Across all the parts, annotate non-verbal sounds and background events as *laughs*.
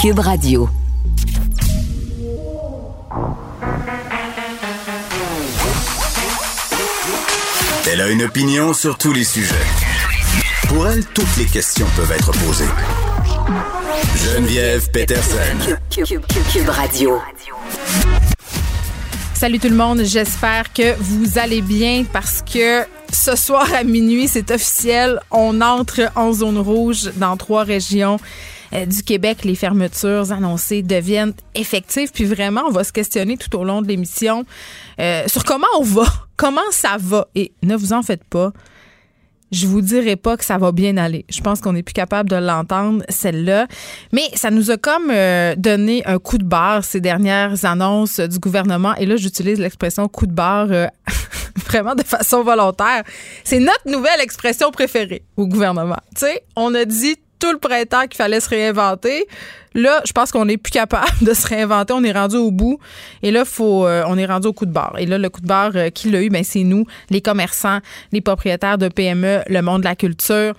Cube Radio. Elle a une opinion sur tous les sujets. Pour elle, toutes les questions peuvent être posées. Geneviève Peterson. Cube, Radio. Salut tout le monde, j'espère que vous allez bien parce que ce soir à minuit, c'est officiel, on entre en zone rouge dans trois régions. Euh, du Québec, les fermetures annoncées deviennent effectives. Puis vraiment, on va se questionner tout au long de l'émission euh, sur comment on va, *laughs* comment ça va. Et ne vous en faites pas. Je vous dirai pas que ça va bien aller. Je pense qu'on est plus capable de l'entendre, celle-là. Mais ça nous a comme euh, donné un coup de barre, ces dernières annonces du gouvernement. Et là, j'utilise l'expression coup de barre *laughs* vraiment de façon volontaire. C'est notre nouvelle expression préférée au gouvernement. Tu sais, on a dit tout le printemps qu'il fallait se réinventer. Là, je pense qu'on n'est plus capable *laughs* de se réinventer. On est rendu au bout. Et là, faut, euh, on est rendu au coup de barre. Et là, le coup de barre, euh, qui l'a eu? Ben, c'est nous, les commerçants, les propriétaires de PME, le monde de la culture.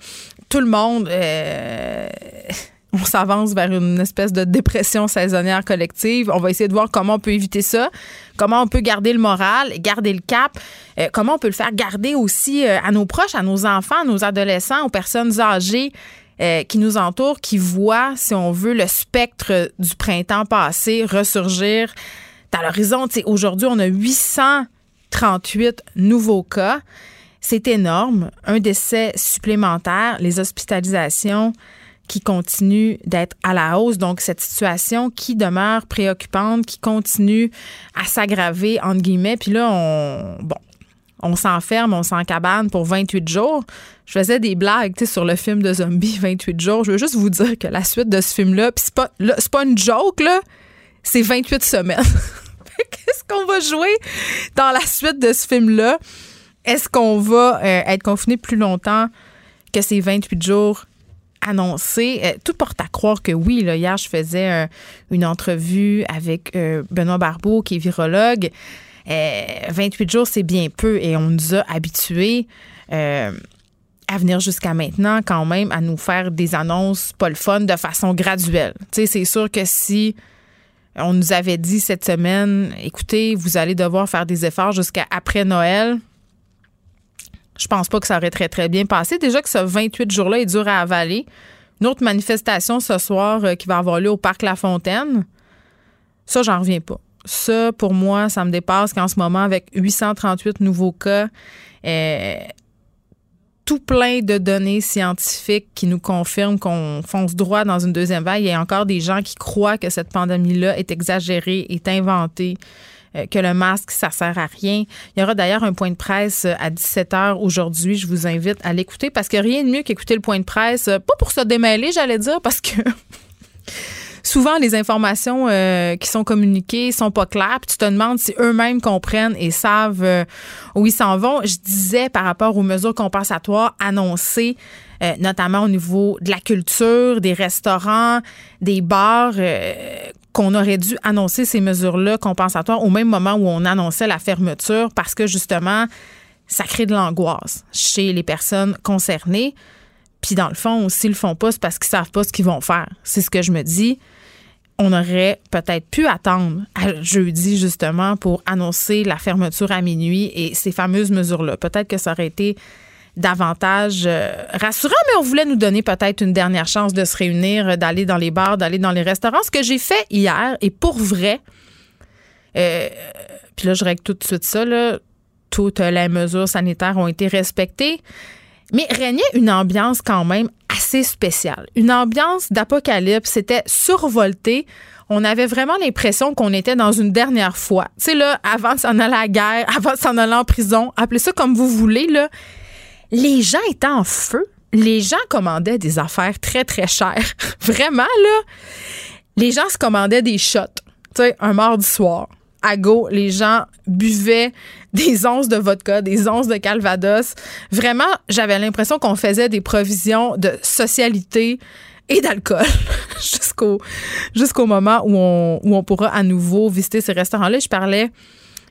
Tout le monde, euh, *laughs* on s'avance vers une espèce de dépression saisonnière collective. On va essayer de voir comment on peut éviter ça, comment on peut garder le moral, garder le cap, comment on peut le faire garder aussi à nos proches, à nos enfants, à nos adolescents, aux personnes âgées euh, qui nous entourent, qui voient, si on veut, le spectre du printemps passé ressurgir à l'horizon. Aujourd'hui, on a 838 nouveaux cas. C'est énorme. Un décès supplémentaire, les hospitalisations qui continuent d'être à la hausse. Donc, cette situation qui demeure préoccupante, qui continue à s'aggraver, entre guillemets. Puis là, on, bon, on s'enferme, on s'encabane pour 28 jours. Je faisais des blagues sur le film de zombie 28 *laughs* jours. Je veux juste vous dire que la suite de ce film-là, puis c'est pas, pas une joke, là, c'est 28 semaines. *laughs* Qu'est-ce qu'on va jouer dans la suite de ce film-là? Est-ce qu'on va euh, être confiné plus longtemps que ces 28 jours annoncés? Euh, tout porte à croire que oui. Hier, je faisais euh, une entrevue avec Benoît Barbeau, qui est virologue. 28 jours, c'est bien peu et on nous a habitués euh, à venir jusqu'à maintenant quand même à nous faire des annonces pas le fun de façon graduelle. C'est sûr que si on nous avait dit cette semaine, écoutez, vous allez devoir faire des efforts jusqu'à après Noël, je pense pas que ça aurait très, très bien passé. Déjà que ce 28 jours-là est dur à avaler. Une autre manifestation ce soir euh, qui va avoir lieu au Parc La Fontaine, ça, j'en reviens pas. Ça, pour moi, ça me dépasse qu'en ce moment, avec 838 nouveaux cas, euh, tout plein de données scientifiques qui nous confirment qu'on fonce droit dans une deuxième vague. Il y a encore des gens qui croient que cette pandémie-là est exagérée, est inventée euh, que le masque, ça sert à rien. Il y aura d'ailleurs un point de presse à 17h aujourd'hui. Je vous invite à l'écouter parce que rien de mieux qu'écouter le point de presse, euh, pas pour se démêler, j'allais dire, parce que *laughs* souvent les informations euh, qui sont communiquées sont pas claires. Tu te demandes si eux-mêmes comprennent et savent euh, où ils s'en vont. Je disais par rapport aux mesures compensatoires annoncées, euh, notamment au niveau de la culture, des restaurants, des bars. qu'on aurait dû annoncer ces mesures-là compensatoires au même moment où on annonçait la fermeture parce que justement, ça crée de l'angoisse chez les personnes concernées. Puis dans le fond, s'ils le font pas, c'est parce qu'ils savent pas ce qu'ils vont faire. C'est ce que je me dis. On aurait peut-être pu attendre jeudi justement pour annoncer la fermeture à minuit et ces fameuses mesures-là. Peut-être que ça aurait été davantage euh, rassurant, mais on voulait nous donner peut-être une dernière chance de se réunir, d'aller dans les bars, d'aller dans les restaurants. Ce que j'ai fait hier, et pour vrai, euh, puis là, je règle tout de suite ça, toutes les mesures sanitaires ont été respectées. Mais régnait une ambiance quand même assez spéciale. Une ambiance d'apocalypse. C'était survolté. On avait vraiment l'impression qu'on était dans une dernière fois. Tu sais, là, avant de s'en aller à la guerre, *laughs* avant de s'en aller en prison, appelez ça comme vous voulez, là. Les gens étaient en feu. Les gens commandaient des affaires très, très chères. *laughs* Vraiment, là. Les gens se commandaient des shots. Tu sais, un mardi soir à go, les gens buvaient *laughs* des onces de vodka, des onces de calvados. Vraiment, j'avais l'impression qu'on faisait des provisions de socialité et d'alcool *laughs* jusqu'au moment où on, pourra à nouveau visiter ces restaurants-là. Je parlais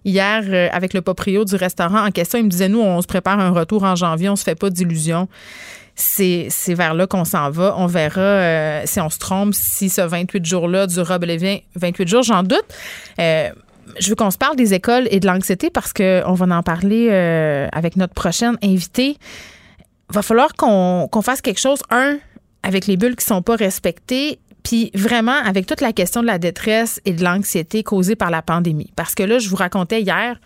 hier euh, avec le proprio du restaurant en question. Il me disait, nous, on se prépare un retour en janvier, on se fait pas d'illusions. c'est vers là qu'on s'en va. On verra euh, si on se trompe, si ce 28 jours-là durera les 28 jours, j'en doute. Euh, je veux qu'on se parle des écoles et de l'anxiété parce qu'on va en parler euh, avec notre prochaine invitée. Va falloir qu'on fasse quelque chose, un, avec les bulles qui ne sont pas respectées, puis vraiment avec toute la question de la détresse et de l'anxiété causée par la pandémie. Parce que là, je vous racontais hier,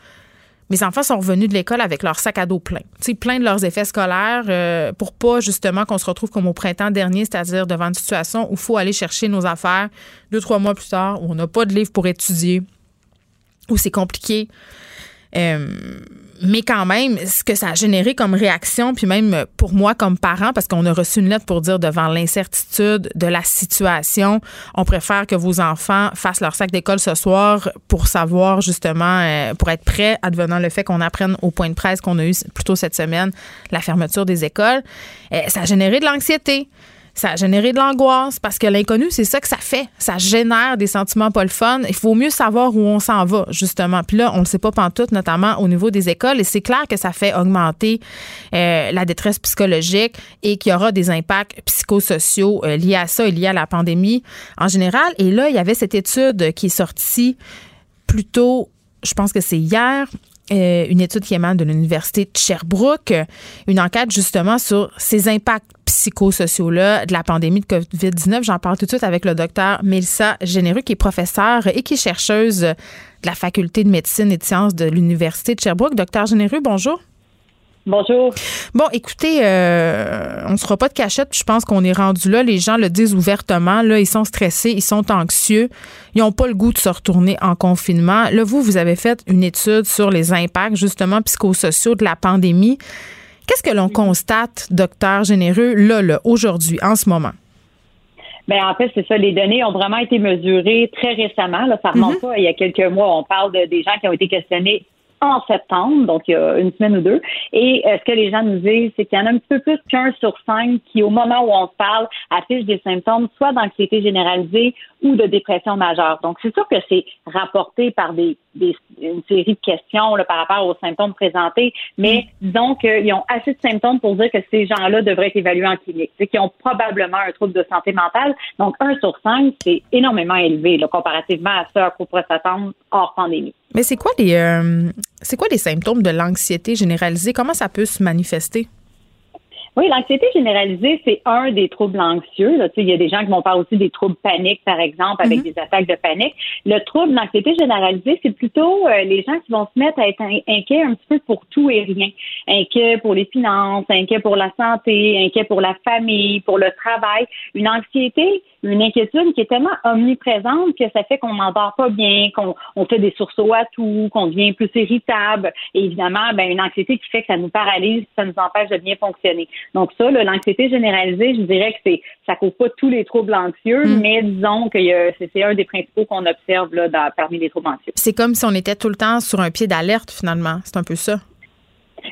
mes enfants sont revenus de l'école avec leur sac à dos plein, plein de leurs effets scolaires euh, pour pas justement qu'on se retrouve comme au printemps dernier, c'est-à-dire devant une situation où il faut aller chercher nos affaires deux, trois mois plus tard, où on n'a pas de livre pour étudier, où c'est compliqué. Euh, mais quand même, ce que ça a généré comme réaction, puis même pour moi comme parent, parce qu'on a reçu une lettre pour dire devant l'incertitude de la situation, on préfère que vos enfants fassent leur sac d'école ce soir pour savoir justement, euh, pour être prêts, advenant le fait qu'on apprenne au point de presse qu'on a eu plutôt cette semaine la fermeture des écoles. Euh, ça a généré de l'anxiété ça a généré de l'angoisse parce que l'inconnu, c'est ça que ça fait. Ça génère des sentiments pas le. Il faut mieux savoir où on s'en va, justement. Puis là, on ne sait pas pantoute, notamment au niveau des écoles. Et c'est clair que ça fait augmenter euh, la détresse psychologique et qu'il y aura des impacts psychosociaux euh, liés à ça et liés à la pandémie en général. Et là, il y avait cette étude qui est sortie plutôt je pense que c'est hier, euh, une étude qui émane de l'Université de Sherbrooke, une enquête justement sur ces impacts psychosociaux-là de la pandémie de COVID-19. J'en parle tout de suite avec le docteur Mélissa Généreux, qui est professeure et qui chercheuse de la Faculté de médecine et de sciences de l'Université de Sherbrooke. Docteur Généreux, bonjour. Bonjour. Bon, écoutez, euh, on ne sera pas de cachette. Je pense qu'on est rendu là. Les gens le disent ouvertement. Là, ils sont stressés, ils sont anxieux. Ils n'ont pas le goût de se retourner en confinement. Là, vous, vous avez fait une étude sur les impacts justement psychosociaux de la pandémie. Qu'est-ce que l'on constate, docteur Généreux, là, là, aujourd'hui, en ce moment? Bien, en fait, c'est ça. Les données ont vraiment été mesurées très récemment. Là, ça remonte pas. Il y a quelques mois, on parle de, des gens qui ont été questionnés en septembre, donc il y a une semaine ou deux. Et euh, ce que les gens nous disent, c'est qu'il y en a un petit peu plus qu'un sur cinq qui, au moment où on se parle, affiche des symptômes soit d'anxiété généralisée ou de dépression majeure. Donc, c'est sûr que c'est rapporté par des, des, une série de questions là, par rapport aux symptômes présentés, mais mm. disons qu'ils ont assez de symptômes pour dire que ces gens-là devraient être évalués en clinique. C'est qu'ils ont probablement un trouble de santé mentale. Donc, un sur cinq, c'est énormément élevé là, comparativement à ce à quoi pourrait s'attendre hors pandémie. Mais c'est quoi les euh, c'est quoi les symptômes de l'anxiété généralisée? Comment ça peut se manifester? Oui, l'anxiété généralisée, c'est un des troubles anxieux. Là. Il y a des gens qui vont parler aussi des troubles paniques, par exemple, avec mhm. des attaques de panique. Le trouble d'anxiété généralisée, c'est plutôt euh, les gens qui vont se mettre à être inquiets un petit peu pour tout et rien. Inquiets pour les finances, inquiets pour la santé, inquiets pour la famille, pour le travail. Une anxiété, une inquiétude qui est tellement omniprésente que ça fait qu'on n'endort pas bien, qu'on on fait des sursauts à tout, qu'on devient plus irritable. Et évidemment, ben, une anxiété qui fait que ça nous paralyse, ça nous empêche de bien fonctionner. Donc ça, l'anxiété généralisée, je dirais que c'est ça cause pas tous les troubles anxieux, mm. mais disons que c'est un des principaux qu'on observe là, parmi les troubles anxieux. C'est comme si on était tout le temps sur un pied d'alerte finalement. C'est un peu ça.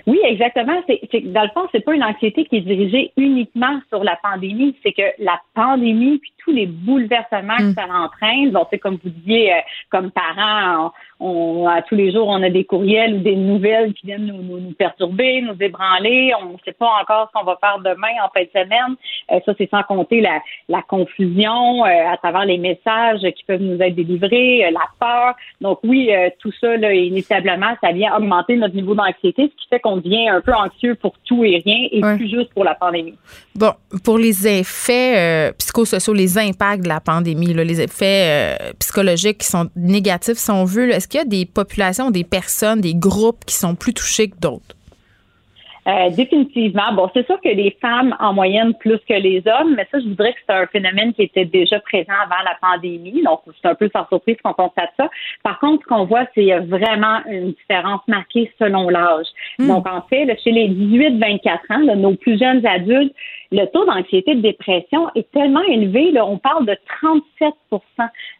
Oui, exactement. C'est, dans le fond, c'est pas une anxiété qui est dirigée uniquement sur la pandémie. C'est que la pandémie puis tous les bouleversements que mm. ça entraîne. Bon, c'est comme vous disiez, euh, comme parents, on, à tous les jours, on a des courriels ou des nouvelles qui viennent nous, nous, perturber, nous ébranler. On ne sait pas encore ce qu'on va faire demain en fin de semaine. Euh, ça, c'est sans compter la, la confusion euh, à travers les messages qui peuvent nous être délivrés, la peur. Donc oui, tout ça, là, inévitablement, ça vient augmenter notre niveau d'anxiété, ce qui fait qu'on devient un peu anxieux pour tout et rien et plus juste pour la pandémie. Bon, pour les effets psychosociaux, les impacts de la pandémie, les effets euh, psychologiques qui sont négatifs, si on veut. Est-ce qu'il y a des populations, des personnes, des groupes qui sont plus touchés que d'autres? Euh, définitivement. Bon, c'est sûr que les femmes en moyenne plus que les hommes, mais ça, je voudrais que c'est un phénomène qui était déjà présent avant la pandémie. Donc, c'est un peu sans surprise qu'on constate ça. Par contre, ce qu'on voit, c'est vraiment une différence marquée selon l'âge. Hmm. Donc, en fait, chez les 18-24 ans, nos plus jeunes adultes, le taux d'anxiété et de dépression est tellement élevé, là, on parle de 37%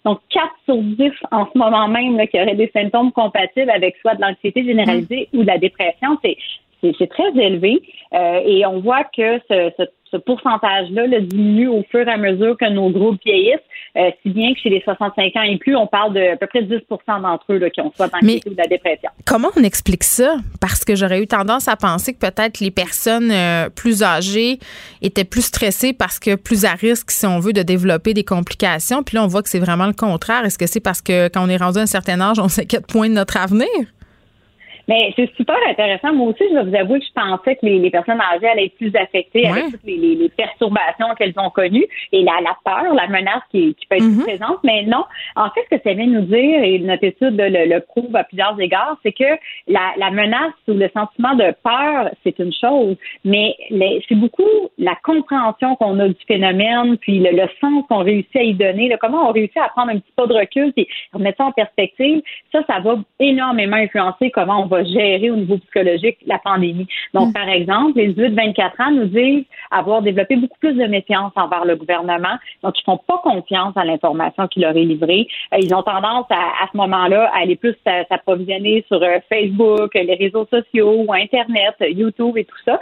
Donc, 4 sur 10 en ce moment même là, qui auraient des symptômes compatibles avec soit de l'anxiété généralisée hmm. ou de la dépression. C'est c'est très élevé euh, et on voit que ce, ce, pourcentage-là diminue au fur et à mesure que nos groupes vieillissent. euh, si bien que chez les 65 ans et plus, on parle de à peu près 10% d'entre eux là, qui ont soit d'anxiété ou de la dépression. Comment on explique ça? Parce que j'aurais eu tendance à penser que peut-être les personnes euh, plus âgées étaient plus stressées parce que plus à risque, si on veut, de développer des complications. Puis là, on voit que c'est vraiment le contraire. Est-ce que c'est parce que quand on est rendu à un certain âge, on s'inquiète point de notre avenir? Mais c'est super intéressant. Moi aussi, je vais vous avouer que je pensais que les, personnes âgées allaient être plus affectées avec toutes les, perturbations qu'elles ont connues et la, la peur, la menace qui, peut être mm-hmm. présente. Mais non, en fait, ce que ça vient nous dire, et notre étude le, le prouve à plusieurs égards, c'est que la, la, menace ou le sentiment de peur, c'est une chose, mais c'est beaucoup la compréhension qu'on a du phénomène, puis le, le sens qu'on réussit à y donner, là, comment on réussit à prendre un petit pas de recul et remettre ça en perspective. Ça, ça va énormément influencer comment on va gérer au niveau psychologique la pandémie. Donc, mm. par exemple, les 18-24 ans nous disent avoir développé beaucoup plus de méfiance envers le gouvernement. Donc, ils font pas confiance à l'information qu'il leur est livrée. Euh, ils ont tendance à, à ce moment-là à aller plus s'approvisionner sur euh, Facebook, les réseaux sociaux ou Internet, YouTube et tout ça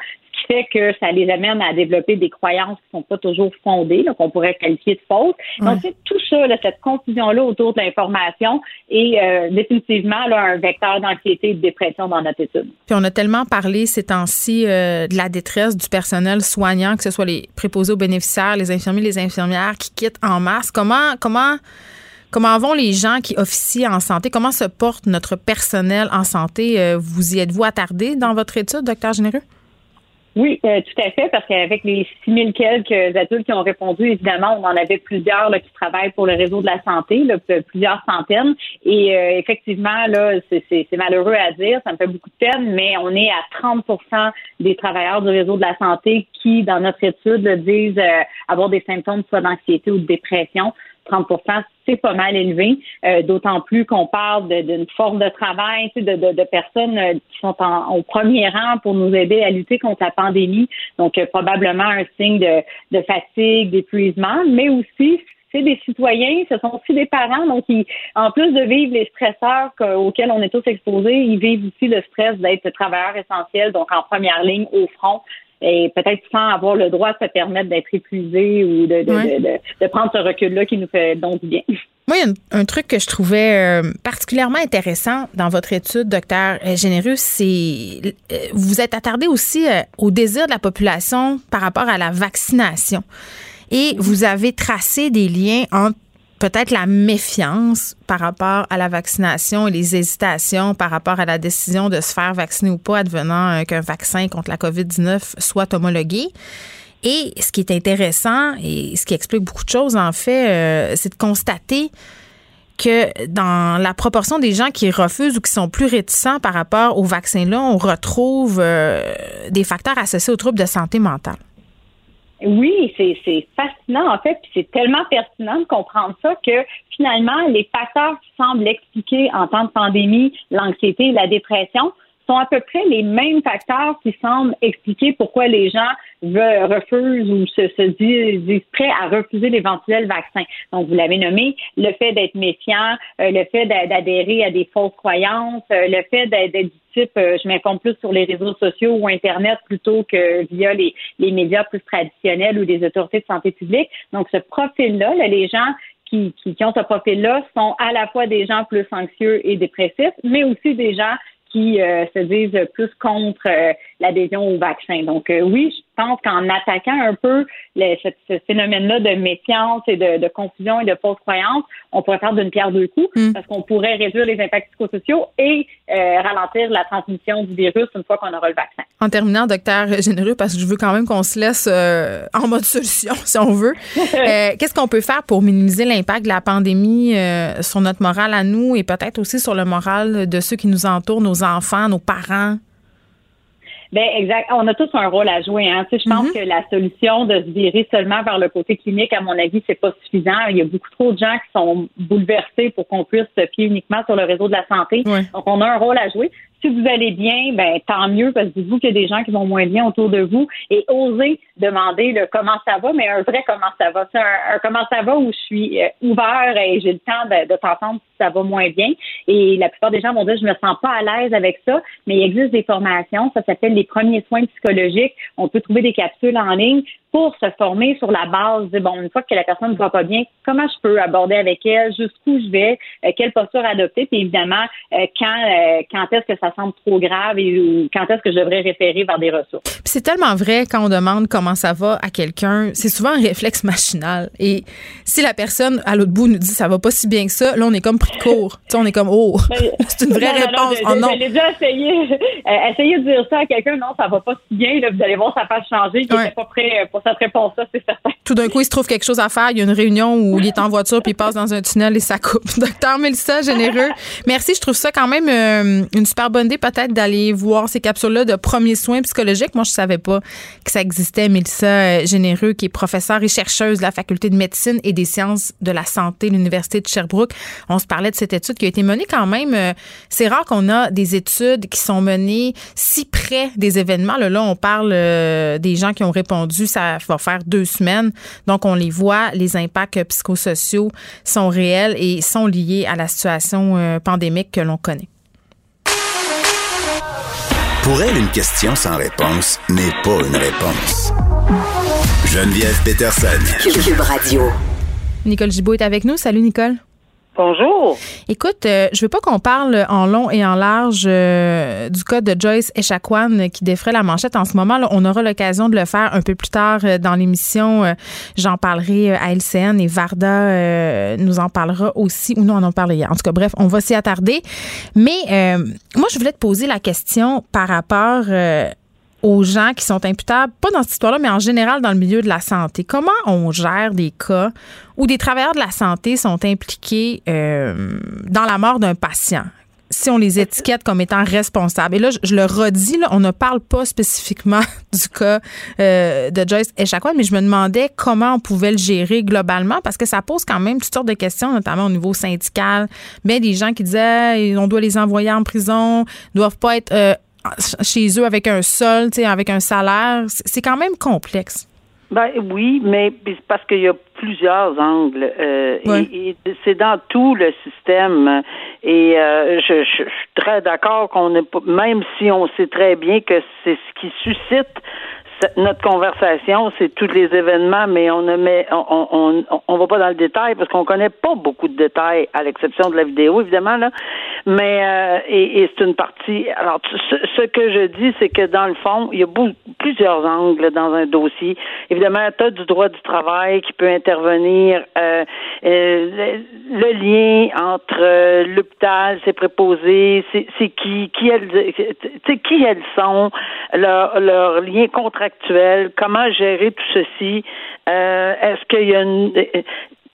fait que ça les amène à développer des croyances qui sont pas toujours fondées, qu'on pourrait qualifier de fausses. Donc, c'est tout ça, cette confusion-là autour de l'information est euh, définitivement là, un vecteur d'anxiété et de dépression dans notre étude. Puis on a tellement parlé ces temps-ci euh, de la détresse du personnel soignant, que ce soit les préposés aux bénéficiaires, les infirmiers, les infirmières qui quittent en masse. Comment, comment, comment vont les gens qui officient en santé? Comment se porte notre personnel en santé? Euh, vous y êtes-vous attardé dans votre étude, docteur Généreux? Oui, euh, tout à fait, parce qu'avec les 6000 quelques adultes qui ont répondu, évidemment, on en avait plusieurs là, qui travaillent pour le réseau de la santé, là, plusieurs centaines. Et euh, effectivement, là, c'est malheureux à dire, ça me fait beaucoup de peine, mais on est à 30% des travailleurs du réseau de la santé qui, dans notre étude, disent euh, avoir des symptômes soit d'anxiété ou de dépression. 30 c'est pas mal élevé, euh, d'autant plus qu'on parle d'une forme de travail, de, de, de, personnes euh, qui sont en, au premier rang pour nous aider à lutter contre la pandémie. Donc, euh, probablement un signe de, de fatigue, d'épuisement, mais aussi c'est des citoyens, ce sont aussi des parents, donc ils, en plus de vivre les stresseurs auxquels on est tous exposés, ils vivent aussi le stress d'être travailleurs essentiels, donc en première ligne au front et peut-être sans avoir le droit de se permettre d'être épuisé ou de, de, de, prendre ce recul-là qui nous fait donc bien. *laughs* Moi, il y a un, truc que je trouvais euh, particulièrement intéressant dans votre étude, docteur euh, Généreux, c'est euh, vous êtes attardé aussi au désir de la population par rapport à la vaccination. Et vous avez tracé des liens entre peut-être la méfiance par rapport à la vaccination et les hésitations par rapport à la décision de se faire vacciner ou pas, advenant euh, qu'un vaccin contre la COVID-19 soit homologué. Et ce qui est intéressant et ce qui explique beaucoup de choses, en fait, euh, c'est de constater que dans la proportion des gens qui refusent ou qui sont plus réticents par rapport au vaccin-là, on retrouve euh, des facteurs associés aux troubles de santé mentale. Oui, c'est fascinant en fait, puis c'est tellement pertinent de comprendre ça que finalement, les facteurs qui semblent expliquer en temps de pandémie l'anxiété la dépression sont à peu près les mêmes facteurs qui semblent expliquer pourquoi les gens veulent, refusent ou se, se disent, prêts à refuser l'éventuel vaccin. Donc, vous l'avez nommé, le fait d'être méfiant, euh, le fait d'adhérer à des fausses croyances, euh, le fait d'être euh, je m'informe plus sur les réseaux sociaux ou Internet plutôt que via les, les médias plus traditionnels ou des autorités de santé publique. Donc, ce profil-là, là, les gens qui, ont ce profil-là sont à la fois des gens plus anxieux et dépressifs, mais aussi des gens qui euh, se disent plus contre euh, l'adhésion au vaccin. Donc euh, oui, pense qu'en attaquant un peu ce, phénomène-là de méfiance et de, confusion et de fausse croyance, on pourrait faire d'une pierre deux coups mm. parce qu'on pourrait réduire les impacts psychosociaux et ralentir la transmission du virus une fois qu'on aura le vaccin. En terminant, docteur Généreux, parce que je veux quand même qu'on se laisse en mode solution, *laughs* si on veut, *laughs* qu'est-ce qu'on peut faire pour minimiser l'impact de la pandémie sur notre morale à nous et peut-être aussi sur le moral de ceux qui nous entourent, nos enfants, nos parents? Ben exact. On a tous un rôle à jouer. Hein. Tu sais, je pense mm-hmm. que la solution de se virer seulement vers le côté clinique, à mon avis, c'est pas suffisant. Il y a beaucoup trop de gens qui sont bouleversés pour qu'on puisse se fier uniquement sur le réseau de la santé. Donc, on a un rôle à jouer Si vous allez bien, ben tant mieux parce que vous qu'il y a des gens qui vont moins bien autour de vous et osez demander le comment ça va, mais un vrai comment ça va. C'est un, comment ça va où je suis euh, ouvert et j'ai le temps de, de t'entendre si ça va moins bien. Et la plupart des gens vont dire je me sens pas à l'aise avec ça, mais il existe des formations, ça s'appelle les premiers soins psychologiques. On peut trouver des capsules en ligne pour se former sur la base de, bon, une fois que la personne ne va pas bien, comment je peux aborder avec elle, jusqu'où je vais, euh, quelle posture adopter, puis évidemment, euh, quand, euh, quand est-ce que ça semble trop grave et quand est-ce que je devrais référer vers des ressources? c'est tellement vrai quand on demande comment ça va à quelqu'un, c'est souvent un réflexe machinal. Et si la personne à l'autre bout nous dit ça va pas si bien que ça, là, on est comme pris de court. tu sais, on est comme, oh, ben, *laughs* c'est une vraie réponse. Non, non, oh, J'ai déjà essayé, *laughs* essayé de dire ça à quelqu'un, non, ça va pas si bien, là, vous allez voir, ça va changer, il n'était pas prêt pour cette réponse-là, c'est certain. Tout d'un coup, il se trouve quelque chose à faire. Il y a une réunion où il est en voiture puis il passe dans un tunnel et ça coupe. *laughs* Docteur Mélissa Généreux, merci. Je trouve ça quand même euh, une super bonne idée peut-être d'aller voir ces capsules-là de premiers soins psychologiques. Moi, je savais pas que ça existait. Mélissa euh, Généreux, qui est professeure et chercheuse de la faculté de médecine et des sciences de la santé de l'Université de Sherbrooke. On se parlait de cette étude qui a été menée quand même. Euh, c'est rare qu'on a des études qui sont menées si près des événements. Là, on parle des gens qui ont répondu. Ça va faire deux semaines. Donc, on les voit, les impacts psychosociaux sont réels et sont liés à la situation euh, pandémique que l'on connaît. Pour elle, une question sans réponse n'est pas une réponse. Geneviève Peterson. Cube Radio. Nicole Gibault est avec nous. Salut, Nicole. Bonjour. Écoute, euh, je veux pas qu'on parle en long et en large euh, du cas de Joyce Echaquan qui défrait la manchette en ce moment. Là, on aura l'occasion de le faire un peu plus tard euh, dans l'émission. J'en parlerai à LCN et Varda nous en parlera aussi, ou nous on en parle hier. En tout cas, bref, on va s'y attarder. Mais moi, je voulais te poser la question par rapport aux gens qui sont imputables, pas dans cette histoire-là, mais en général dans le milieu de la santé. Comment on gère des cas où des travailleurs de la santé sont impliqués euh, dans la mort d'un patient? si on les étiquette comme étant responsables? Et là, je, le redis, là, on ne parle pas spécifiquement *laughs* du cas euh, de Joyce Echaquan, mais je me demandais comment on pouvait le gérer globalement parce que ça pose quand même toutes sortes de questions, notamment au niveau syndical. Bien, des gens qui disaient on doit les envoyer en prison, doivent pas être euh, chez eux avec un sol, avec un salaire. C'est quand même complexe. Ben oui, mais parce qu'il y a plusieurs angles euh, et, c'est dans tout le système. Et euh, je, suis très d'accord qu'on n'est pas, même si on sait très bien que c'est ce qui suscite notre conversation, c'est tous les événements, mais on ne met, on, on, on, va pas dans le détail parce qu'on connaît pas beaucoup de détails, à l'exception de la vidéo, évidemment, là. Mais, euh, et, et c'est une partie. Alors, ce, ce, que je dis, c'est que dans le fond, il y a beaucoup, plusieurs angles dans un dossier. Évidemment, tu as du droit du travail qui peut intervenir, euh, euh le, lien entre euh, l'hôpital, ses préposés, c'est qui, qui elles, qui elles sont, leur, leur lien contractuel comment gérer tout ceci. Euh, est-ce qu'il y a une,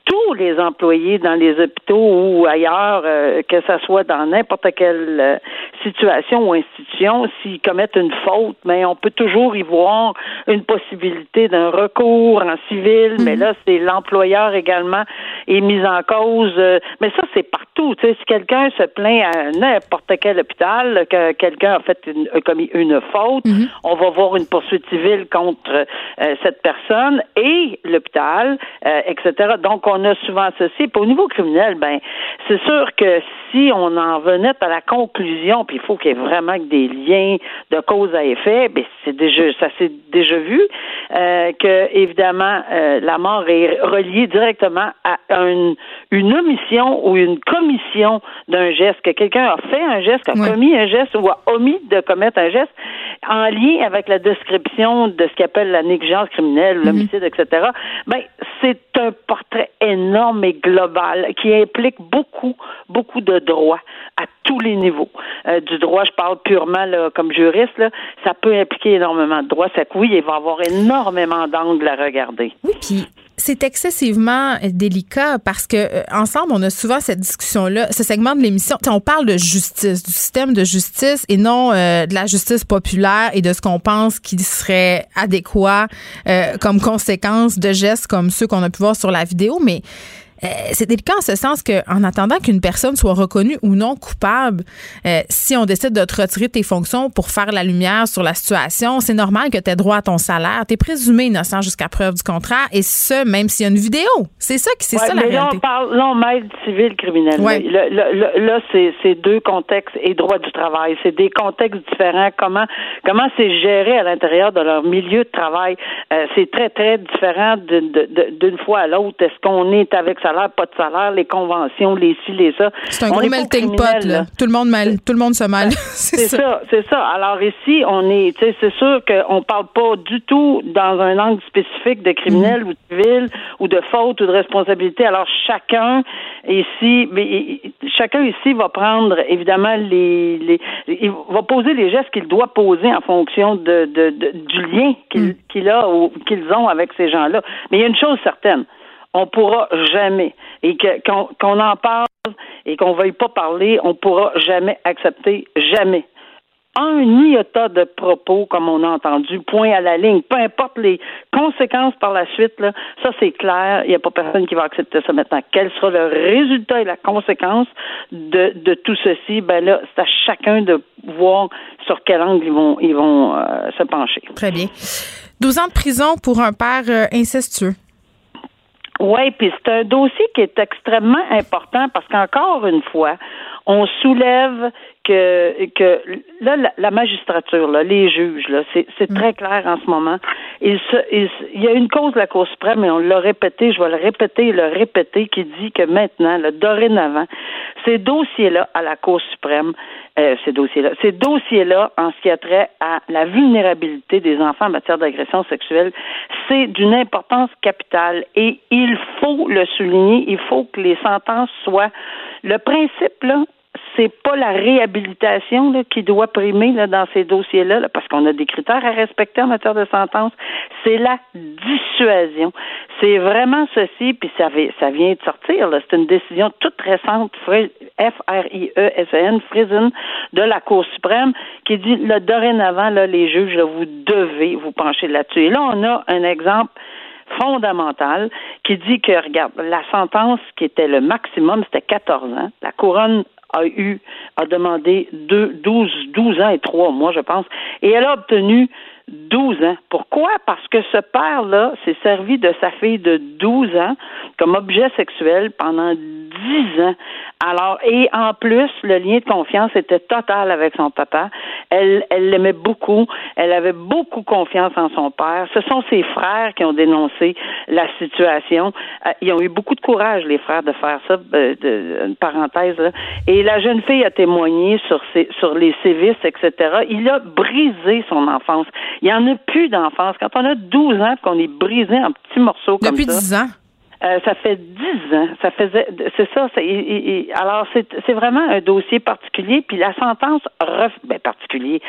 tous les employés dans les hôpitaux ou ailleurs, euh, que ce soit dans n'importe quelle euh, situation ou institution, s'ils commettent une faute, mais on peut toujours y voir une possibilité d'un recours en civil, mais mhm. là, c'est l'employeur également est mis en cause. Euh, mais ça, c'est partout. Tu sais, si quelqu'un se plaint à n'importe quel hôpital, que quelqu'un a fait une, a commis une faute, mhm. on va voir une poursuite civile contre cette personne et l'hôpital, etc. Donc, on on a souvent ceci. Puis au niveau criminel, ben, c'est sûr que si on en venait à la conclusion, puis il faut qu'il y ait vraiment des liens de cause à effet, ben c'est déjà, ça s'est déjà vu, euh, que évidemment euh, la mort est reliée directement à une, une omission ou une commission d'un geste, que quelqu'un a fait un geste, a commis un geste ou a omis de commettre un geste en lien avec la description de ce qu'on appelle la négligence criminelle, l'homicide, mhm. etc. Ben c'est un portrait énorme et global qui implique beaucoup, beaucoup de droits à tous les niveaux. Euh, du droit, je parle purement comme juriste, ça peut impliquer énormément de droits. Que oui, il va avoir énormément d'angles à regarder. Oui, puis c'est excessivement délicat parce que euh, ensemble, on a souvent cette discussion-là, ce segment de l'émission. On parle de justice, du système de justice et non euh, de la justice populaire et de ce qu'on pense qui serait adéquat comme conséquence de gestes comme ceux qu'on a pu voir sur la vidéo. Mais Euh, c'est délicat en ce sens qu'en attendant qu'une personne soit reconnue ou non coupable, euh, si on décide de te retirer tes fonctions pour faire la lumière sur la situation, c'est normal que tu aies droit à ton salaire. Tu es présumé innocent jusqu'à preuve du contraire et ce, même s'il y a une vidéo. C'est ça qui c'est ça la mais réalité. Là, on parle, là, on mêle civil criminel. Là, là c'est deux contextes et droit du travail. C'est des contextes différents. Comment comment c'est géré à l'intérieur de leur milieu de travail? Euh, c'est très, très différent d'une fois à l'autre. Est-ce qu'on est avec salaire, pas de salaire, les conventions, les ci, les ça. C'est un gros melting pot, là. Tout le monde mal, tout le monde se mal. *laughs* c'est ça, c'est ça. Alors ici, on est, tu sais, c'est sûr qu'on parle pas du tout dans un angle spécifique de criminel mm. ou de civil ou de faute ou de responsabilité. Alors chacun ici, mais, chacun ici va prendre évidemment les, les il va poser les gestes qu'il doit poser en fonction de, de, du lien qu'il mm. qu'il a ou qu'ils ont avec ces gens-là. Mais il y a une chose certaine, on pourra jamais, et qu'on en parle et qu'on veuille pas parler, on pourra jamais accepter, jamais un iota de propos, comme on a entendu, point à la ligne, peu importe les conséquences par la suite, là, ça c'est clair, il n'y a pas personne qui va accepter ça maintenant. Quel sera le résultat et la conséquence de, de tout ceci? Ben là, c'est à chacun de voir sur quel angle ils vont, ils vont euh, se pencher. Très bien. 12 ans de prison pour un père euh, incestueux. Oui, puis c'est un dossier qui est extrêmement important parce qu'encore une fois, on soulève que, que là, la, magistrature, là, les juges, là, c'est, c'est très clair en ce moment. Il, se, il, y a une cause de la Cour suprême, et on l'a répété, je vais le répéter et le répéter, qui dit que maintenant, là, dorénavant, ces dossiers-là à la Cour suprême, euh, ces dossiers-là, ces dossiers-là, en ce qui a trait à la vulnérabilité des enfants en matière d'agression sexuelle, c'est d'une importance capitale et il faut le souligner, il faut que les sentences soient le principe, là, c'est pas la réhabilitation là, qui doit primer là, dans ces dossiers-là, parce qu'on a des critères à respecter en matière de sentence. C'est la dissuasion. C'est vraiment ceci, puis ça, ça vient de sortir. C'est une décision toute récente, F-R-I-E-S-N, Friesen, de la Cour suprême, qui dit là, dorénavant, là, les juges, vous devez vous pencher là-dessus. Et là, on a un exemple fondamental qui dit que, regarde, la sentence qui était le maximum, c'était 14 ans. La couronne a eu, a demandé deux, 12, 12 ans et trois mois, je pense, et elle a obtenu 12 ans. Pourquoi? Parce que ce père-là s'est servi de sa fille de 12 ans comme objet sexuel pendant 10 ans. Alors, et en plus, le lien de confiance était total avec son papa. Elle, elle l'aimait beaucoup. Elle avait beaucoup confiance en son père. Ce sont ses frères qui ont dénoncé la situation. Euh, ils ont eu beaucoup de courage, les frères, de faire ça, euh, de, une parenthèse. Et la jeune fille a témoigné sur, ses, sur les sévices, etc. Il a brisé son enfance. Il n'y en a plus d'enfance. Quand on a 12 ans, qu'on est brisé en petits morceaux comme ça. Depuis 10 ans. Euh, ça fait dix ans. Ça faisait, c'est ça. C'est, alors c'est, c'est vraiment un dossier particulier. Puis la sentence ref, ben, particulier.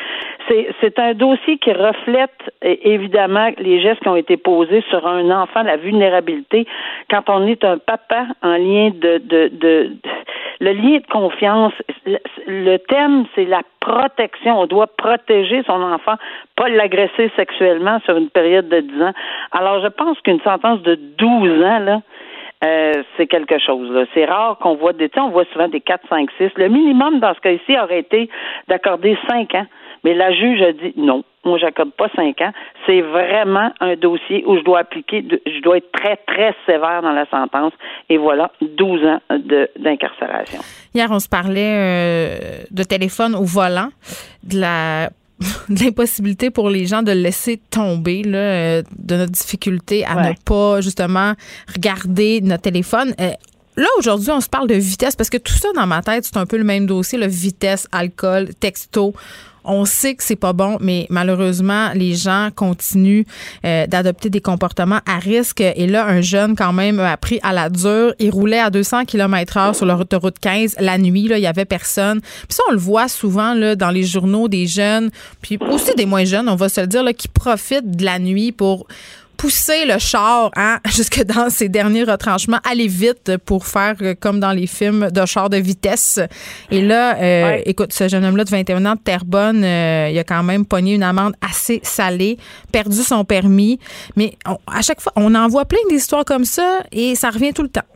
C'est, c'est un dossier qui reflète évidemment les gestes qui ont été posés sur un enfant, la vulnérabilité. Quand on est un papa en lien de, de, de le lien de confiance, le thème, c'est la protection. On doit protéger son enfant, pas l'agresser sexuellement sur une période de 10 ans. Alors, je pense qu'une sentence de 12 ans, là, euh, c'est quelque chose. C'est rare qu'on voit des, on voit souvent des 4, 5, 6. Le minimum dans ce cas-ci aurait été d'accorder 5 ans. Mais la juge a dit non, moi j'accorde pas 5 ans. C'est vraiment un dossier où je dois appliquer, je dois être très, très sévère dans la sentence. Et voilà, 12 ans d'incarcération. Hier, on se parlait euh, de téléphone au volant, de la *laughs* de l'impossibilité pour les gens de laisser tomber, là, euh, de notre difficulté à ne pas justement regarder notre téléphone. Euh, là, aujourd'hui, on se parle de vitesse parce que tout ça dans ma tête, c'est un peu le même dossier, le vitesse, alcool, texto. On sait que c'est pas bon, mais malheureusement, les gens continuent euh, d'adopter des comportements à risque. Et là, un jeune, quand même, a pris à la dure. Il roulait à 200 km heure sur l'autoroute 15 la nuit. Là, il y avait personne. Puis ça, on le voit souvent dans les journaux des jeunes, puis aussi des moins jeunes, on va se le dire, là, qui profitent de la nuit pour pousser le char hein, *laughs* jusque dans ses derniers retranchements, aller vite pour faire euh, comme dans les films de char de vitesse. Et là, euh, écoute, ce jeune homme-là de 21 ans de Terrebonne, euh, il a quand même pogné une amende assez salée, perdu son permis. Mais à chaque fois, on en voit plein d'histoires comme ça et ça revient tout le temps.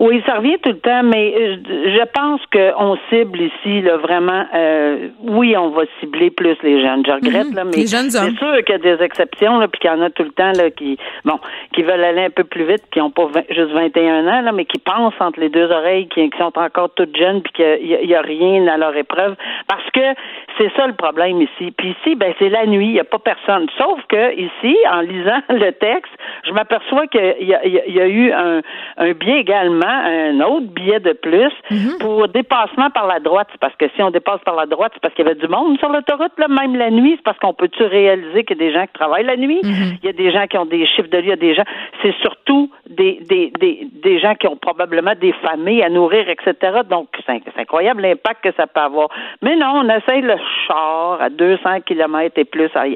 Oui, ça revient tout le temps, mais euh, je pense qu'on cible ici là, vraiment. Euh, oui, on va cibler plus les jeunes. Je regrette mhm. là, mais c'est sûr qu'il y a des exceptions, là, puis qu'il y en a tout le temps là qui, bon, qui veulent aller un peu plus vite, qui n'ont pas juste 21 ans là, mais qui pensent entre les deux oreilles, qui, sont encore toutes jeunes, puis qu'il n'y a, a, rien à leur épreuve, parce que c'est ça le problème ici. Puis ici, ben c'est la nuit, il n'y a pas personne. Sauf que ici, en lisant *laughs* le texte, je m'aperçois qu'il y, y, a eu un, un biais également un autre billet de plus mhm. pour dépassement par la droite. Parce que si on dépasse par la droite, c'est parce qu'il y avait du monde sur l'autoroute, là, même la nuit. C'est parce qu'on peut-tu réaliser qu'il y a des gens qui travaillent la nuit? Mhm. Il y a des gens qui ont des chiffres de vie, il y a des gens. C'est surtout des, des, des, des gens qui ont probablement des familles à nourrir, etc. Donc, c'est incroyable l'impact que ça peut avoir. Mais non, on essaye le char à 200 km et plus à,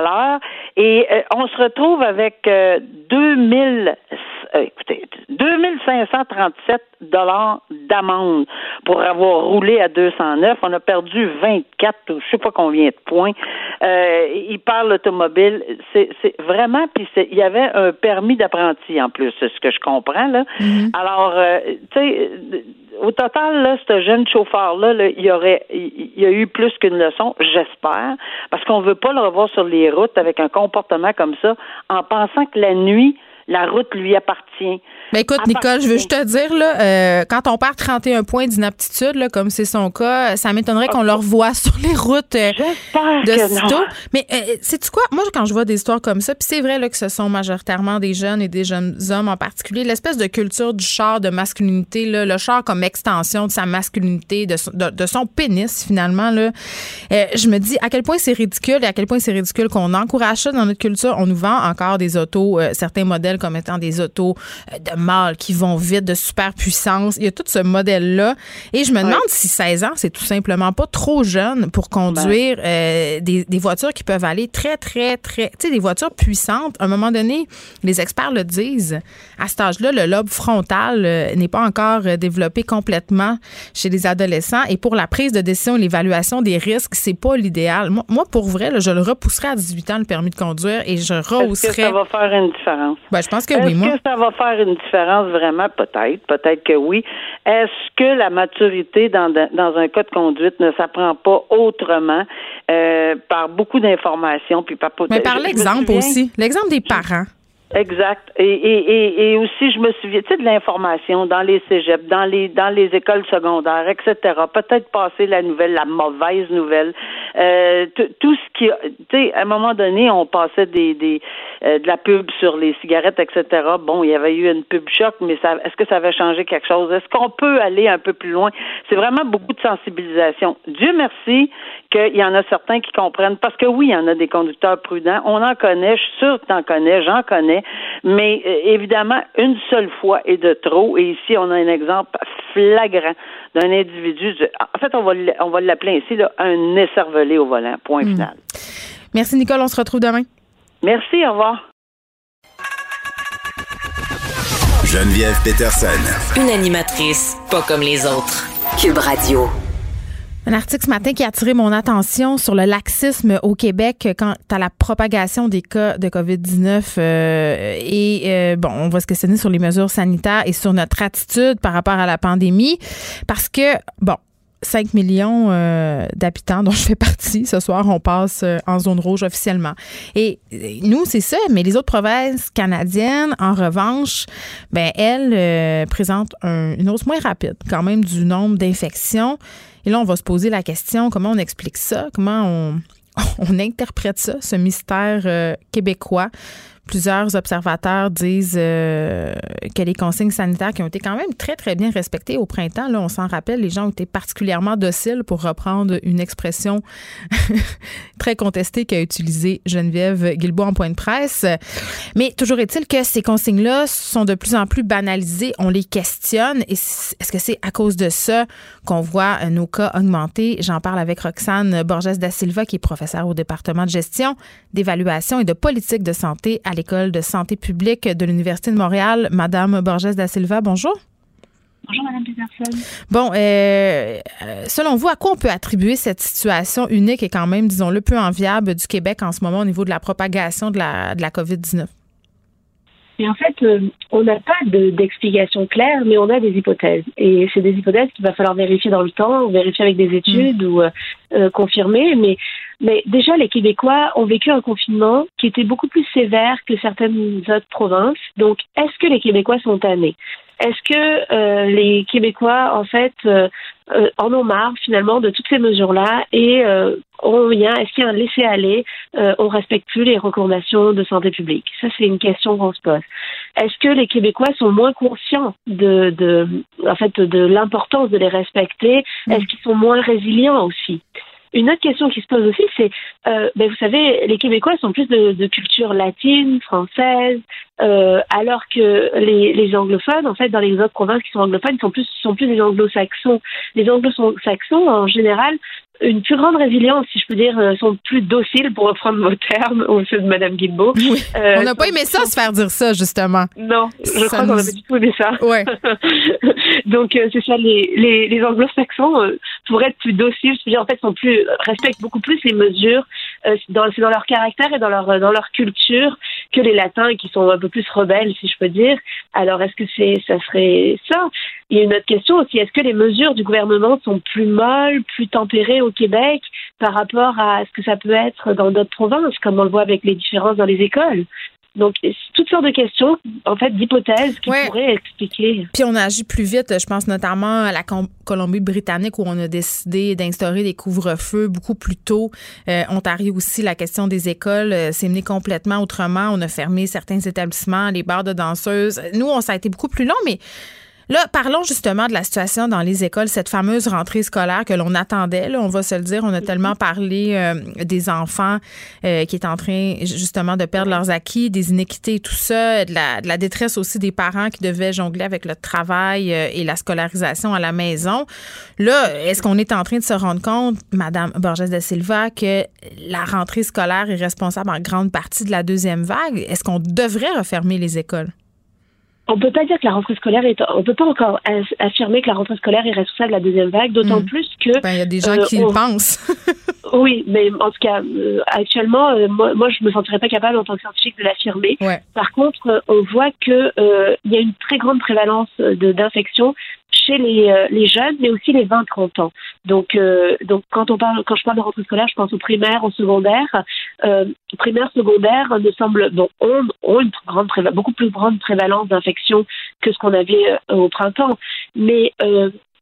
l'heure et euh, on se retrouve avec euh, 2000 euh, écoutez, 2537 dollars d'amende pour avoir roulé à 209. On a perdu 24, je sais pas combien de points. Euh, il parle automobile. C'est, vraiment, puis il y avait un permis d'apprenti en plus, c'est ce que je comprends là. Mm-hmm. Alors, euh, tu sais, au total, là, ce jeune chauffeur-là, il y aurait, il y a eu plus qu'une leçon, j'espère, parce qu'on veut pas le revoir sur les routes avec un comportement comme ça, en pensant que la nuit, la route lui appartient. Mais écoute, Nicole, je veux juste te dire, là, euh, quand on perd 31 points d'inaptitude, là, comme c'est son cas, ça m'étonnerait qu'on le revoie *laughs* sur les routes euh, de sitôt. Mais euh, sais-tu quoi? Moi, quand je vois des histoires comme ça, puis c'est vrai là, que ce sont majoritairement des jeunes et des jeunes hommes en particulier, l'espèce de culture du char de masculinité, là, le char comme extension de sa masculinité, de son, de, son pénis, finalement, là, euh, je me dis à quel point c'est ridicule et à quel point c'est ridicule qu'on encourage ça dans notre culture. On nous vend encore des autos, certains modèles comme étant des autos de mâles qui vont vite, de super puissance. Il y a tout ce modèle-là. Et je me demande si 16 ans, c'est tout simplement pas trop jeune pour conduire ben. euh, des, des, voitures qui peuvent aller très, très, très. Tu sais, des voitures puissantes. À un moment donné, les experts le disent. À cet âge-là, le lobe frontal euh, n'est pas encore euh, développé complètement chez les adolescents. Et pour la prise de décision et l'évaluation des risques, c'est pas l'idéal. Moi, pour vrai, je le repousserai à 18 ans, le permis de conduire, et je rehausserais. Est-ce que ça va faire une différence? Ben, je pense que oui, moi. Est-ce que ça va faire une différence vraiment? Peut-être. Peut-être que oui. Est-ce que la maturité dans, dans un cas de conduite ne s'apprend pas autrement euh, par beaucoup d'informations? Puis par, Mais par l'exemple aussi. L'exemple des parents. Exact. Et, et, et, aussi, je me souviens, tu sais, de l'information dans les cégeps, dans les dans les écoles secondaires, etc. Peut-être passer la nouvelle, la mauvaise nouvelle, euh, tout ce qui, tu sais, à un moment donné, on passait des des euh, de la pub sur les cigarettes, etc. Bon, il y avait eu une pub choc, mais ça, est-ce que ça avait changé quelque chose? Est-ce qu'on peut aller un peu plus loin? C'est vraiment beaucoup de sensibilisation. Dieu merci qu'il y en a certains qui comprennent, parce que oui, il y en a des conducteurs prudents. On en connaît, je suis sûre que tu en connais, j'en connais mais euh, évidemment, une seule fois est de trop. Et ici, on a un exemple flagrant d'un individu. En fait, on va, on va l'appeler ici là, un écervelé au volant. Point hmm. final. Merci, Nicole. On se retrouve demain. Merci. Au revoir. Geneviève Peterson. Une animatrice pas comme les autres. Cube Radio. Un article ce matin qui a attiré mon attention sur le laxisme au Québec quant à la propagation des cas de COVID-19. Euh, et euh, bon, on va se questionner sur les mesures sanitaires et sur notre attitude par rapport à la pandémie. Parce que, bon, 5 millions euh, d'habitants dont je fais partie. Ce soir, on passe en zone rouge officiellement. Et nous, c'est ça, mais les autres provinces canadiennes, en revanche, ben elles présentent une hausse moins rapide quand même du nombre d'infections. Et là, on va se poser la question, comment on explique ça? Comment on, *laughs* interprète ça, ce mystère euh, québécois? Plusieurs observateurs disent euh, que les consignes sanitaires qui ont été quand même très, très bien respectées au printemps, là, on s'en rappelle, les gens ont été particulièrement dociles pour reprendre une expression *laughs* très contestée qu'a utilisée Geneviève Guilbault en point de presse. Mais toujours est-il que ces consignes-là sont de plus en plus banalisées. On les questionne. Est-ce que c'est à cause de ça qu'on voit nos cas augmenter? J'en parle avec Roxane Borges da Silva, qui est professeure au département de gestion, d'évaluation et de politique de santé à l'École de santé publique de l'Université de Montréal. Madame Borges da Silva, bonjour. Bonjour, Madame Peterson. Bon, euh, euh, selon vous, à quoi on peut attribuer cette situation unique et quand même, disons-le, peu enviable du Québec en ce moment au niveau de la propagation de la, de la COVID-19? Et en fait, euh, on n'a pas d'explication claire, mais on a des hypothèses. Et c'est des hypothèses qu'il va falloir vérifier dans le temps, vérifier avec des études ou euh, confirmer. Mais, mais déjà, les Québécois ont vécu un confinement qui était beaucoup plus sévère que certaines autres provinces. Donc, est-ce que les Québécois sont tannés? Est-ce que euh, les Québécois, en fait, euh, euh, en ont marre finalement de toutes ces mesures-là et ont rien Est-ce qu'il y a un laisser-aller On respecte plus les recommandations de santé publique? Ça, c'est une question qu'on se pose. Est-ce que les Québécois sont moins conscients de, de en fait, de l'importance de les respecter? Mm. Est-ce qu'ils sont moins résilients aussi? Une autre question qui se pose aussi, c'est, euh, ben vous savez, les Québécois sont plus de, culture latine, française, euh, alors que les, les, anglophones, en fait, dans les autres provinces qui sont anglophones, sont plus sont plus des anglo-saxons. Les anglo-saxons, en général, une plus grande résilience, si je peux dire, euh, sont plus dociles, pour reprendre vos termes, au ceux de Mme Guilbeault. Oui. Euh, on n'a pas aimé ça, se faire dire ça, justement. Non, je crois qu'on n'a pas du tout aimé ça. Ouais. *laughs* Donc, euh, c'est ça, les, les, les anglo-saxons, euh, pour être plus dociles, je veux dire, en fait, sont plus, respectent beaucoup plus les mesures. dans, c'est dans leur caractère et dans leur, dans leur culture que les latins qui sont un peu plus rebelles, si je peux dire. Alors, est-ce que c'est, ça serait ça? Il y a une autre question aussi. Est-ce que les mesures du gouvernement sont plus molles, plus tempérées au Québec par rapport à ce que ça peut être dans d'autres provinces, comme on le voit avec les différences dans les écoles? Donc, toutes sortes de questions, en fait, d'hypothèses qui pourraient expliquer. Puis on a agi plus vite. Je pense notamment à la Colombie-Britannique où on a décidé d'instaurer des couvre-feux beaucoup plus tôt. Euh, Ontario aussi, la question des écoles euh, s'est menée complètement autrement. On a fermé certains établissements, les bars de danseuses. Nous, on, ça a été beaucoup plus long, mais Là, parlons justement de la situation dans les écoles, cette fameuse rentrée scolaire que l'on attendait. Là, on va se le dire, on a tellement parlé euh, des enfants euh, qui est en train justement de perdre leurs acquis, des inéquités et tout ça, de la, de la détresse aussi des parents qui devaient jongler avec le travail euh, et la scolarisation à la maison. Là, est-ce qu'on est en train de se rendre compte, Madame Borges de Silva, que la rentrée scolaire est responsable en grande partie de la deuxième vague? Est-ce qu'on devrait refermer les écoles? On peut pas dire que la rentrée scolaire est, on peut pas encore affirmer que la rentrée scolaire est responsable de la deuxième vague, d'autant mm. plus que. Ben, il y a des gens euh, qui le pensent. *laughs* oui, mais en tout cas, euh, actuellement, euh, moi, moi, je me sentirais pas capable en tant que scientifique de l'affirmer. Par contre, on voit que il y a une très grande prévalence d'infections euh, les jeunes, mais aussi les 20-30 ans. Donc, euh, donc quand on parle, quand je parle de rentrée scolaire, je pense aux primaires, aux secondaires. Euh, primaires, secondaires semble bon, ont, ont une grande beaucoup plus grande prévalence d'infection que ce qu'on avait euh, au printemps. Mais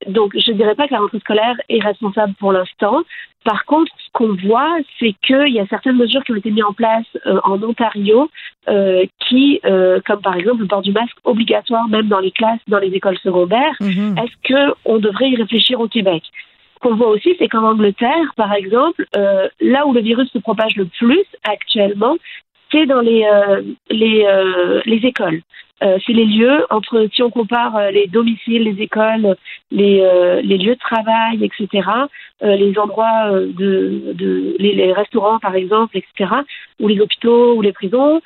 donc, je ne dirais pas que la rentrée scolaire est responsable pour l'instant. Par contre, ce qu'on voit, c'est qu'il y a certaines mesures qui ont été mises en place euh, en Ontario, euh, qui, euh, comme par exemple le port du masque obligatoire même dans les classes, dans les écoles secondaires. Mhm. Est-ce qu'on devrait y réfléchir au Québec? Ce qu'on voit aussi, c'est qu'en Angleterre, par exemple, là où le virus se propage le plus actuellement, c'est dans les, les, les écoles. Euh, c'est les lieux entre, si on compare euh, les domiciles, les écoles, les, euh, les lieux de travail, etc., les endroits de, de les, restaurants par exemple, etc., ou les hôpitaux ou les prisons,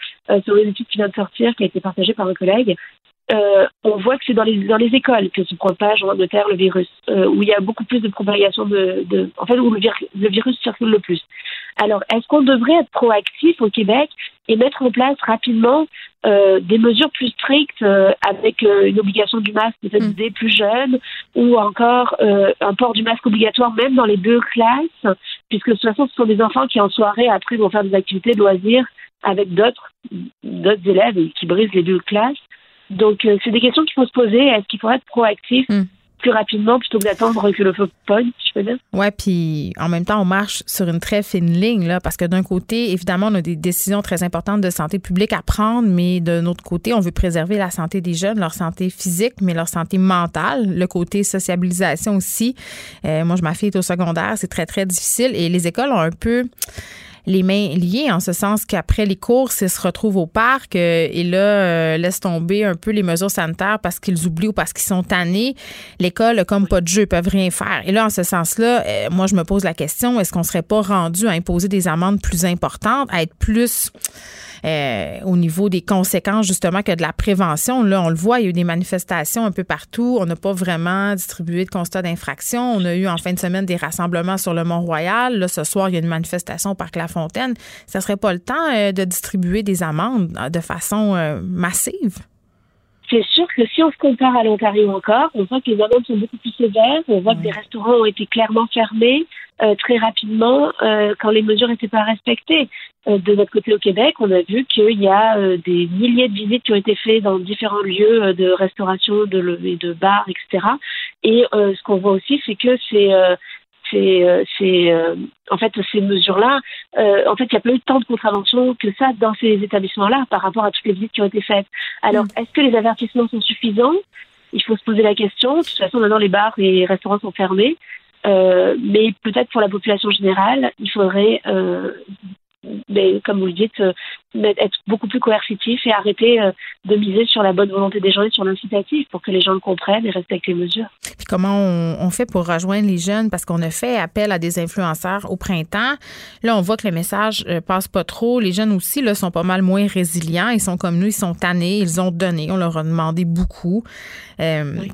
sur une étude qui vient de sortir, qui a été partagée par un collègue, euh, on voit que c'est dans les, dans les écoles que se propage en Angleterre le virus, euh, où il y a beaucoup plus de propagation de, de en fait, où le, virus circule le plus. Alors, est-ce qu'on devrait être proactif au Québec et mettre en place rapidement euh, des mesures plus strictes euh, avec euh, une obligation du masque peut-être mm. des plus jeunes ou encore un port du masque obligatoire même dans les deux classes, puisque de toute façon, ce sont des enfants qui en soirée après vont faire des activités de loisirs avec d'autres d'autres élèves et qui brisent les deux classes. Donc, euh, c'est des questions qu'il faut se poser. Est-ce qu'il faut être proactif hmm. Plus rapidement plutôt que d'attendre que le feu pogne, si je peux dire? Oui, puis en même temps, on marche sur une très fine ligne, là, parce que d'un côté, évidemment, on a des décisions très importantes de santé publique à prendre, mais d'un autre côté, on veut préserver la santé des jeunes, leur santé physique, mais leur santé mentale, le côté sociabilisation aussi. Euh, moi, je ma fille est au secondaire, c'est très, très difficile et les écoles ont un peu les mains liées en ce sens qu'après les courses, ils se retrouvent au parc euh, et là euh, laissent tomber un peu les mesures sanitaires parce qu'ils oublient ou parce qu'ils sont tannés. L'école, comme pas de jeu, ils peuvent rien faire. Et là, en ce sens-là, euh, moi, je me pose la question est-ce qu'on serait pas rendu à imposer des amendes plus importantes, à être plus euh, au niveau des conséquences justement que de la prévention? Là, on le voit, il y a eu des manifestations un peu partout. On n'a pas vraiment distribué de constat d'infraction. On a eu en fin de semaine des rassemblements sur le Mont-Royal. Là, ce soir, il y a une manifestation au Parc La Lafontaine, ça serait pas le temps de distribuer des amendes de façon massive? c'est sûr que si on se compare à l'Ontario encore, on voit que les amendes sont beaucoup plus sévères, on voit que des restaurants ont été clairement fermés euh, très rapidement euh, quand les mesures n'étaient pas respectées. Euh, de notre côté au Québec, on a vu qu'il y a des milliers de visites qui ont été faites dans différents lieux de restauration, de, de bars, etc. Et ce qu'on voit aussi, c'est que c'est c'est, euh, euh, en fait ces mesures-là, euh, en fait, il n'y a pas eu tant de contraventions que ça dans ces établissements-là par rapport à toutes les visites qui ont été faites. Alors, mm. est-ce que les avertissements sont suffisants? Il faut se poser la question. De toute façon, maintenant, les bars et les restaurants sont fermés. mais peut-être pour la population générale, il faudrait mais comme vous le dites, euh, être beaucoup plus coercitif et arrêter euh, de miser sur la bonne volonté des gens et sur l'incitatif pour que les gens le comprennent et respectent les mesures. Puis comment on, fait pour rejoindre les jeunes? Parce qu'on a fait appel à des influenceurs au printemps. Là, on voit que le message euh, passe pas trop. Les jeunes aussi là, sont pas mal moins résilients. Ils sont comme nous, ils sont tannés, ils ont donné. On leur a demandé beaucoup.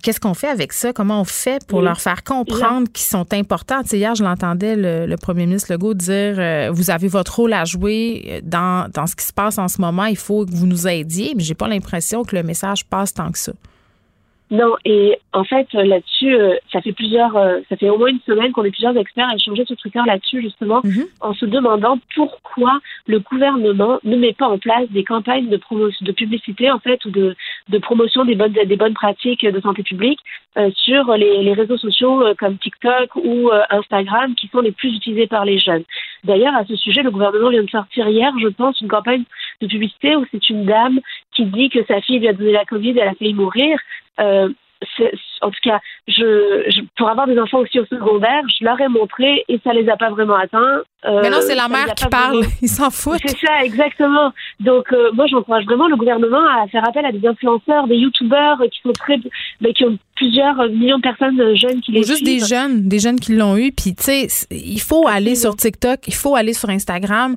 Qu'est-ce qu'on fait avec ça? Comment on fait pour leur faire comprendre qu'ils sont importants? hier, je l'entendais, le, premier ministre Legault dire Vous avez votre rôle à jouer euh, dans, dans ce qui se passe en ce moment. Il faut que vous nous aidiez, mais j'ai pas l'impression que le message passe tant que ça. Non, et en fait, euh, là-dessus, euh, ça fait plusieurs, euh, ça fait au moins une semaine qu'on est plusieurs experts à échanger sur Twitter là-dessus, justement, mhm. en se demandant pourquoi le gouvernement ne met pas en place des campagnes de promotion, de publicité, en fait, ou de, de promotion des bonnes, des bonnes pratiques de santé publique sur les, les, réseaux sociaux comme TikTok ou Instagram, qui sont les plus utilisés par les jeunes. D'ailleurs, à ce sujet, le gouvernement vient de sortir hier, je pense, une campagne de publicité où c'est une dame qui dit que sa fille lui a donné la Covid, elle a failli mourir. Euh, en tout cas, je, pour avoir des enfants aussi au secondaire, je leur ai montré et ça les a pas vraiment atteints. Euh, mais non, c'est la mère qui parle, ils s'en foutent. C'est ça, exactement. Donc, euh, moi, j'encourage vraiment le gouvernement à faire appel à des influenceurs, des youtubeurs qui sont très, ben, qui ont plusieurs millions de personnes jeunes qui les Juste des jeunes, des jeunes qui l'ont eu. Puis, tu sais, il faut aller sur TikTok, il faut aller sur Instagram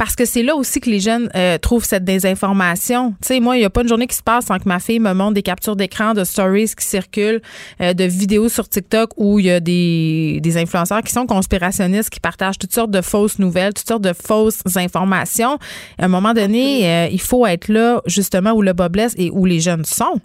parce que c'est là aussi que les jeunes euh, trouvent cette désinformation. Tu sais, moi, il n'y a pas une journée qui se passe sans que ma fille me montre des captures d'écran de stories qui circulent, euh, de vidéos sur TikTok où il y a des, des influenceurs qui sont conspirationnistes, qui partagent toutes sortes de fausses nouvelles, toutes sortes de fausses informations. À un moment donné, euh, il faut être là justement où le bas blesse et où les jeunes sont.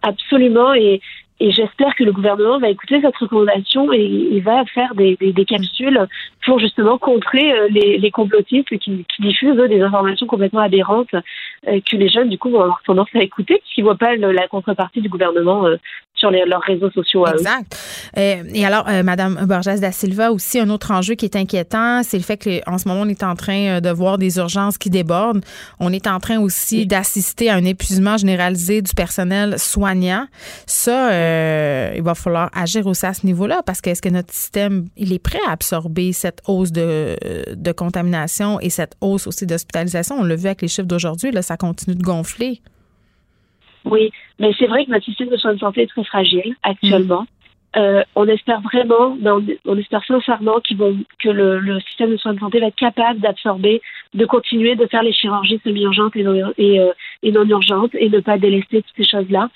Absolument. Et et j'espère que le gouvernement va écouter cette recommandation et va faire des, des, capsules pour justement contrer euh, les, les complotistes qui, diffusent des informations complètement aberrantes euh, que les jeunes, du coup, vont avoir tendance à écouter puisqu'ils voient pas la contrepartie du gouvernement euh, sur les, leurs réseaux sociaux. exact. et alors, Madame Borges da Silva, aussi, un autre enjeu qui est inquiétant, c'est le fait qu'en ce moment, on est en train de voir des urgences qui débordent. On est en train aussi d'assister à un épuisement généralisé du personnel soignant. Ça, euh, il va falloir agir aussi à ce niveau-là parce que est-ce que notre système il est prêt à absorber cette hausse de, de contamination et cette hausse aussi d'hospitalisation? On l'a vu avec les chiffres d'aujourd'hui, là, ça continue de gonfler. Oui, mais c'est vrai que notre système de soins de santé est très fragile actuellement. Euh, on espère vraiment, on espère sincèrement que le, système de soins de santé va être capable d'absorber, de continuer de faire les chirurgies semi-urgentes et, et, euh, et, non urgentes et ne pas délester toutes ces choses-là.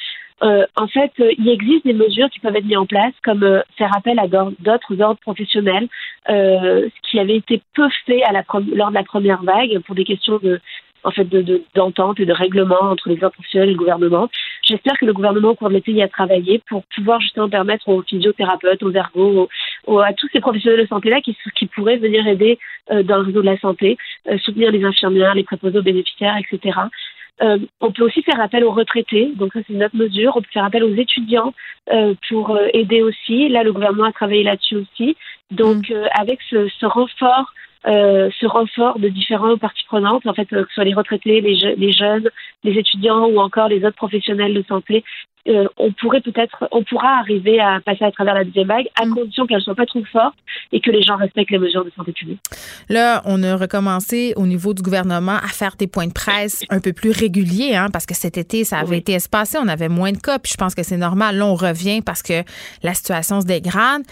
Euh, en fait, euh, il existe des mesures qui peuvent être mises en place, comme faire appel à d'autres ordres professionnels, ce qui avait été peu fait lors de la première vague pour des questions de en fait d'entente et de règlement entre les professionnels et le gouvernement. J'espère que le gouvernement au cours de l'été y a travaillé pour pouvoir justement permettre aux physiothérapeutes, aux ergots, à tous ces professionnels de santé là qui, qui pourraient venir aider dans le réseau de la santé, soutenir les infirmières, les préposés aux bénéficiaires, etc. Euh, on peut aussi faire appel aux retraités, donc ça c'est une autre mesure. On peut faire appel aux étudiants euh, pour euh, aider aussi. Là, le gouvernement a travaillé là-dessus aussi. Donc, mm. avec ce, ce renfort euh, ce renfort de différentes parties prenantes, en fait, que ce soit les retraités, les, les, jeunes, les étudiants ou encore les autres professionnels de santé, euh, on pourrait peut-être, on pourra arriver à passer à travers la deuxième vague à mm. condition qu'elle soit pas trop forte et que les gens respectent les mesures de santé publique. Là, on a recommencé au niveau du gouvernement à faire des points de presse un peu plus réguliers, hein, parce que cet été, ça avait été espacé, on avait moins de cas, puis je pense que c'est normal. Là, on revient parce que la situation se dégrade.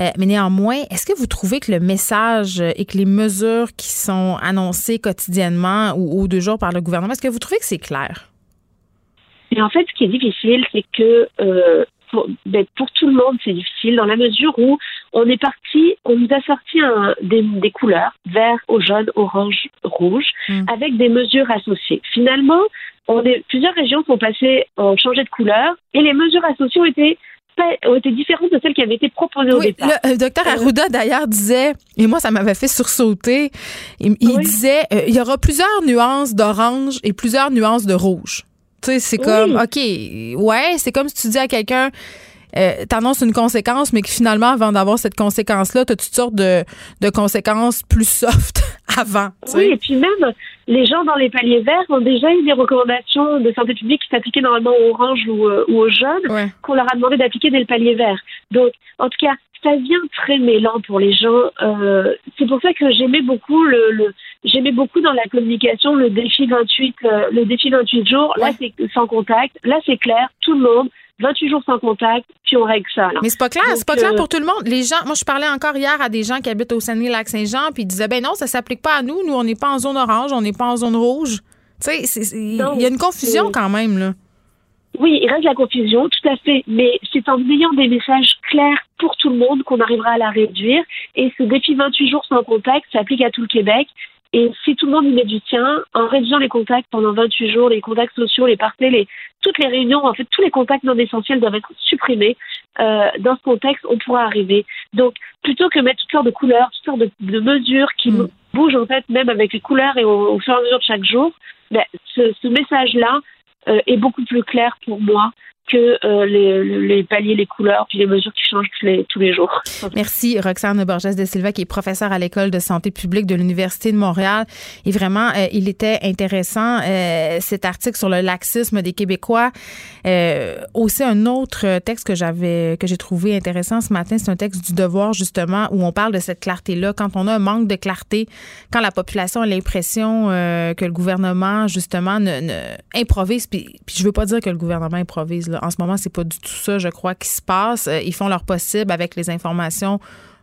Euh, mais néanmoins, est-ce que vous trouvez que le message et que les mesures qui sont annoncées quotidiennement ou, ou deux jours par le gouvernement, est-ce que vous trouvez que c'est clair? Et en fait, ce qui est difficile, c'est que euh, pour, ben, pour tout le monde, c'est difficile dans la mesure où on est parti, on nous a sorti un, des, des, couleurs vert, au jaune, orange, rouge, mm. avec des mesures associées. Finalement, on est, plusieurs régions sont passées, ont changé de couleur et les mesures associées ont été ont été différentes de celles qui avaient été proposées au départ. Le euh, docteur euh, Arruda, d'ailleurs, disait, et moi, ça m'avait fait sursauter, il, disait, euh, il y aura plusieurs nuances d'orange et plusieurs nuances de rouge. Tu sais, c'est comme, OK, ouais, c'est comme si tu dis à quelqu'un, euh, t'annonces une conséquence, mais que finalement, avant d'avoir cette conséquence-là, t'as toutes sortes de, de conséquences plus *laughs* soft avant. Oui, et puis même, les gens dans les paliers verts ont déjà eu des recommandations de santé publique qui s'appliquaient normalement au orange ou, euh, ou aux jaunes, qu'on leur a demandé d'appliquer dès le palier vert. Donc, en tout cas, ça vient très mêlant pour les gens. Euh, c'est pour ça que j'aimais beaucoup le, le j'aimais beaucoup dans la communication le défi 28 euh, le défi 28 jours. Là c'est sans contact. Là c'est clair, tout le monde 28 jours sans contact, puis on règle ça. Mais c'est pas clair, c'est pas clair euh, pour tout le monde. Les gens, moi, je parlais encore hier à des gens qui habitent au Saguenay-Lac-Saint-Jean, puis ils disaient, ben non, ça s'applique pas à nous. Nous, on n'est pas en zone orange, on n'est pas en zone rouge. Tu sais, il y a une confusion quand même, là. Oui, il reste la confusion, tout à fait, mais c'est en ayant des messages clairs pour tout le monde qu'on arrivera à la réduire. Et ce défi 28 jours sans contact s'applique à tout le Québec. Et si tout le monde y met du tien, en réduisant les contacts pendant 28 jours, les contacts sociaux, les parties, les, toutes les réunions, en fait, tous les contacts non essentiels doivent être supprimés. Euh, dans ce contexte, on pourra arriver. Donc, plutôt que mettre toutes sortes de couleurs, toutes sortes de, mesures qui mm. bougent, en fait, même avec les couleurs et au, fur et à mesure de chaque jour, ben, ce, ce message-là euh, est beaucoup plus clair pour moi que euh, les, les, paliers, les couleurs, puis les mesures qui changent tous les, tous les jours. Merci, Roxane Borges de Silva, qui est professeure à l'École de santé publique de l'Université de Montréal. Et vraiment, euh, il était intéressant, euh, cet article sur le laxisme des Québécois. aussi, un autre texte que j'avais, que j'ai trouvé intéressant ce matin, c'est un texte du devoir, justement, où on parle de cette clarté-là. Quand on a un manque de clarté, quand la population a l'impression que le gouvernement, justement, ne, ne improvise, puis, puis je veux pas dire que le gouvernement improvise, en ce moment, c'est pas du tout ça, je crois, qui se passe. Euh, ils font leur possible avec les informations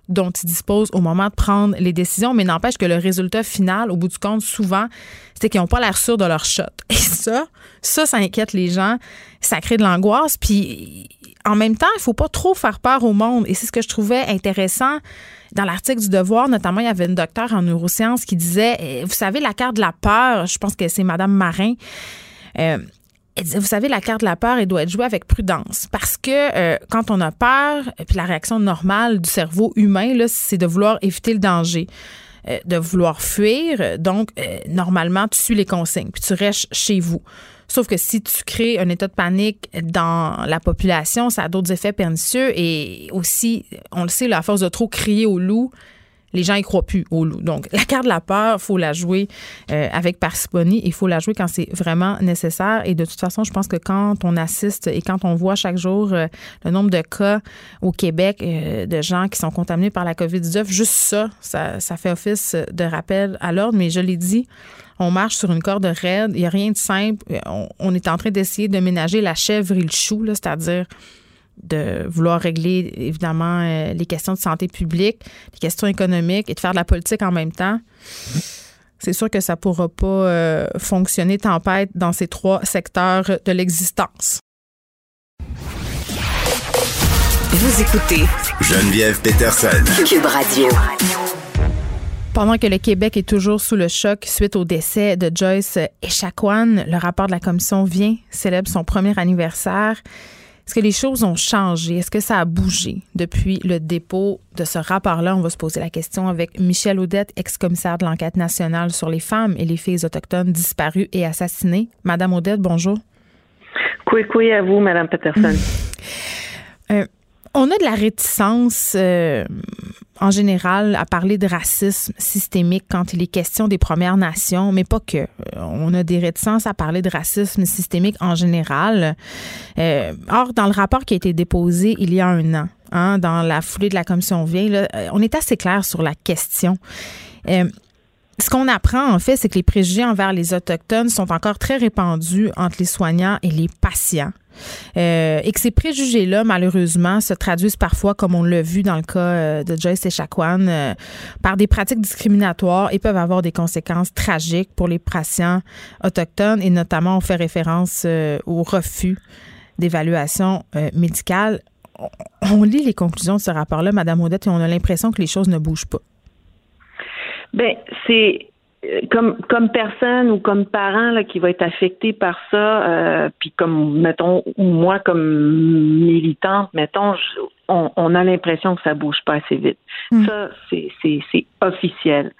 dont ils disposent au moment de prendre les décisions, mais n'empêche que le résultat final, au bout du compte, souvent, c'est qu'ils n'ont pas l'air sûrs de leur shot. *laughs* Et ça, ça, ça inquiète les gens, ça crée de l'angoisse, puis en même temps, il faut pas trop faire peur au monde. Et c'est ce que je trouvais intéressant dans l'article du Devoir, notamment, il y avait une docteure en neurosciences qui disait, eh, vous savez, la carte de la peur, je pense que c'est Madame Marin, euh, vous savez, la carte de la peur, elle doit être jouée avec prudence parce que euh, quand on a peur, puis la réaction normale du cerveau humain, c'est de vouloir éviter le danger, euh, de vouloir fuir. Donc, euh, normalement, tu suis les consignes, puis tu restes chez vous. Sauf que si tu crées un état de panique dans la population, ça a d'autres effets pernicieux et aussi, on le sait, la force de trop crier au loup, les gens y croient plus au loup. Donc, la carte de la peur, faut la jouer euh, avec parcimonie. Il faut la jouer quand c'est vraiment nécessaire. Et de toute façon, je pense que quand on assiste et quand on voit chaque jour euh, le nombre de cas au Québec euh, de gens qui sont contaminés par la COVID-19, juste ça, ça, fait office de rappel à l'ordre. Mais je l'ai dit, on marche sur une corde raide. Il n'y a rien de simple. On, on est en train d'essayer de ménager la chèvre et le chou, c'est-à-dire de vouloir régler évidemment euh, les questions de santé publique, les questions économiques et de faire de la politique en même temps. C'est sûr que ça ne pourra pas euh, fonctionner tempête dans ces trois secteurs de l'existence. Vous écoutez Geneviève Peterson. Cube Radio. Pendant que le Québec est toujours sous le choc suite au décès de Joyce Echaquan, le rapport de la commission vient, célèbre son premier anniversaire. Est-ce que les choses ont changé? Est-ce que ça a bougé depuis le dépôt de ce rapport-là? On va se poser la question avec Michel Audette, ex-commissaire de l'enquête nationale sur les femmes et les filles autochtones disparues et assassinées. Madame Audette, bonjour. Oui à vous, Madame Peterson. *laughs* Euh, on a de la réticence euh, en général à parler de racisme systémique quand il est question des Premières Nations, mais pas que. Euh, on a des réticences à parler de racisme systémique en général. Euh, or, dans le rapport qui a été déposé il y a un an, hein, dans la foulée de la commission Vieille, on est assez clair sur la question ce qu'on apprend, en fait, c'est que les préjugés envers les Autochtones sont encore très répandus entre les soignants et les patients. Euh, et que ces préjugés-là, malheureusement, se traduisent parfois, comme on l'a vu dans le cas euh, de Joyce Echaquan, euh, par des pratiques discriminatoires et peuvent avoir des conséquences tragiques pour les patients autochtones. Et notamment, on fait référence au refus d'évaluation médicale. On lit les conclusions de ce rapport-là, Madame Odette, et on a l'impression que les choses ne bougent pas. Ben, c'est comme comme personne ou comme parent là, qui va être affecté par ça, euh, puis comme mettons ou moi comme militante, mettons, on, on, a l'impression que ça bouge pas assez vite. Hmm. Ça, c'est c'est officiel.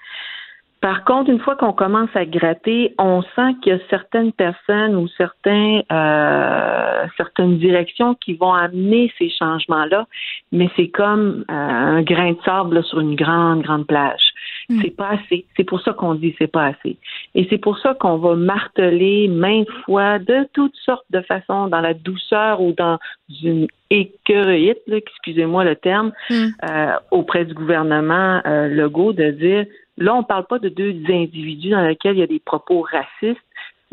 Par contre, une fois qu'on commence à gratter, on sent qu'il y a certaines personnes ou certains euh, certaines directions qui vont amener ces changements-là, mais c'est comme euh, un grain de sable sur une grande grande plage. Mm. C'est pas assez. C'est pour ça qu'on dit c'est pas assez. Et c'est pour ça qu'on va marteler maintes fois de toutes sortes de façons, dans la douceur ou dans une écœurite, excusez-moi le terme, mm. euh, auprès du gouvernement euh, Legault de dire là, on parle pas de deux individus dans lesquels il y a des propos racistes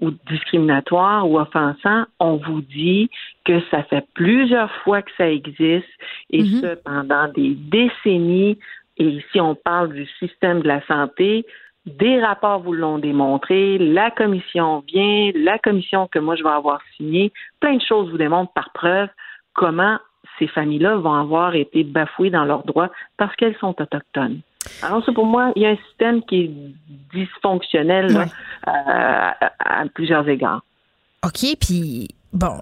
ou discriminatoires ou offensants, on vous dit que ça fait plusieurs fois que ça existe et mm-hmm. ce pendant des décennies et si on parle du système de la santé, des rapports vous l'ont démontré, la commission vient, la commission que moi je vais avoir signée, plein de choses vous démontrent par preuve comment ces familles-là vont avoir été bafouées dans leurs droits parce qu'elles sont autochtones. Alors, c'est pour moi, il y a un système qui est dysfonctionnel euh, à plusieurs égards. OK, puis Bon,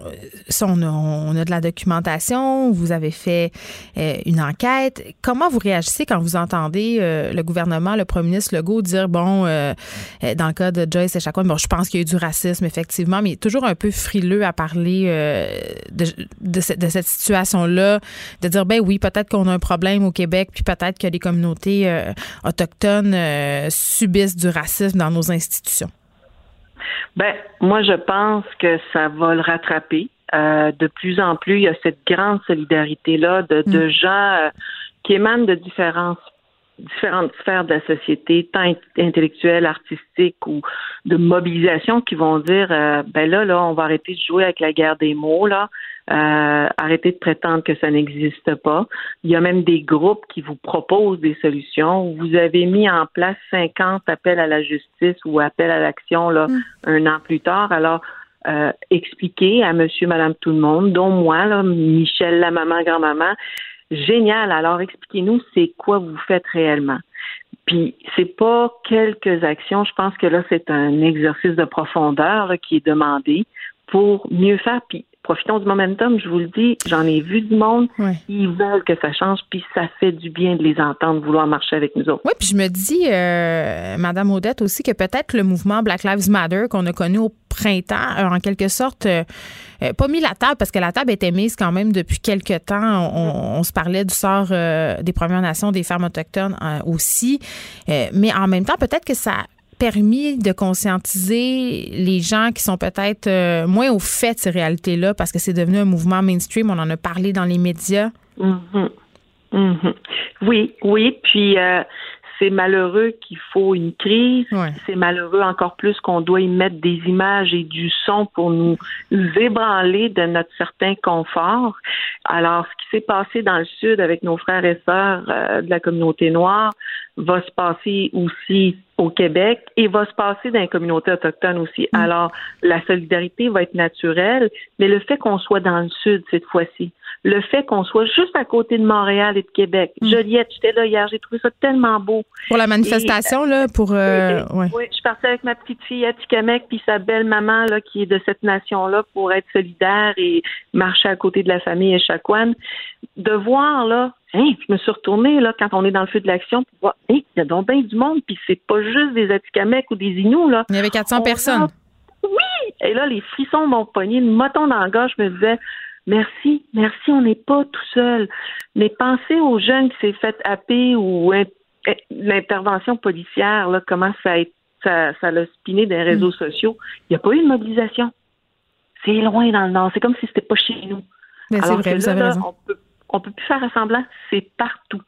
ça, on a, de la documentation, vous avez fait euh, une enquête. Comment vous réagissez quand vous entendez euh, le gouvernement, le premier ministre Legault dire, bon, euh, dans le cas de Joyce et Chacun, bon, je pense qu'il y a eu du racisme, effectivement, mais toujours un peu frileux à parler de, de, cette situation-là, de dire, ben oui, peut-être qu'on a un problème au Québec, puis peut-être que les communautés autochtones subissent du racisme dans nos institutions. Ben, moi, je pense que ça va le rattraper. Euh, de plus en plus, il y a cette grande solidarité-là de, de mm. gens euh, qui émanent de différentes différentes sphères de la société, tant intellectuelle, artistique ou de mobilisation, qui vont dire euh, ben là, là, on va arrêter de jouer avec la guerre des mots, là. Euh, arrêtez de prétendre que ça n'existe pas. Il y a même des groupes qui vous proposent des solutions. Vous avez mis en place 50 appels à la justice ou appels à l'action là mm. un an plus tard. Alors euh, expliquez à monsieur, madame, tout le monde, dont moi, là, Michel, la maman, grand-maman, génial. Alors expliquez-nous c'est quoi vous faites réellement? Puis c'est pas quelques actions. Je pense que là c'est un exercice de profondeur qui est demandé pour mieux faire. Puis profitons du momentum, je vous le dis, j'en ai vu du monde, ils veulent que ça change, puis ça fait du bien de les entendre vouloir marcher avec nous autres. Oui, puis je me dis, euh, Madame Odette aussi, que peut-être le mouvement Black Lives Matter qu'on a connu au printemps, en quelque sorte, euh, euh, pas mis la table, parce que la table était mise quand même depuis quelques temps. On, se parlait du sort des Premières Nations, des femmes autochtones aussi, mais en même temps, peut-être que ça permis de conscientiser les gens qui sont peut-être euh, moins au fait de ces réalités-là parce que c'est devenu un mouvement mainstream. On en a parlé dans les médias. Mm-hmm. Mm-hmm. Oui, oui. Puis euh, c'est malheureux qu'il faut une crise. C'est malheureux encore plus qu'on doit y mettre des images et du son pour nous ébranler de notre certain confort. Alors, ce qui s'est passé dans le Sud avec nos frères et sœurs euh, de la communauté noire va se passer aussi au Québec et va se passer dans les communautés autochtones aussi. Mm. Alors, la solidarité va être naturelle, mais le fait qu'on soit dans le Sud cette fois-ci, le fait qu'on soit juste à côté de Montréal et de Québec. Mm. Joliette, j'étais là hier, j'ai trouvé ça tellement beau. Pour la manifestation, là, pour... Euh, oui, je suis partie avec ma petite fille à Tikamek, puis sa belle-maman, là, qui est de cette nation-là, pour être solidaire et marcher à côté de la famille Echaquan. De voir, là, Hein, je me suis retournée là quand on est dans le feu de l'action pour voir, hein, il y a donc bien du monde, puis c'est pas juste des Atikamekw ou des Inuits là. Il y avait 400 personnes. Oui, et là les frissons m'ont pogné, le moton dans la gorge, je me disais, Merci, merci, on n'est pas tout seul. Mais pensez aux jeunes qui s'est fait happer ou eh, l'intervention policière, là, comment ça a, ça, ça l'a spiné des réseaux mm. sociaux. Il n'y a pas eu de mobilisation. C'est loin dans le nord. C'est comme si c'était pas chez nous. Mais c'est vrai, vous avez raison. On peut, on peut plus faire semblant. C'est partout.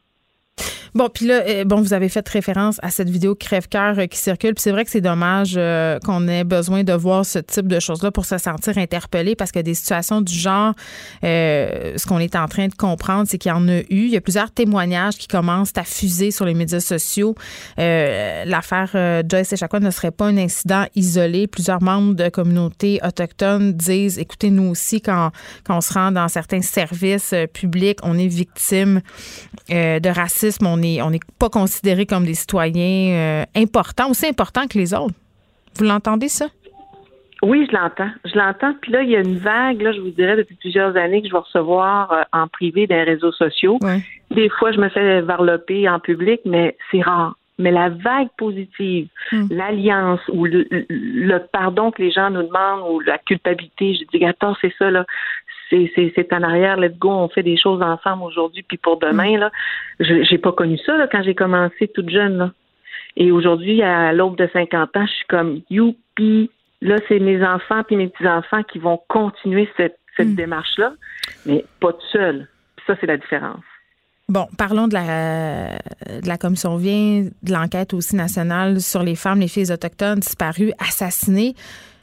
Bon, puis là, euh, bon, vous avez fait référence à cette vidéo crève-cœur euh, qui circule. Puis c'est vrai que c'est dommage euh, qu'on ait besoin de voir ce type de choses-là pour se sentir interpellé parce que des situations du genre, ce qu'on est en train de comprendre, c'est qu'il y en a eu. Il y a plusieurs témoignages qui commencent à fuser sur les médias sociaux. L'affaire Joyce Echaquan ne serait pas un incident isolé. Plusieurs membres de communautés autochtones disent, écoutez, nous aussi, quand, on se rend dans certains services publics, on est victime de racisme, n'est on pas considéré comme des citoyens euh, importants, aussi importants que les autres. Vous l'entendez, ça? Oui, je l'entends. Je l'entends. Puis là, il y a une vague, là, je vous dirais, depuis plusieurs années que je vais recevoir euh, en privé des réseaux sociaux. Des fois, je me fais varloper en public, mais c'est rare. Mais la vague positive, hmm. l'alliance ou le, pardon que les gens nous demandent ou la culpabilité, je dis, attends, c'est ça, là c'est en arrière, let's go, on fait des choses ensemble aujourd'hui, puis pour demain, là. J'ai pas connu ça là, quand j'ai commencé toute jeune. Là. Et aujourd'hui, à l'aube de 50 ans, je suis comme youpi. Là, c'est mes enfants puis mes petits-enfants qui vont continuer cette, cette mm. démarche-là, mais pas tout seul. Ça, c'est la différence. Bon, parlons de la, de la commission vient, de l'enquête aussi nationale sur les femmes, les filles autochtones disparues, assassinées.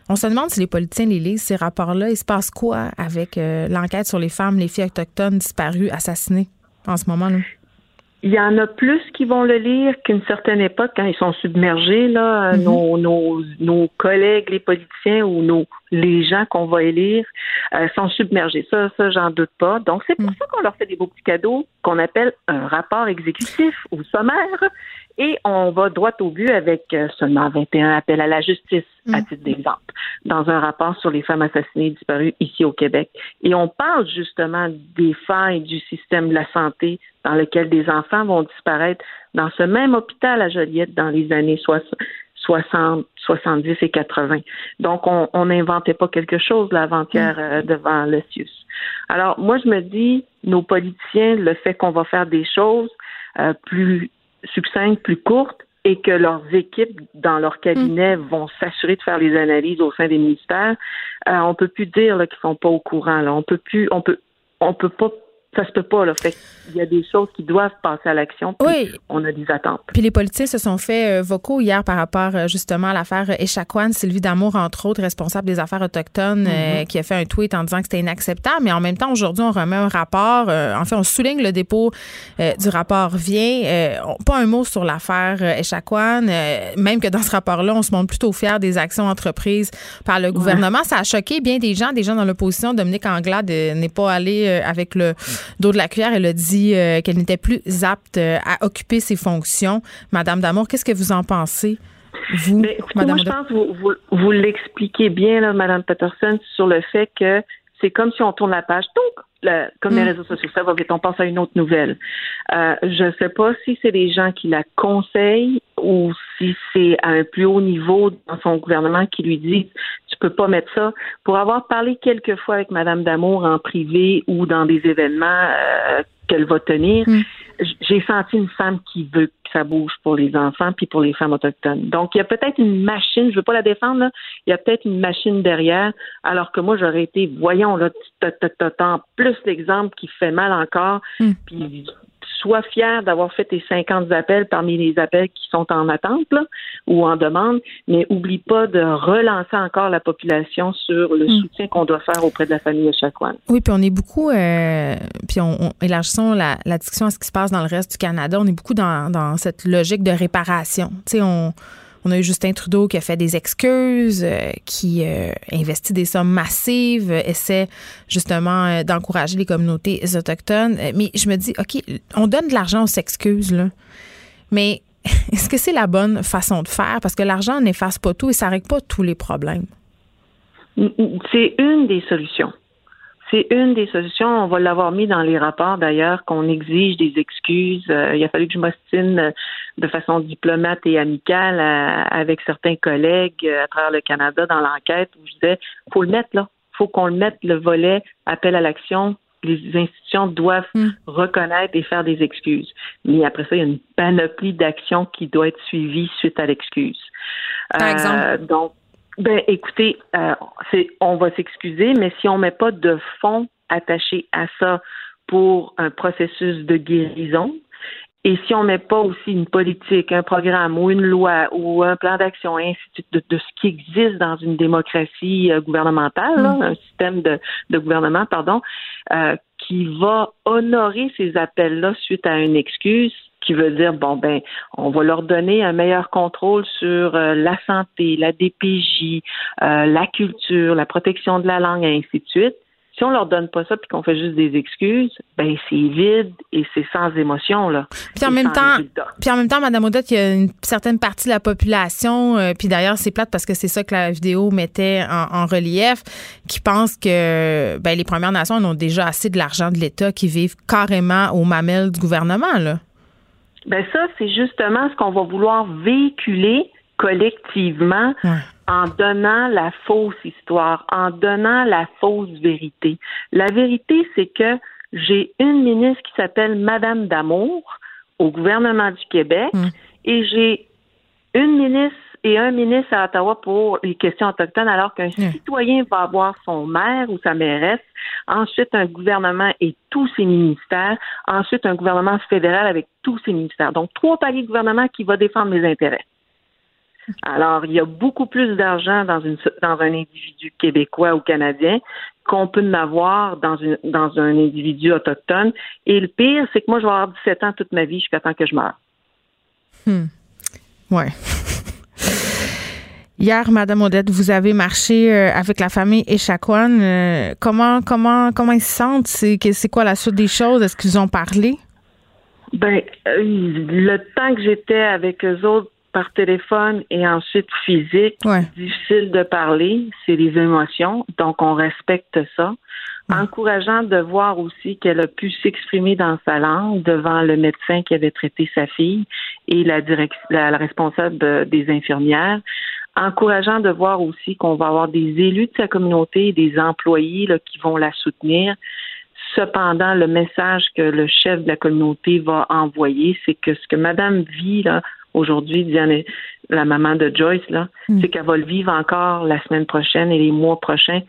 On se demande si les politiciens les lisent, ces rapports-là. Il se passe quoi avec euh, l'enquête sur les femmes, les filles autochtones disparues, assassinées en ce moment-là? Il y en a plus qui vont le lire qu'une certaine époque quand ils sont submergés, là, euh, mm-hmm. nos, nos, collègues, les politiciens ou nos les gens qu'on va élire euh, sont submergés. Ça, ça, j'en doute pas. Donc, c'est pour mm. ça qu'on leur fait des beaux petits cadeaux qu'on appelle un rapport exécutif ou sommaire et on va droit au but avec euh, seulement 21 appels à la justice, à mm. titre d'exemple, dans un rapport sur les femmes assassinées disparues ici au Québec. Et on parle justement des failles du système de la santé dans lequel des enfants vont disparaître dans ce même hôpital à Joliette dans les années 60, 70 et 80. Donc, on n'inventait pas quelque chose l'avant-hier mm. euh, devant le CIUS. Alors, moi, je me dis, nos politiciens, le fait qu'on va faire des choses euh, plus succinctes, plus courtes, et que leurs équipes dans leur cabinet mm. vont s'assurer de faire les analyses au sein des ministères, euh, on peut plus dire qu'ils sont pas au courant. Là. On peut plus, on peut, on peut pas ça se peut pas, là. Fait il y a des choses qui doivent passer à l'action. Oui. On a des attentes. Puis les politiciens se sont fait euh, vocaux hier par rapport euh, justement à l'affaire Échaquan. Sylvie Damour, entre autres, responsable des affaires autochtones, euh, mm-hmm. qui a fait un tweet en disant que c'était inacceptable. Mais en même temps, aujourd'hui, on remet un rapport. en fait, on souligne le dépôt du rapport vient. pas un mot sur l'affaire Échaquan. même que dans ce rapport-là, on se montre plutôt fier des actions entreprises par le gouvernement. Ça a choqué bien des gens, des gens dans l'opposition. Dominique Anglade n'est pas allé avec le d'eau de la cuillère. Elle a dit euh, qu'elle n'était plus apte euh, à occuper ses fonctions. Madame Damour, qu'est-ce que vous en pensez? Vous, Madame moi, je pense que vous, vous, l'expliquez bien, là, Madame Peterson, sur le fait que c'est comme si on tourne la page, donc, comme les mm. réseaux sociaux, ça va vite, on passe à une autre nouvelle. Euh, je ne sais pas si c'est les gens qui la conseillent ou si c'est à un plus haut niveau dans son gouvernement qui lui dit tu peux pas mettre ça. Pour avoir parlé quelques fois avec Madame Damour en privé ou dans des événements euh, qu'elle va tenir, mm. j'ai senti une femme qui veut que ça bouge pour les enfants puis pour les femmes autochtones. Donc il y a peut-être une machine, je veux pas la défendre là, il y a peut-être une machine derrière, alors que moi j'aurais été, voyons là, en plus l'exemple qui fait mal encore, mm. puis sois fier d'avoir fait tes 50 appels parmi les appels qui sont en attente ou en demande, mais oublie pas de relancer encore la population sur le hmm. soutien qu'on doit faire auprès de la famille Echaquan. Oui, puis on est beaucoup, euh, puis on, élargissons la, discussion à ce qui se passe dans le reste du Canada. On est beaucoup dans, dans cette logique de réparation. Tu sais, on on a eu Justin Trudeau qui a fait des excuses, euh, qui euh, investit des sommes massives, essaie justement euh, d'encourager les communautés autochtones. Mais je me dis, OK, on donne de l'argent aux excuses, là. Mais *laughs* est-ce que c'est la bonne façon de faire? Parce que l'argent n'efface pas tout et ça règle pas tous les problèmes. C'est une des solutions. C'est une des solutions. On va l'avoir mis dans les rapports d'ailleurs qu'on exige des excuses. Euh, il a fallu que je m'ostine euh, de façon diplomate et amicale euh, avec certains collègues à travers le Canada dans l'enquête où je disais faut le mettre là. faut qu'on le mette le volet appel à l'action. Les institutions doivent hmm. reconnaître et faire des excuses. Mais après ça, il y a une panoplie d'actions qui doit être suivie suite à l'excuse. Par exemple? Donc, ben, écoutez, euh, c'est, on va s'excuser, mais si on met pas de fonds attachés à ça pour un processus de guérison Et si on met pas aussi une politique, un programme ou une loi ou un plan d'action, ainsi de, de, ce qui existe dans une démocratie euh, gouvernementale, mm. un système de, de gouvernement, pardon, euh, qui va honorer ces appels-là suite à une excuse, qui veut dire bon ben on va leur donner un meilleur contrôle sur euh, la santé, la DPJ, euh, la culture, la protection de la langue et ainsi de suite. Si on leur donne pas ça puis qu'on fait juste des excuses, ben c'est vide et c'est sans émotion là. Puis en même temps, puis en même temps, Madame Odette, il y a une certaine partie de la population, euh, puis d'ailleurs c'est plate parce que c'est ça que la vidéo mettait en, relief, qui pense que ben, les Premières Nations ont déjà assez de l'argent de l'État qui vivent carrément aux mamelles du gouvernement là. Ben ça, c'est justement ce qu'on va vouloir véhiculer collectivement en donnant la fausse histoire, en donnant la fausse vérité. La vérité, c'est que j'ai une ministre qui s'appelle Madame Damour au gouvernement du Québec mm. et j'ai une ministre et un ministre à Ottawa pour les questions autochtones, alors qu'un citoyen va avoir son maire ou sa mairesse, ensuite un gouvernement et tous ses ministères, ensuite un gouvernement fédéral avec tous ses ministères. Donc, trois paliers de gouvernement qui va défendre les intérêts. Alors, il y a beaucoup plus d'argent dans, une, dans un individu québécois ou canadien qu'on peut en avoir dans, une, dans un individu autochtone. Et le pire, c'est que moi, je vais avoir 17 ans toute ma vie jusqu'à temps que je meure. Hmm. Ouais. Hier, Madame Odette, vous avez marché euh, avec la famille Echaquan. Euh, comment, comment, comment ils se sentent? C'est, c'est quoi la suite des choses? Est-ce qu'ils ont parlé? Ben, euh, le temps que j'étais avec eux autres par téléphone et ensuite physique, difficile de parler, c'est les émotions. Donc, on respecte ça. Encourageant de voir aussi qu'elle a pu s'exprimer dans sa langue devant le médecin qui avait traité sa fille et la, la responsable des infirmières encourageant de voir aussi qu'on va avoir des élus de sa communauté, des employés qui vont la soutenir. Cependant, le message que le chef de la communauté va envoyer, c'est que ce que Madame vit là aujourd'hui, Diane, la maman de Joyce là, hmm. c'est qu'elle va le vivre encore la semaine prochaine et les mois prochains.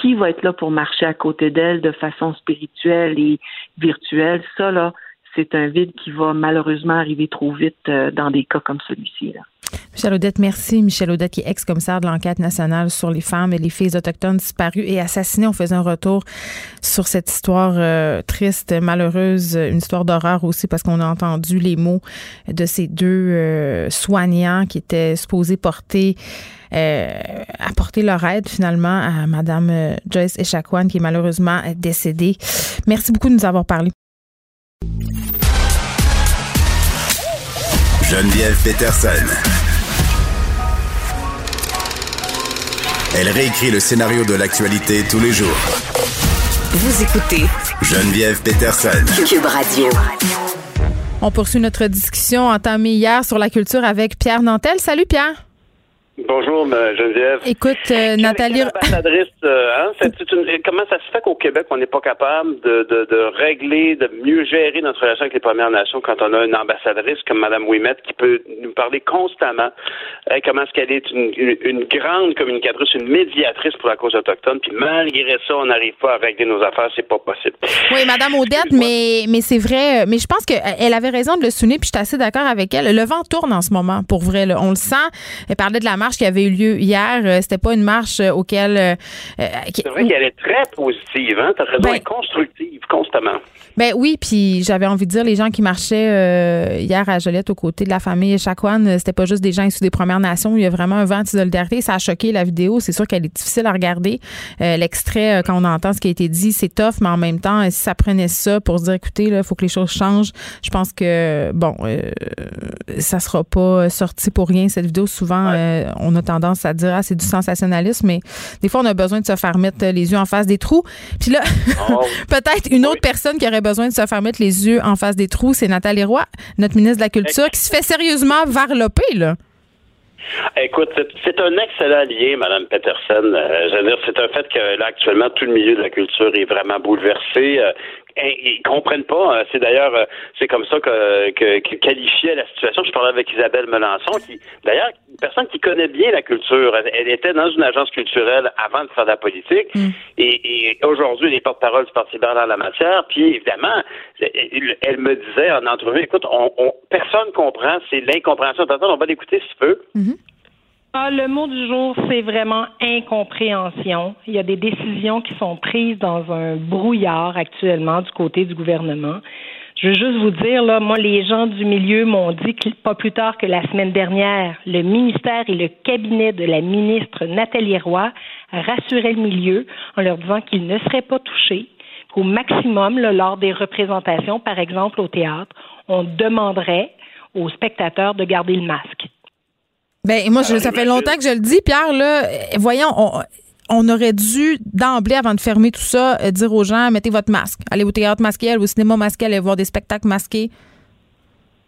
Qui va être là pour marcher à côté d'elle de façon spirituelle et virtuelle? Ça là, c'est un vide qui va malheureusement arriver trop vite euh, dans des cas comme celui-ci là. Michel Audette, merci. Michel Audette, qui est ex-commissaire de l'enquête nationale sur les femmes et les filles autochtones disparues et assassinées. On faisait un retour sur cette histoire euh, triste, malheureuse, une histoire d'horreur aussi parce qu'on a entendu les mots de ces deux euh, soignants qui étaient supposés porter euh, apporter leur aide finalement à Madame Joyce Echaquan qui est malheureusement décédée. Merci beaucoup de nous avoir parlé. Geneviève Peterson. Elle réécrit le scénario de l'actualité tous les jours. Vous écoutez Geneviève Peterson. Cube Radio. On poursuit notre discussion entamée hier sur la culture avec Pierre Nantel. Salut Pierre. Bonjour, Geneviève. Écoute, euh, Nathalie. Ambassadrice, euh, hein, *laughs* comment ça se fait qu'au Québec, on n'est pas capable de, de, de, régler, de mieux gérer notre relation avec les Premières Nations quand on a une ambassadrice comme Mme Ouimet qui peut nous parler constamment? Hein, comment est-ce qu'elle est une, une, grande communicatrice, une médiatrice pour la cause autochtone, puis malgré ça, on n'arrive pas à régler nos affaires, c'est pas possible. Oui, Mme Odette, mais, mais c'est vrai. Mais je pense qu'elle avait raison de le souligner, puis je suis assez d'accord avec elle. Le vent tourne en ce moment, pour vrai. On le sent. Elle parlait de la marche qui avait eu lieu hier. Euh, c'était pas une marche euh, auquel. Euh, c'est vrai qu'elle est très positive, hein? T'as raison, ben, constructive constamment. Ben oui, puis j'avais envie de dire, les gens qui marchaient hier à Joliette aux côtés de la famille Chakwan, c'était pas juste des gens issus des Premières Nations. Il y a vraiment un vent de solidarité. Ça a choqué la vidéo. C'est sûr qu'elle est difficile à regarder. L'extrait, quand on entend ce qui a été dit, c'est tough, mais en même temps, si ça prenait ça pour se dire, écoutez, il faut que les choses changent, je pense que, bon, ça sera pas sorti pour rien, cette vidéo. Souvent, on a tendance à dire, ah, c'est du sensationnalisme, mais des fois, on a besoin de se faire mettre les yeux en face des trous. Puis là, oh. *laughs* peut-être une autre personne qui aurait besoin de se faire mettre les yeux en face des trous, c'est Nathalie Roy, notre ministre de la Culture, qui se fait sérieusement varloper, là. Écoute, c'est un excellent lien, Mme Peterson. Euh, c'est un fait que là, actuellement, tout le milieu de la culture est vraiment bouleversé. Euh, ils comprennent pas. C'est d'ailleurs, c'est comme ça que, que, la situation. Je parlais avec Isabelle Melançon, qui, d'ailleurs, une personne qui connaît bien la culture. Elle, était dans une agence culturelle avant de faire de la politique. Mm. Et, et aujourd'hui, les porte-parole du Parti libéral dans la matière. Puis, évidemment, elle, me disait en entrevue, écoute, on, on, personne comprend, c'est l'incompréhension. On va l'écouter si tu veux. Mm-hmm. Ah, le mot du jour, c'est vraiment incompréhension. Il y a des décisions qui sont prises dans un brouillard actuellement du côté du gouvernement. Je veux juste vous dire, là, moi, les gens du milieu m'ont dit que pas plus tard que la semaine dernière, le ministère et le cabinet de la ministre Nathalie Roy rassuraient le milieu en leur disant qu'ils ne seraient pas touchés, qu'au maximum, lors des représentations, par exemple au théâtre, on demanderait aux spectateurs de garder le masque. Ben moi, ça fait longtemps que je le dis, Pierre. Là, voyons, on, aurait dû d'emblée, avant de fermer tout ça, euh, dire aux gens mettez votre masque, allez au théâtre masqué, allez au cinéma masqué, allez voir des spectacles masqués.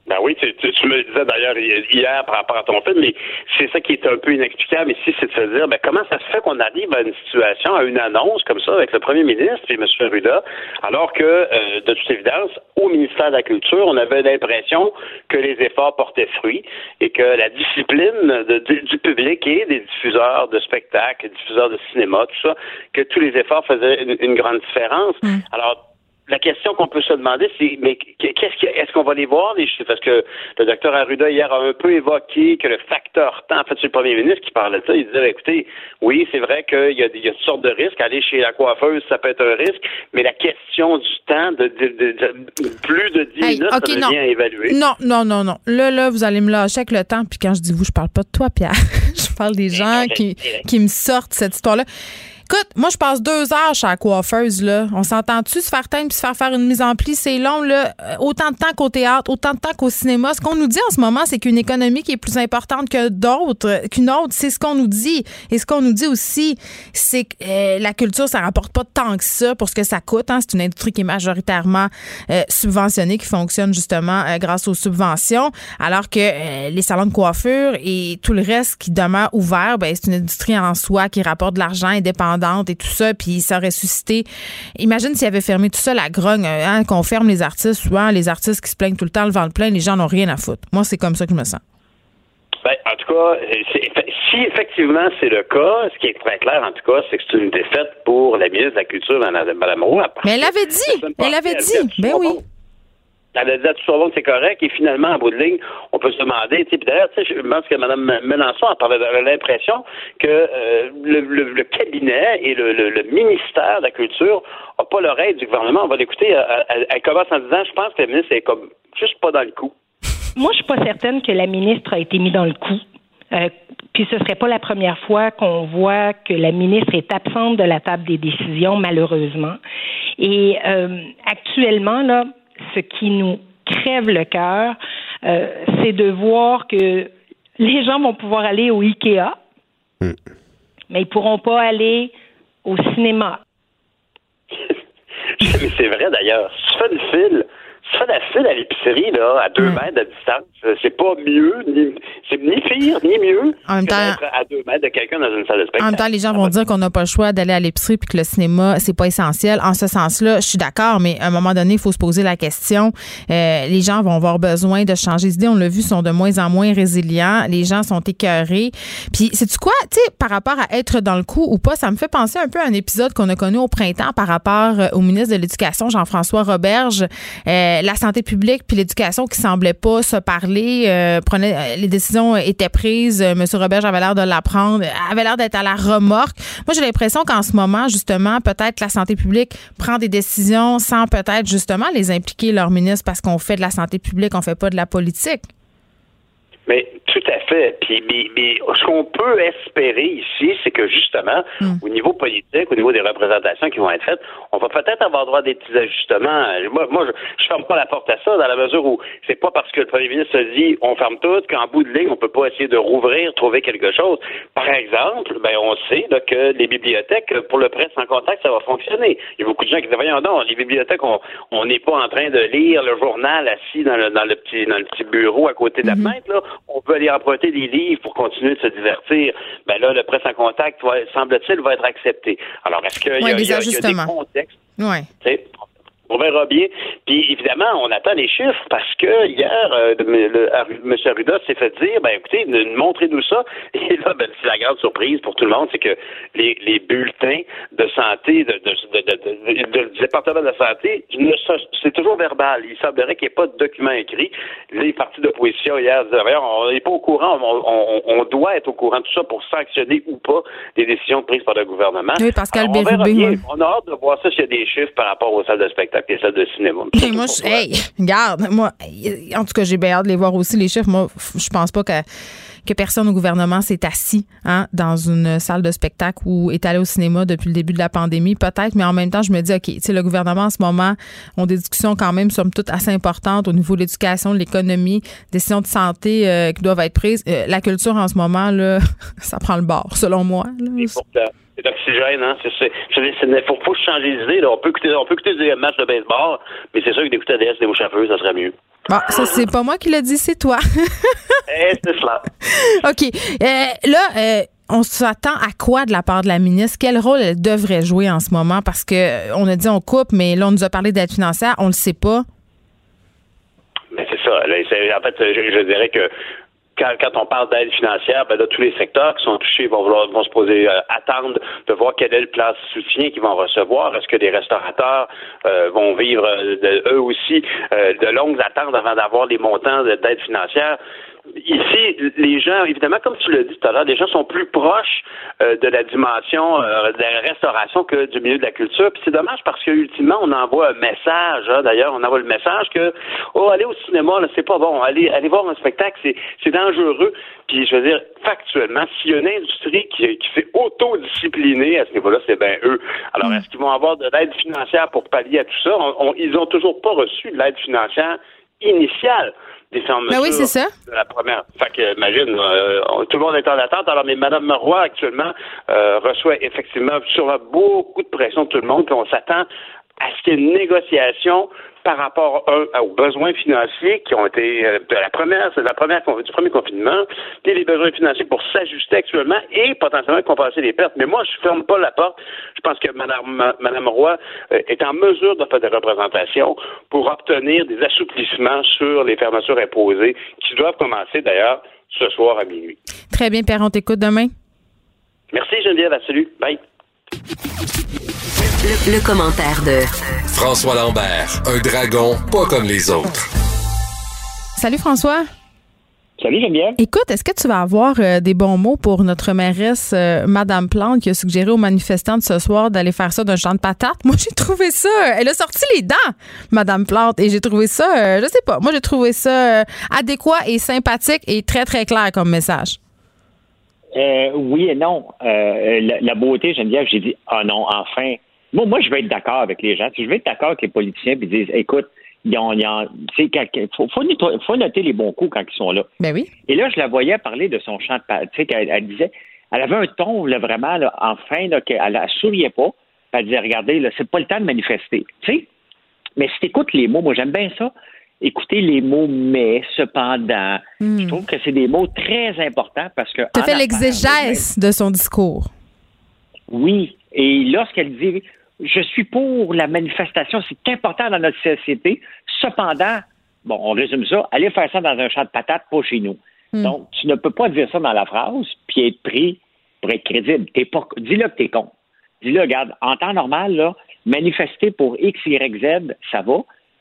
Ben oui, tu, tu, me le disais d'ailleurs hier par rapport à ton film, mais c'est ça qui est un peu inexplicable ici, c'est de se dire ben, comment ça se fait qu'on arrive à une situation, à une annonce comme ça avec le premier ministre et M. Ruda, alors que, euh, de toute évidence, au ministère de la Culture, on avait l'impression que les efforts portaient fruit et que la discipline du public et des diffuseurs de spectacles, diffuseurs de cinéma, tout ça, que tous les efforts faisaient une, grande différence. Mm. Alors, la question qu'on peut se demander, c'est mais qu'est-ce est-ce qu'on va les voir les chiffres? Parce que le docteur Arruda hier a un peu évoqué que le facteur temps, en fait, c'est le premier ministre qui parlait de ça. Il disait, écoutez, oui, c'est vrai qu'il y a, il y a toutes sortes de risques. Aller chez la coiffeuse, ça peut être un risque, mais la question du temps de, plus de 10 minutes, ça devient à évaluer. Non, non, non, non. Là, là, vous allez me lâcher avec le temps. Puis quand je dis vous, je parle pas de toi, Pierre. *laughs* je parle des gens qui, qui me sortent cette histoire-là. Écoute, moi, je passe deux heures chez la coiffeuse, là. On s'entend-tu se faire teindre puis se faire faire une mise en pli? C'est long, là. Euh, autant de temps qu'au théâtre, autant de temps qu'au cinéma. Ce qu'on nous dit en ce moment, c'est qu'une économie qui est plus importante que d'autres, euh, qu'une autre, c'est ce qu'on nous dit. Et ce qu'on nous dit aussi, c'est que euh, la culture, ça rapporte pas tant que ça pour ce que ça coûte. Hein. C'est une industrie qui est majoritairement subventionnée, qui fonctionne justement grâce aux subventions, alors que les salons de coiffure et tout le reste qui demeure ouvert, ben, c'est une industrie en soi qui rapporte de l'argent indépendant et tout ça, puis ça aurait suscité. Imagine s'il avait fermé tout ça, la grogne, hein, qu'on ferme les artistes, souvent les artistes qui se plaignent tout le temps, le ventre plein, les gens n'ont rien à foutre. Moi, c'est comme ça que je me sens. Ben, en tout cas, si effectivement c'est le cas, ce qui est très clair en tout cas, c'est que c'est une défaite pour la ministre de la Culture, Mme Roux. Mais elle l'avait dit, elle l'avait dit, ben oui elle a dit à tout le que c'est correct, et finalement, en bout de ligne, on peut se demander, tu d'ailleurs, je pense que Mme Mélenchon a l'impression que euh, le, cabinet et le, ministère de la Culture n'ont pas l'oreille du gouvernement. On va l'écouter. Elle, commence en disant, je pense que la ministre est comme juste pas dans le coup. Moi, je suis pas certaine que la ministre a été mise dans le coup. Euh, puis ce serait pas la première fois qu'on voit que la ministre est absente de la table des décisions, malheureusement. Et euh, actuellement, là, ce qui nous crève le cœur, euh, c'est de voir que les gens vont pouvoir aller au IKEA, hmm. mais ils pourront pas aller au cinéma. *laughs* c'est vrai d'ailleurs. Si tu fais ça, la file à l'épicerie, là, à deux hmm. mètres de distance, c'est pas mieux, ni, c'est ni pire, ni mieux en même temps, à deux mètres de quelqu'un dans une salle de spectacle. En même temps, les gens vont dire qu'on n'a pas le choix d'aller à l'épicerie puis que le cinéma, c'est pas essentiel. En ce sens-là, je suis d'accord, mais à un moment donné, il faut se poser la question. Euh, les gens vont avoir besoin de changer d'idée. On l'a vu, sont de moins en moins résilients. Les gens sont écœurés. Puis, c'est-tu quoi, tu sais, par rapport à être dans le coup ou pas, ça me fait penser un peu à un épisode qu'on a connu au printemps par rapport euh, au ministre de l'Éducation, Jean-François Roberge. Euh, la santé publique puis l'éducation qui semblaient pas se parler, euh, prenait, euh, les décisions étaient prises. Euh, Monsieur Robert avait l'air de l'apprendre, avait l'air d'être à la remorque. Moi, j'ai l'impression qu'en ce moment, justement, peut-être la santé publique prend des décisions sans peut-être justement les impliquer leur ministre parce qu'on fait de la santé publique, on fait pas de la politique. Mais tout à fait. Puis, mais, ce qu'on peut espérer ici, c'est que justement, hmm. au niveau politique, au niveau des représentations qui vont être faites, on va peut-être avoir droit à des petits ajustements. Moi, moi je, je ferme pas la porte à ça, dans la mesure où c'est pas parce que le premier ministre se dit on ferme tout qu'en bout de ligne, on peut pas essayer de rouvrir, trouver quelque chose. Par exemple, ben on sait que les bibliothèques, pour le prêt sans contact, ça va fonctionner. Il y a beaucoup de gens qui disent voyons non, les bibliothèques, on n'est pas en train de lire le journal assis dans le, dans le petit dans le petit bureau à côté de la mm-hmm. fenêtre. Là on peut aller emprunter des livres pour continuer de se divertir. Ben là, le presse en contact, semble-t-il, va être accepté. Alors, est-ce qu'il y, a des contextes? Oui. On verra bien. Puis évidemment, on attend les chiffres parce que hier, euh, M. Arruda s'est fait dire, ben écoutez, montrez-nous ça. *laughs* Et là, ben, c'est la grande surprise pour tout le monde, c'est que les, les bulletins de santé de, de, du département de la santé, c'est toujours verbal. Il semblerait qu'il n'y ait pas de document écrit. Les partis d'opposition hier disaient, on n'est pas au courant, on, on, doit être au courant de tout ça pour sanctionner ou pas des décisions prises par le gouvernement. Oui, Pascal on, on a hâte de voir ça s'il y a des chiffres par rapport aux salles de spectacle et salles de cinéma. moi, je, hey, regarde, moi, en tout cas, j'ai bien hâte de les voir aussi, les chiffres. Moi, je pense pas que que personne au gouvernement s'est assis hein, dans une salle de spectacle ou est allé au cinéma depuis le début de la pandémie, peut-être, mais en même temps, je me dis, OK, tu sais, le gouvernement en ce moment ont des discussions quand même, somme toute, assez importantes au niveau de l'éducation, de l'économie, décisions de santé euh, qui doivent être prises. Euh, la culture en ce moment, là, *laughs* ça prend le bord, selon moi. C'est oxygène, hein. C'est, il faut, faut changer d'idée. On peut écouter, on peut écouter des matchs de baseball, mais c'est sûr que d'écouter DS des mouches à ça serait mieux. Bon, ça, c'est pas moi qui l'ai dit, c'est toi. *laughs* eh, c'est cela. OK. Euh, là, euh, on s'attend à quoi de la part de la ministre? Quel rôle elle devrait jouer en ce moment? Parce que euh, on a dit on coupe, mais là, on nous a parlé d'aide financière, on le sait pas. Mais c'est ça. en fait, je, dirais que quand, on parle d'aide financière, ben là, tous les secteurs qui sont touchés vont, vont se poser, euh, attendre de voir quel est le plan de soutien qu'ils vont recevoir. Est-ce que les restaurateurs euh, vont vivre euh, eux aussi de longues attentes avant d'avoir les montants d'aide financière? Ici, les gens, évidemment, comme tu l'as dit tout à l'heure, les gens sont plus proches euh, de la dimension euh, de la restauration que du milieu de la culture. Puis c'est dommage parce que ultimement, on envoie un message. Hein, D'ailleurs, on envoie le message que oh, aller au cinéma, là, c'est pas bon. Aller, aller voir un spectacle, c'est, c'est dangereux. Puis je veux dire, factuellement, s'il y a une industrie qui, qui s'est autodisciplinée à ce niveau-là, c'est bien eux. Alors, est-ce qu'ils vont avoir de l'aide financière pour pallier à tout ça? ils ont toujours pas reçu de l'aide financière initiale des ben oui, c'est ça. la première. Fait que, imagine, euh, tout le monde est en attente. Alors, mais Mme Roy, actuellement, euh, reçoit effectivement sur beaucoup de pression de tout le monde, puis on s'attend à ce qu'il y ait une négociation par rapport aux besoins financiers qui ont été euh, de la première, c'est la première du premier confinement, puis les besoins financiers pour s'ajuster actuellement et potentiellement compenser les pertes. Mais moi, je ferme pas la porte. Je pense que Mme, Madame Roy euh, est en mesure de faire des représentations pour obtenir des assouplissements sur les fermetures imposées qui doivent commencer d'ailleurs ce soir à minuit. Très bien, Père, on t'écoute demain. Merci Geneviève, salut. Bye. Le, commentaire de François Lambert, un dragon pas comme les autres. Salut François. Salut Geneviève. Écoute, est-ce que tu vas avoir euh, des bons mots pour notre mairesse euh, Madame Plante qui a suggéré aux manifestants de ce soir d'aller faire ça d'un champ de patates? *laughs* Moi, j'ai trouvé ça. Elle a sorti les dents, Madame Plante, et j'ai trouvé ça, euh, je sais pas, moi j'ai trouvé ça adéquat et sympathique et très très clair comme message. oui et non. La, la, beauté, Geneviève, j'ai dit, ah non, enfin, moi, moi, je vais être d'accord avec les gens. Je vais être d'accord avec les politiciens et disent, écoute, il faut, faut, noter les bons coups quand ils sont là. Ben oui. Et là, je la voyais parler de son chant de tu sais, elle, disait, elle avait un ton là, vraiment, là, enfin, là, qu'elle ne souriait pas. Elle disait, regardez, là, c'est pas le temps de manifester. Tu sais? Mais si tu écoutes les mots, moi j'aime bien ça. Écouter les mots mais, cependant. Hmm. Je trouve que c'est des mots très importants parce que. Tu fait l'exégèse de son discours. Oui. Et lorsqu'elle dit je suis pour la manifestation, c'est important dans notre société. Cependant, bon, on résume ça, aller faire ça dans un champ de patates, pas chez nous. Hmm. Donc, tu ne peux pas dire ça dans la phrase, puis être pris pour être crédible. pas, dis-le que t'es con. Dis-le, regarde, en temps normal, là, manifester pour X, Y, Z, ça va.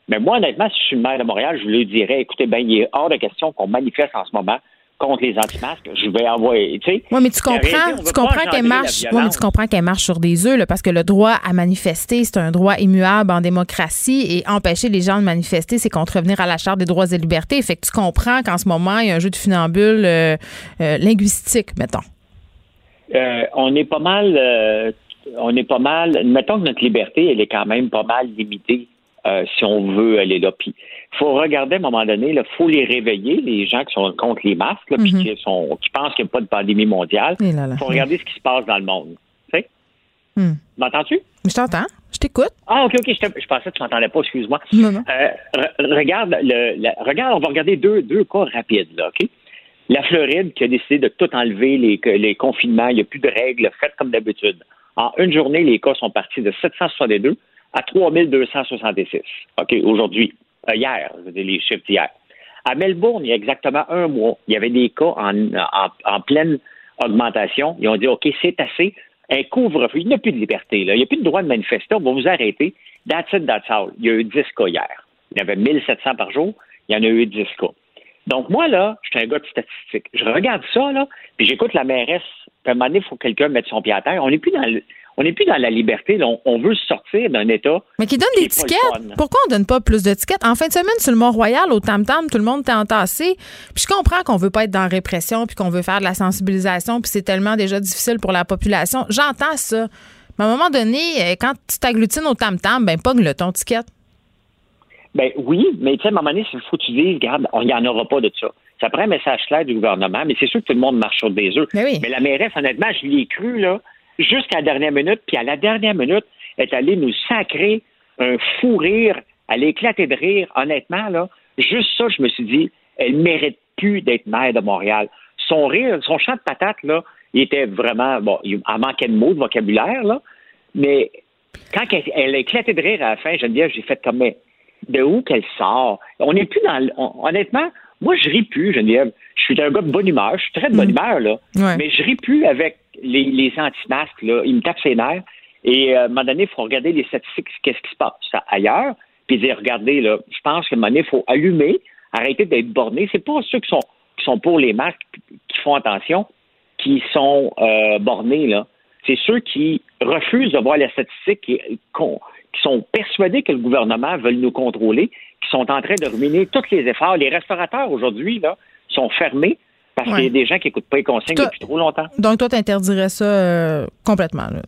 Mais moi, honnêtement, si je suis le maire de Montréal, je lui dirais, écoutez, ben, il est hors de question qu'on manifeste en ce moment contre les anti-masques, je vais envoyer, tu sais. Oui, mais tu comprends, tu comprends qu'elle marche, oui, mais tu comprends qu'elle marche sur des œufs, parce que le droit à manifester, c'est un droit immuable en démocratie et empêcher les gens de manifester, c'est contrevenir à la Charte des droits et libertés. Fait que tu comprends qu'en ce moment, il y a un jeu de funambule euh, euh, linguistique, mettons. Euh, on est pas mal, on est pas mal, mettons que notre liberté, elle est quand même pas mal limitée si on veut aller là. Puis il faut regarder à un moment donné, il faut les réveiller, les gens qui sont contre les masques, puis mhm. qui, sont, qui pensent qu'il n'y a pas de pandémie mondiale. Il faut regarder ce qui se passe dans le monde. Tu sais? Hmm. M'entends-tu? Je t'entends. Je t'écoute. Ah, OK, OK. Je, pensais que tu m'entendais pas, excuse-moi. Euh, regarde, le, regarde, on va regarder deux, deux cas rapides, là, OK? La Floride qui a décidé de tout enlever, les, les confinements, il n'y a plus de règles, faites comme d'habitude. En une journée, les cas sont partis de 762 à 3266. OK, aujourd'hui, euh, hier, les chiffres d'hier. À Melbourne, il y a exactement un mois, il y avait des cas en, pleine augmentation. Ils ont dit, OK, c'est assez. Un couvre-feu. Il n'y a plus de liberté. Il n'y a plus de droit de manifester. On va vous arrêter. That's it, that's all. Il y a eu 10 cas hier. Il y avait 1700 par jour. Il y en a eu 10 cas. Donc, moi, là, je suis un gars de statistique. Je regarde ça, là, puis j'écoute la mairesse. Puis à un moment donné, il faut que quelqu'un mette son pied à terre. On n'est plus dans le, on n'est plus dans la liberté. On, veut sortir d'un État. Mais qui donne des tickets. Pourquoi on donne pas plus de tickets? En fin de semaine, sur le Mont-Royal, au Tam-Tam, tout le monde était entassé. Puis je comprends qu'on veut pas être dans la répression, puis qu'on veut faire de la sensibilisation, puis c'est tellement déjà difficile pour la population. J'entends ça. Mais à un moment donné, euh, quand tu t'agglutines au Tam-Tam, ben pogne-le ton ticket. Ben oui, mais tu sais, à un moment donné, il faut que tu dises, regarde, il n'y en aura pas de ça. Ça prend un message clair du gouvernement, mais c'est sûr que tout le monde marche sur des œufs. Mais, mais la mairesse, honnêtement, je l'ai cru, là jusqu'à la dernière minute, puis à la dernière minute, est allée nous sacrer un fou rire, elle éclater de rire, honnêtement, là. Juste ça, je me suis dit, elle mérite plus d'être maire de Montréal. Son rire, son chant de patate, là, il était vraiment, bon, il manquait de mots, de vocabulaire, là, mais quand elle, a éclaté de rire à la fin, Geneviève, j'ai fait comme, mais de où qu'elle sort? On n'est plus dans, honnêtement, moi, je ris plus, Geneviève. Je suis un gars de bonne humeur, je suis très de bonne mm. humeur, là, mais je ris plus avec les, anti-masques, là, ils me tapent ses nerfs. Et euh, à un moment donné, il faut regarder les statistiques, qu'est-ce qui se passe ailleurs, puis dire, regardez, là, je pense qu'à un moment donné, il faut allumer, arrêter d'être borné. C'est pas ceux qui sont, qui sont pour les masques qui font attention, qui sont euh, bornés. C'est ceux qui refusent de voir les statistiques, qui, sont persuadés que le gouvernement veut nous contrôler, qui sont en train de ruiner tous les efforts. Les restaurateurs, aujourd'hui, sont fermés parce qu'il y a des gens qui n'écoutent pas les consignes depuis trop longtemps. Donc, toi, tu interdirais ça euh, complètement, là,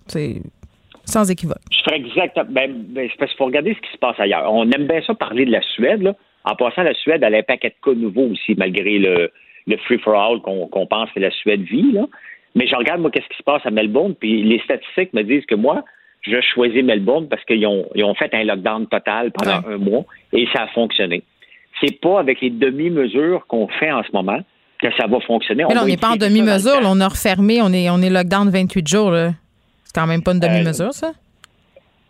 sans équivoque. Je ferais exactement. Ben, ben, c'est parce qu'il faut regarder ce qui se passe ailleurs. On aime bien ça parler de la Suède. Là. En passant, la Suède, elle a un paquet de cas nouveaux aussi, malgré le, le free-for-all qu'on pense que la Suède vit. Là. Mais je regarde, moi, qu'est-ce qui se passe à Melbourne, puis les statistiques me disent que moi, je choisis Melbourne parce qu'ils ont, ils ont fait un lockdown total pendant un mois et ça a fonctionné. C'est pas avec les demi-mesures qu'on fait en ce moment que ça va fonctionner. Mais on n'est pas en demi-mesure. On a refermé, on est, on est lockdown 28 jours. C'est quand même pas une demi-mesure, ça?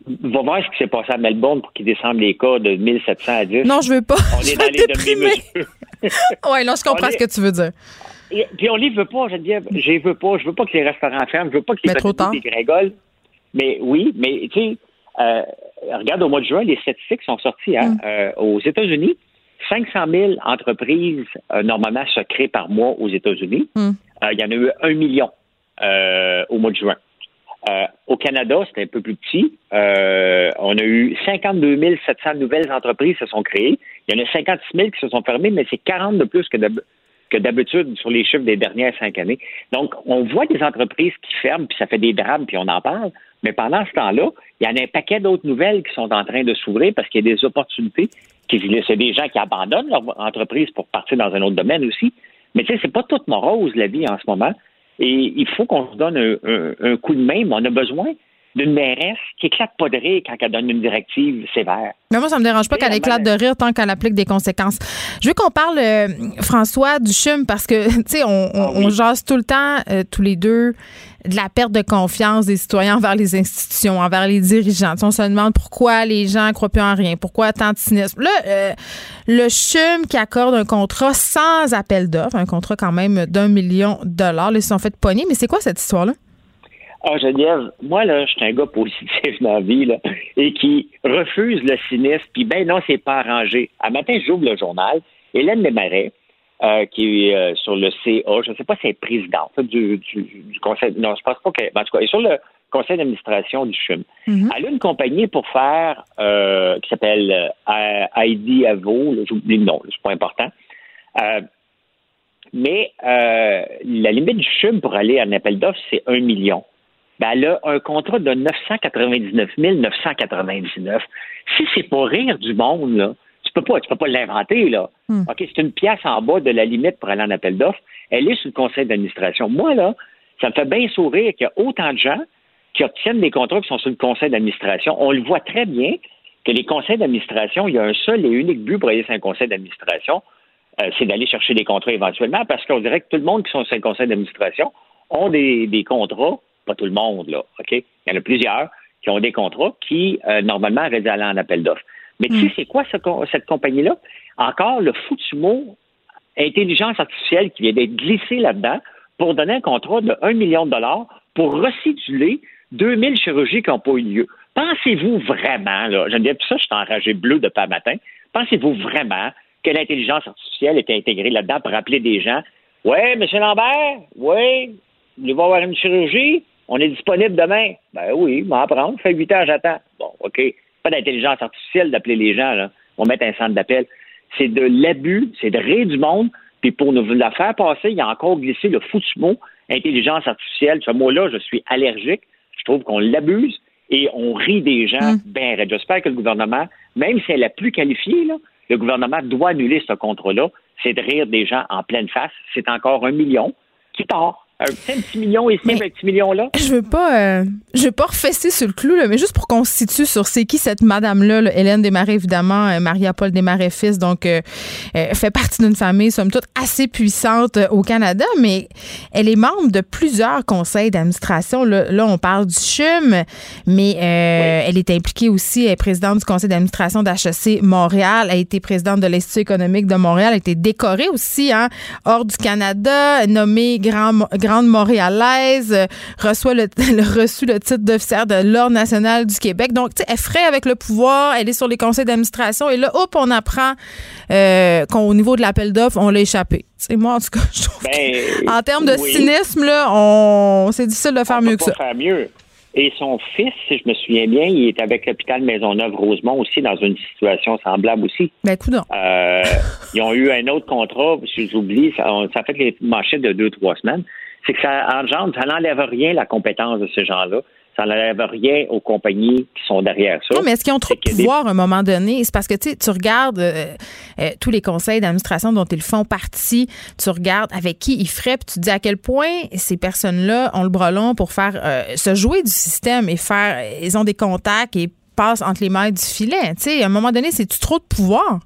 Va voir ce qui s'est passé à Melbourne pour qu'ils descendent les cas de 1700 à 10. Non, je veux pas. On *laughs* est dans les demi-mesures. *laughs* oui, non, je comprends ce que tu veux dire. Et, puis on les veut pas, je Je veux pas. Je veux pas que les restaurants ferment. Je veux pas que les petits dégringolent. Mais oui, mais tu sais, euh, regarde, au mois de juin, les statistiques sont sorties hein, mm. euh, aux États-Unis. 500 000 entreprises, euh, normalement, se créent par mois aux États-Unis. Hmm. Euh, il y en a eu un million euh, au mois de juin. au Canada, c'était un peu plus petit. on a eu 52 700 nouvelles entreprises qui se sont créées. Il y en a 56 000 qui se sont fermées, mais c'est 40 de plus que d'habitude sur les chiffres des dernières cinq années. Donc, on voit des entreprises qui ferment, puis ça fait des drames, puis on en parle. Mais pendant ce temps-là, il y en a un paquet d'autres nouvelles qui sont en train de s'ouvrir parce qu'il y a des opportunités c'est des gens qui abandonnent leur entreprise pour partir dans un autre domaine aussi. Mais tu sais, c'est pas toute morose la vie en ce moment. Et il faut qu'on se donne un, coup de main, mais on a besoin d'une mairesse qui éclate pas de rire quand elle donne une directive sévère. Mais moi, ça me dérange pas qu'elle éclate de rire tant qu'elle applique des conséquences. Je veux qu'on parle, euh, François, du CHUM, parce que, *laughs* tu sais, on, ah jase tout le temps, euh, tous les deux, de la perte de confiance des citoyens envers les institutions, envers les dirigeants. on se demande pourquoi les gens croient plus en rien, pourquoi tant de cynisme. Là, euh, le CHUM qui accorde un contrat sans appel d'offres, un contrat quand même d'un million de dollars, ils se sont fait pogner. Mais c'est quoi cette histoire-là? Ah, Geneviève, moi, là, je suis un gars positif *laughs* dans la vie, là, et qui refuse le cynisme, puis ben non, c'est pas arrangé. Un matin, j'ouvre le journal, Hélène Desmarais, euh, qui est euh, sur le CA, je ne sais pas si elle est présidente du, du, conseil, non, je pense pas qu'elle, en tout cas, elle est sur le conseil d'administration du CHUM. Mm-hmm. Elle a une compagnie pour faire, euh, qui s'appelle ID Avo, j'oublie le nom, c'est pas important. mais la limite du CHUM pour aller à un appel d'offres, c'est un million ben, elle a un contrat de 999 999. Si c'est pour rire du monde, là, tu peux pas, tu peux pas l'inventer, là. Hmm. OK, c'est une pièce en bas de la limite pour aller en appel d'offres. Elle est sur le conseil d'administration. Moi, là, ça me fait bien sourire qu'il y a autant de gens qui obtiennent des contrats qui sont sur le conseil d'administration. On le voit très bien que les conseils d'administration, il y a un seul et unique but pour aller sur un conseil d'administration, euh, c'est d'aller chercher des contrats éventuellement, parce qu'on dirait que tout le monde qui sont sur un conseil d'administration ont des, des contrats pas tout le monde, là, OK? Il y en a plusieurs qui ont des contrats qui, euh, normalement, auraient dû aller en appel d'offres. Mais tu sais, mm. c'est quoi cette compagnie-là? Encore le foutu mot intelligence artificielle qui vient d'être glissée là-dedans pour donner un contrat de 1 million de dollars pour reciduler 2000 chirurgies qui n'ont pas eu lieu. Pensez-vous vraiment, là, j'aime bien ça, je suis enragé bleu depuis le matin, pensez-vous vraiment que l'intelligence artificielle est intégrée là-dedans pour appeler des gens Ouais, M. Lambert, oui, vous voulez avoir une chirurgie? On est disponible demain? Ben oui, m'en prendre. Fait huit heures, j'attends. Bon, OK. Pas d'intelligence artificielle d'appeler les gens, là. On va mettre un centre d'appel. C'est de l'abus, c'est de rire du monde. Puis pour nous la faire passer, il y a encore glissé le foutu mot intelligence artificielle. Ce mot-là, je suis allergique. Je trouve qu'on l'abuse et on rit des gens. Mm. Ben, j'espère que le gouvernement, même si elle est la plus qualifiée, là, le gouvernement doit annuler ce contrat-là. C'est de rire des gens en pleine face. C'est encore un million qui part un petit million ici, un petit million là. Je veux pas, euh, je veux pas refesser sur le clou, là, mais juste pour qu'on se situe sur c'est qui cette madame-là, Hélène Desmarais, évidemment, euh, Maria-Paul Desmarais fils, donc euh, fait partie d'une famille, somme toute, assez puissante au Canada, mais elle est membre de plusieurs conseils d'administration. Là, là, on parle du CHUM, mais elle est impliquée aussi, elle est présidente du conseil d'administration d'HEC Montréal, elle a été présidente de l'Institut économique de Montréal, elle a été décorée aussi, hein, hors du Canada, nommée grand, grand grande montréalaise, euh, reçoit *laughs* le, reçu le titre d'officière de l'Ordre national du Québec. Donc, tu sais, elle ferait avec le pouvoir, elle est sur les conseils d'administration et là, hop, on apprend euh, qu'au niveau de l'appel d'offres, on l'a échappé. C'est moi, en tout cas, *laughs* je trouve ben, en termes de cynisme, là, on, c'est difficile de faire mieux que ça. Faire mieux. Et son fils, si je me souviens bien, il est avec l'hôpital Maisonneuve-Rosemont aussi dans une situation semblable aussi. Ben, coup euh, *laughs* Ils ont eu un autre contrat, si j'oublie, ça, ça fait les manchettes de deux, trois semaines c'est que ça engendre, ça n'enlève rien la compétence de ces gens-là. Ça n'enlève rien aux compagnies qui sont derrière ça. Non, mais est-ce qu'ils ont trop de pouvoir à un moment donné? C'est parce que tu regardes euh, euh, tous les conseils d'administration dont ils font partie, tu regardes avec qui ils feraient, puis tu te dis à quel point ces personnes-là ont le bras long pour faire euh, se jouer du système et faire. Ils ont des contacts et passent entre les mailles du filet. Tu sais, à un moment donné, c'est-tu trop de pouvoir?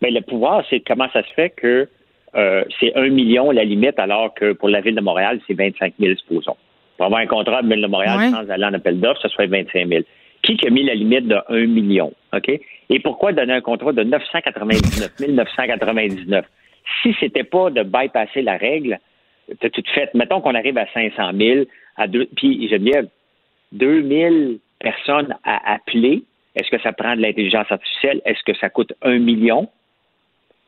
Bien, le pouvoir, c'est comment ça se fait que euh, c'est un million la limite, alors que pour la Ville de Montréal, c'est 25 000, supposons. Pour avoir un contrat à la Ville de Montréal sans aller en appel d'offres, ce serait 25 000. Qui a mis la limite de 1 million? OK? Et pourquoi donner un contrat de 999 999? Si c'était pas de bypasser la règle, t'as tout fait. Mettons qu'on arrive à 500 000, à deux, puis j'aime bien 2000 personnes à appeler. Est-ce que ça prend de l'intelligence artificielle? Est-ce que ça coûte un million?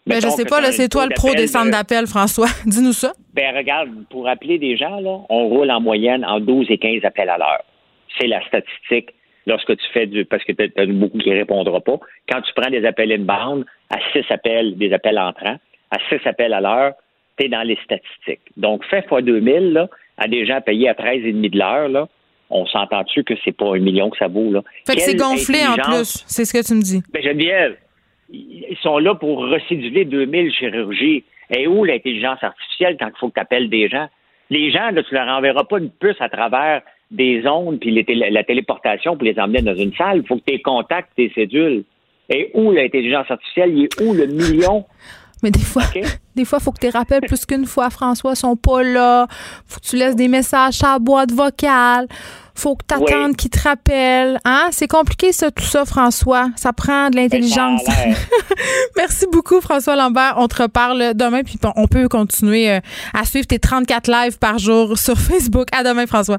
Ben, je sais pas, là, c'est toi le pro des centres d'appel, François. *laughs* Dis-nous ça. Ben, regarde, pour appeler des gens, là, on roule en moyenne en 12 et 15 appels à l'heure. C'est la statistique lorsque tu fais du, parce que tu as beaucoup qui ne répondront pas. Quand tu prends des appels inbound à 6 appels, des appels entrants, à 6 appels à l'heure, tu es dans les statistiques. Donc, fais fois 2000, là, à des gens payés à 13,5 de l'heure, là, on s'entend-tu que c'est pas un million que ça vaut, là? Fait que c'est gonflé en plus, c'est ce que tu me dis. Ben, Geneviève, ils sont là pour reciduler 2000 chirurgies. Et où l'intelligence artificielle quand il faut que tu appelles des gens? Les gens, là, tu leur enverras pas une puce à travers des ondes puis la téléportation pour les emmener dans une salle. Il faut que tu contactes tes cédules. Et où l'intelligence artificielle? Il est où le million? Mais des fois, *laughs* des fois, faut que tu rappelles plus qu'une fois, François, sont pas là. Faut que tu laisses des messages à la boîte vocale. Faut que tu attendes qu'ils te rappellent. Hein? C'est compliqué, ça, tout ça, François. Ça prend de l'intelligence. *laughs* Merci beaucoup, François Lambert. On te reparle demain, puis on peut continuer euh, à suivre tes 34 lives par jour sur *laughs* Facebook. À demain, François.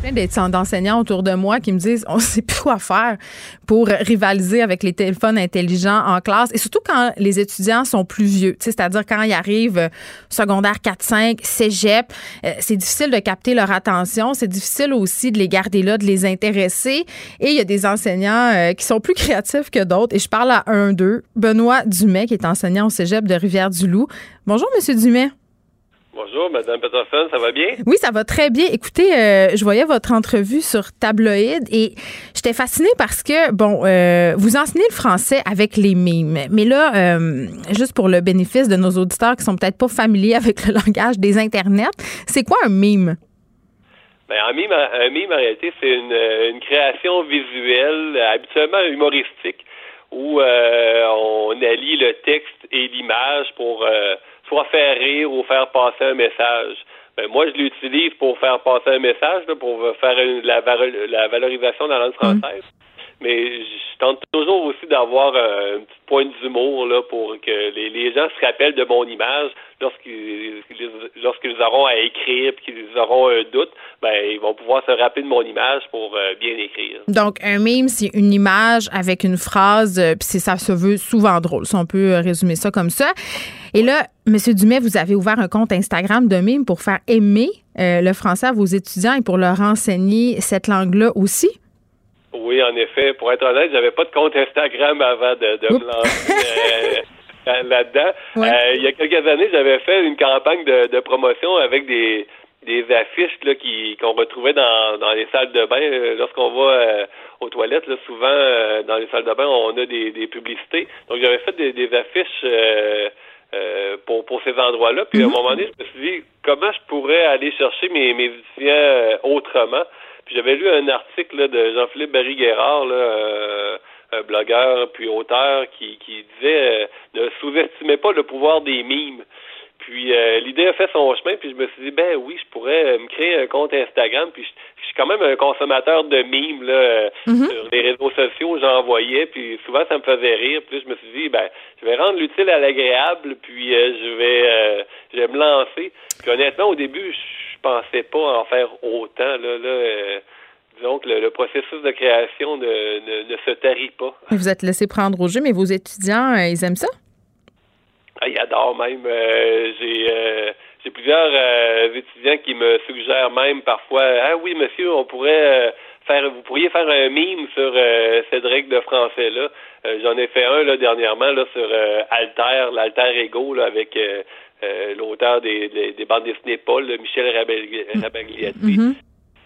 plein d'enseignants autour de moi qui me disent on sait plus quoi faire pour rivaliser avec les téléphones intelligents en classe. Et surtout quand les étudiants sont plus vieux, c'est-à-dire quand ils arrivent euh, secondaire 4 5, cégep, euh, c'est difficile de capter leur attention, c'est difficile aussi de les garder là, de les intéresser. Et il y a des enseignants euh, qui sont plus *laughs* créatifs que d'autres. Et je parle à un d'eux, Benoît Dumais qui est enseignant au cégep de Rivière-du-Loup. Bonjour monsieur Dumais. Bonjour, Madame Peterson, ça va bien? Oui, ça va très bien. Écoutez, euh, je voyais votre entrevue sur Tabloïd et j'étais fascinée parce que, bon, euh, vous enseignez le français avec les mimes. Mais là, euh, juste pour le bénéfice de nos auditeurs qui sont peut-être pas familiers avec le langage des Internets, c'est quoi un mime? Ben, un mime, un mime, en réalité, c'est une, une création visuelle, habituellement humoristique, où on allie le texte et l'image pour soit faire rire ou faire passer un message. Ben, moi, je l'utilise pour faire passer un message, pour faire la, la, valorisation de la langue mm. française. Mais je tente toujours aussi d'avoir un petit point d'humour là pour que les, gens se rappellent de mon image lorsqu'ils lorsqu'ils auront à écrire et qu'ils auront un doute, ben ils vont pouvoir se rappeler de mon image pour euh, bien écrire. Donc un meme c'est une image avec une phrase euh, puis ça se veut souvent drôle, si on peut euh, résumer ça comme ça. Et là, Monsieur Dumais, vous avez ouvert un compte Instagram de meme pour faire aimer le français à vos étudiants et pour leur enseigner cette langue-là aussi? Oui, en effet. Pour être honnête, j'avais pas de compte Instagram avant de, me lancer euh, là-dedans. Euh, il y a quelques années, j'avais fait une campagne de, promotion avec des des affiches là, qui qu'on retrouvait dans, dans les salles de bain. Euh, lorsqu'on va aux toilettes, là, souvent dans les salles de bain, on a des, des publicités. Donc j'avais fait des, des affiches pour, pour ces endroits-là. Puis à un mhm. moment donné, je me suis dit comment je pourrais aller chercher mes, mes étudiants autrement? J'avais lu un article de Jean-Philippe Barry-Guerrard, euh, un blogueur puis auteur, qui, qui disait euh, ne sous-estimez pas le pouvoir des mimes. Puis euh, l'idée a fait son chemin, puis je me suis dit ben oui, je pourrais me créer un compte Instagram, puis je, suis quand même un consommateur de mimes là mhm. sur les réseaux sociaux, j'en voyais, puis souvent ça me faisait rire, puis je me suis dit ben je vais rendre l'utile à l'agréable, puis je vais je vais me lancer. Puis honnêtement au début, je pensais pas en faire autant. Là, là euh, disons que le, processus de création ne, se tarit pas. Vous êtes laissé prendre au jeu, mais vos étudiants, euh, ils aiment ça? Ah, ils adorent même. Euh, j'ai j'ai plusieurs étudiants qui me suggèrent même parfois Ah oui, monsieur, on pourrait faire vous pourriez faire un mime sur cette règle de français là. J'en ai fait un là dernièrement là sur Alter, l'Alter Ego là, avec euh, l'auteur des, des, bandes dessinées Paul, Michel Rabagliati. Mm-hmm.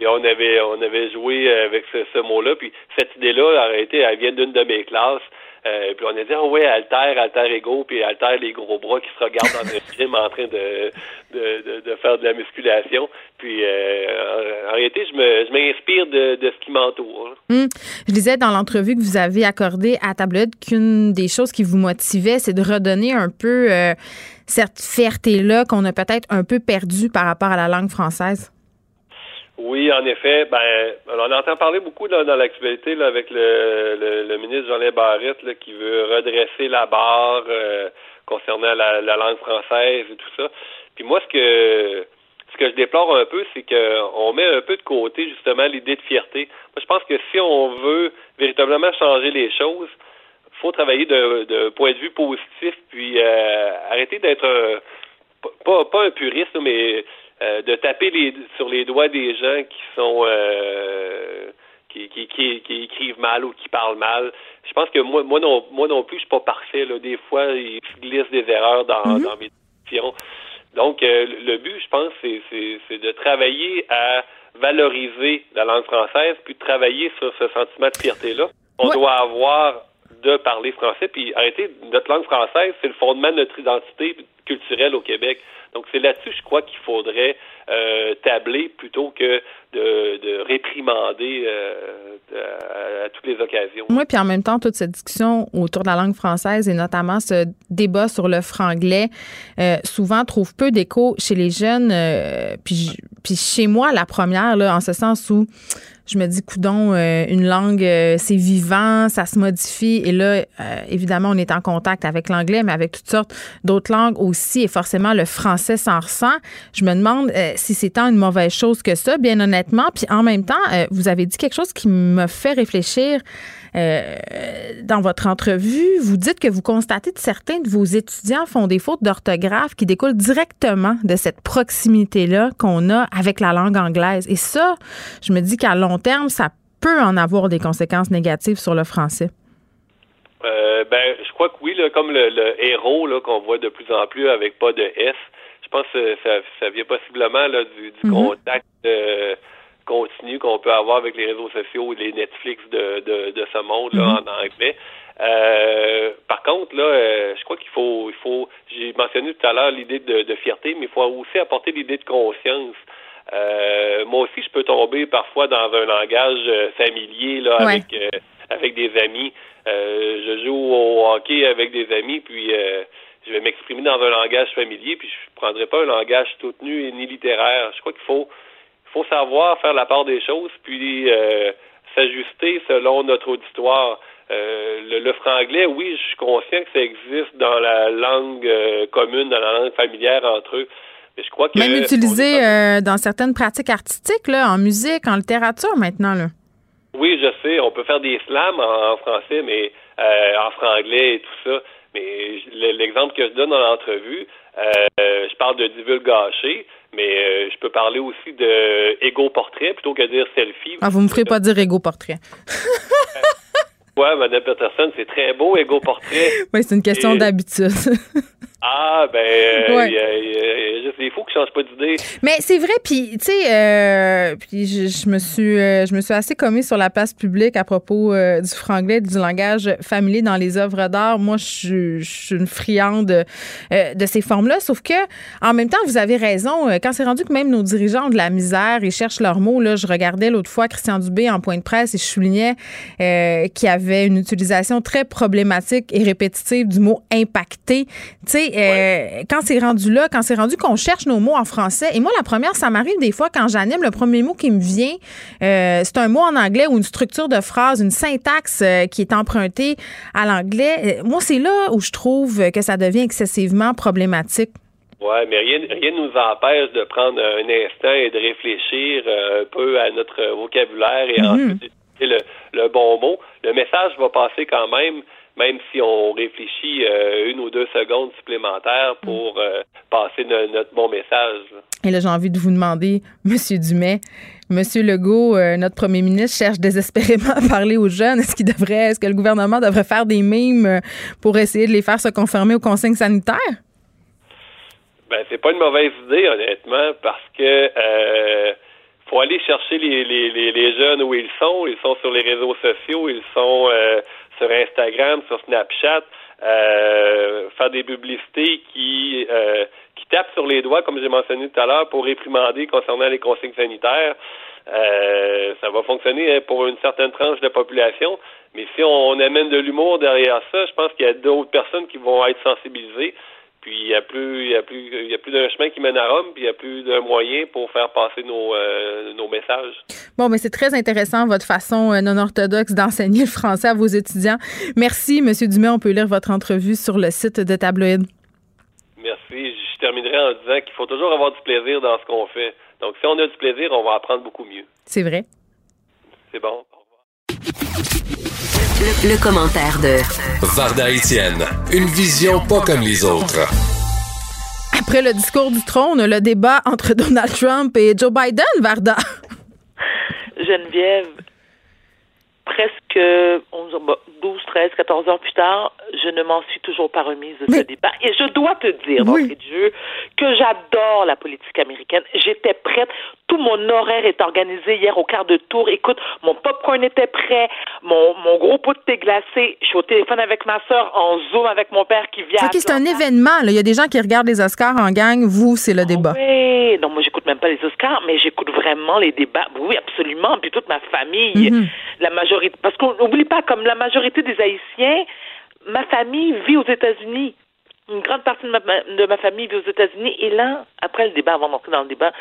Et on avait on avait joué avec ce, ce mot-là. Puis cette idée-là, en réalité, elle vient d'une de mes classes. Euh, puis on a dit, oh ouais, alter, alter ego, puis alter les gros bras qui se regardent dans un *laughs* film en train de, de, de, faire de la musculation. Puis euh, en, réalité, je me je m'inspire de, de ce qui m'entoure. Hum. Je disais dans l'entrevue que vous avez accordée à Tablette qu'une des choses qui vous motivait, c'est de redonner un peu euh, cette fierté-là qu'on a peut-être un peu perdue par rapport à la langue française? Oui, en effet. Ben, on entend parler beaucoup dans l'actualité avec le, le, ministre Jean-Léon Barrette qui veut redresser la barre euh, concernant la, langue française et tout ça. Puis moi, ce que ce que je déplore un peu, c'est qu'on met un peu de côté justement l'idée de fierté. Moi, je pense que si on veut véritablement changer les choses, faut travailler de, point de vue positif, puis euh, arrêter d'être pas, pas un puriste, mais euh, de taper les, sur les doigts des gens qui sont euh, qui, qui, qui, écrivent mal ou qui parlent mal. Je pense que moi, moi non, moi non plus, je suis pas parfait. Là. Des fois, il glisse des erreurs dans, mm-hmm. dans mes discussions. Donc, euh, le but, je pense, c'est, c'est, de travailler à valoriser la langue française, puis de travailler sur ce sentiment de fierté-là. On doit avoir de parler français, puis arrêter, notre langue française, c'est le fondement de notre identité culturelle au Québec. Donc, c'est là-dessus, je crois qu'il faudrait euh, tabler plutôt que de, réprimander euh, à, toutes les occasions. Oui, puis en même temps, toute cette discussion autour de la langue française et notamment ce débat sur le franglais, euh, souvent trouve peu d'écho chez les jeunes. puis, puis chez moi, la première, là, en ce sens où je me dis, coudon, euh, une langue, euh, c'est vivant, ça se modifie. Et là, euh, évidemment, on est en contact avec l'anglais, mais avec toutes sortes d'autres langues aussi. Et forcément, le français s'en ressent. Je me demande si c'est tant une mauvaise chose que ça, bien honnêtement. Puis en même temps, vous avez dit quelque chose qui me fait réfléchir. dans votre entrevue, vous dites que vous constatez que certains de vos étudiants font des fautes d'orthographe qui découlent directement de cette proximité-là qu'on a avec la langue anglaise. Et ça, je me dis qu'à long terme, ça peut en avoir des conséquences négatives sur le français? Euh, ben, je crois que oui, comme le, héros qu'on voit de plus en plus avec pas de S. Je pense que ça, vient possiblement du, mhm. contact euh, continu qu'on peut avoir avec les réseaux sociaux ou les Netflix de, ce monde là, mhm. en anglais. Euh, par contre, là, je crois qu'il faut, il faut. J'ai mentionné tout à l'heure l'idée de, fierté, mais il faut aussi apporter l'idée de conscience. Euh, moi aussi, je peux tomber parfois dans un langage euh, familier là, avec euh, avec des amis. je joue au hockey avec des amis, puis je vais m'exprimer dans un langage familier, puis je ne prendrai pas un langage soutenu ni littéraire. Je crois qu'il faut, faut savoir faire la part des choses, puis s'ajuster selon notre auditoire. le, le, franglais, oui, je suis conscient que ça existe dans la langue commune, dans la langue familière entre eux. Je crois que Même utilisé euh, dans certaines pratiques artistiques, là, en musique, en littérature maintenant. Là. Oui, je sais. On peut faire des slams en, français, mais euh, en franglais et tout ça. Mais l'exemple que je donne dans l'entrevue, euh, je parle de divulgacher, mais je peux parler aussi de égo portrait plutôt que de dire selfie. Ah, vous me ferez pas dire égo portrait. Oui, *laughs* Mme Peterson, c'est très beau, égo portrait. oui, c'est une question d'habitude. *laughs* Ah, ben, euh, ouais. il, faut que je change pas d'idée. Mais c'est vrai, puis, tu sais, euh, puis je, me suis, euh, je me suis assez commis sur la place publique à propos du franglais, du langage familier dans les œuvres d'art. Moi, je, suis une friande de ces formes-là, sauf que, en même temps, vous avez raison. Quand c'est rendu que même nos dirigeants ont de la misère et cherchent leurs mots, là, je regardais l'autre fois Christian Dubé en point de presse et je soulignais qu'il y avait une utilisation très problématique et répétitive du mot impacté. Tu sais, euh, quand c'est rendu là, quand c'est rendu qu'on cherche nos mots en français, et moi, la première, ça m'arrive des fois quand j'anime, le premier mot qui me vient, euh, c'est un mot en anglais ou une structure de phrase, une syntaxe euh, qui est empruntée à l'anglais. moi, c'est là où je trouve que ça devient excessivement problématique. Oui, mais rien ne nous empêche de prendre un instant et de réfléchir un peu à notre vocabulaire et mm-hmm. ensuite le, le bon mot. Le message va passer quand même même si on réfléchit euh, une ou deux secondes supplémentaires pour euh, passer notre bon message. Et là, j'ai envie de vous demander, *laughs* Monsieur Dumais, Monsieur Legault, euh, notre premier ministre, cherche désespérément à parler aux jeunes. Est-ce qu'il devrait, est-ce que le gouvernement devrait faire des mimes pour essayer de les faire se conformer aux consignes sanitaires? Ben, c'est pas une mauvaise idée, honnêtement, parce que faut aller chercher les, les, les, jeunes où ils sont. Ils sont sur les réseaux sociaux, ils sont sur Instagram, sur Snapchat, euh, faire des publicités qui euh, qui tapent sur les doigts, comme j'ai mentionné tout à l'heure, pour réprimander concernant les consignes sanitaires. Euh, ça va fonctionner hein, pour une certaine tranche de la population, mais si on amène de l'humour derrière ça, je pense qu'il y a d'autres personnes qui vont être sensibilisées. Puis il y a plus, il y a plus, il y a plus d'un chemin qui mène à Rome, puis il y a plus d'un moyen pour faire passer nos, euh, nos messages. Bon, mais c'est très intéressant votre façon euh, non orthodoxe d'enseigner le français à vos étudiants. Merci, Monsieur Dumais. On peut lire votre entrevue sur le site de Tabloïd. Merci. Je terminerai en disant qu'il faut toujours avoir du plaisir dans ce qu'on fait. Donc, si on a du plaisir, on va apprendre beaucoup mieux. C'est vrai. C'est bon. Le, commentaire de Varda Etienne, une vision pas comme les autres. Après le discours du trône, le débat entre *laughs* Donald Trump et Joe Biden, Varda. Geneviève, presque 12, 13, 14 heures plus tard, je ne m'en suis toujours pas remise de ce débat. Et je dois te dire, oui. Dieu, que j'adore la politique américaine. J'étais prête. Tout mon horaire est organisé hier au quart de tour. Écoute, mon popcorn était prêt, mon, mon gros pot de thé glacé. Je suis au téléphone avec ma soeur, en Zoom avec mon père qui vient. C'est un événement. Il y a des gens qui regardent les Oscars en gang. Vous, c'est le ah débat. Oui, non, moi, j'écoute même pas les Oscars, mais j'écoute vraiment les débats. Oui, absolument. Puis toute ma famille, mm-hmm. la majorité. Parce qu'on n'oublie pas, comme la majorité des Haïtiens, ma famille vit aux États-Unis. Une grande partie de ma, de ma famille vit aux États-Unis. Et là, après le débat, avant d'entrer dans le débat,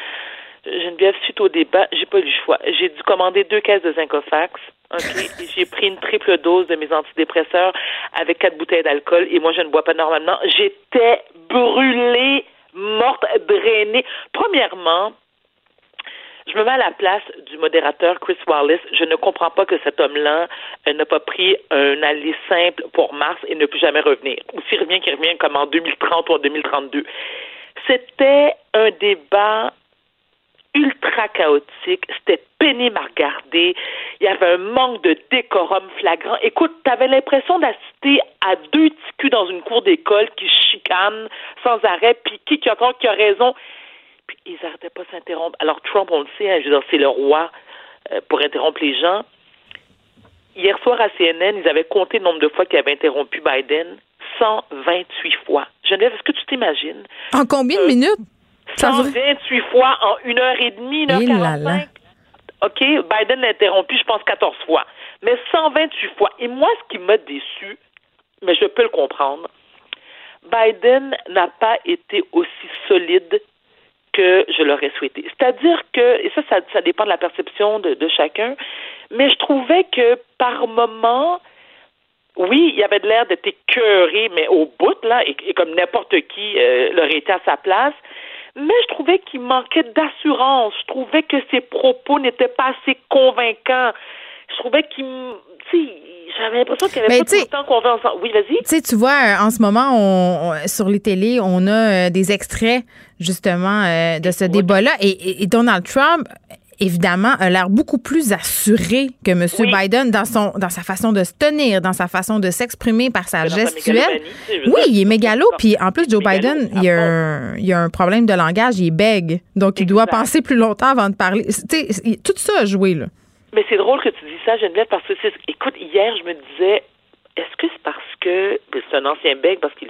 Geneviève, suite au débat, j'ai pas eu le choix. J'ai dû commander deux caisses de Zincofax. Okay. *laughs* j'ai pris une triple dose de mes antidépresseurs avec quatre bouteilles d'alcool. Et moi, je ne bois pas normalement. J'étais brûlée, morte, drainée. Premièrement, je me mets à la place du modérateur Chris Wallace. Je ne comprends pas que cet homme-là euh, n'a pas pris un aller simple pour Mars et ne peut jamais revenir. Ou s'il revient, qu'il revient comme en 2030 ou en 2032. C'était un débat ultra chaotique, c'était pénible à regarder, il y avait un manque de décorum flagrant. Écoute, t'avais l'impression d'assister à deux ticus dans une cour d'école qui chicanent sans arrêt, puis qui, qui a raison? Ils n'arrêtaient pas de s'interrompre. Alors Trump, on le sait, hein, c'est le roi euh, pour interrompre les gens. Hier soir à CNN, ils avaient compté le nombre de fois qu'il avait interrompu Biden. 128 fois. Geneviève, est-ce que tu t'imagines? En combien de euh, minutes? 128 fois en une heure et demie, une heure quarante-cinq. OK, Biden l'a interrompu, je pense, 14 fois. mais 128 fois. Et moi, ce qui m'a déçu, mais je peux le comprendre, Biden n'a pas été aussi solide que je l'aurais souhaité. C'est-à-dire que, et ça, ça, dépend de la perception de, chacun, mais je trouvais que par moment, oui, il avait de l'air d'être écœuré, mais au bout, là, et, comme n'importe qui euh, l'aurait été à sa place, mais je trouvais qu'il manquait d'assurance. Je trouvais que ses propos n'étaient pas assez convaincants. Je trouvais qu'il, j'avais l'impression qu'il y avait pas tout le temps qu'on ensemble. Oui, vas-y. Tu sais, tu vois, en ce moment, on, sur les télés, on a euh, des extraits, justement, euh, de ce débat-là. et, Donald Trump évidemment, a l'air beaucoup plus assuré que M. Biden dans, son, dans sa façon de se tenir, dans sa façon de s'exprimer par sa gestuelle. Oui, il est mégalo. Puis en plus, Joe Biden, il, y a un, il a un problème de langage, il est bègue. Donc, il doit penser plus longtemps avant de parler. tout ça a joué, là. Mais c'est drôle que tu dis ça, Geneviève, parce que, écoute, hier, je me disais, est-ce que c'est parce que ben, c'est un ancien bègue, parce qu'il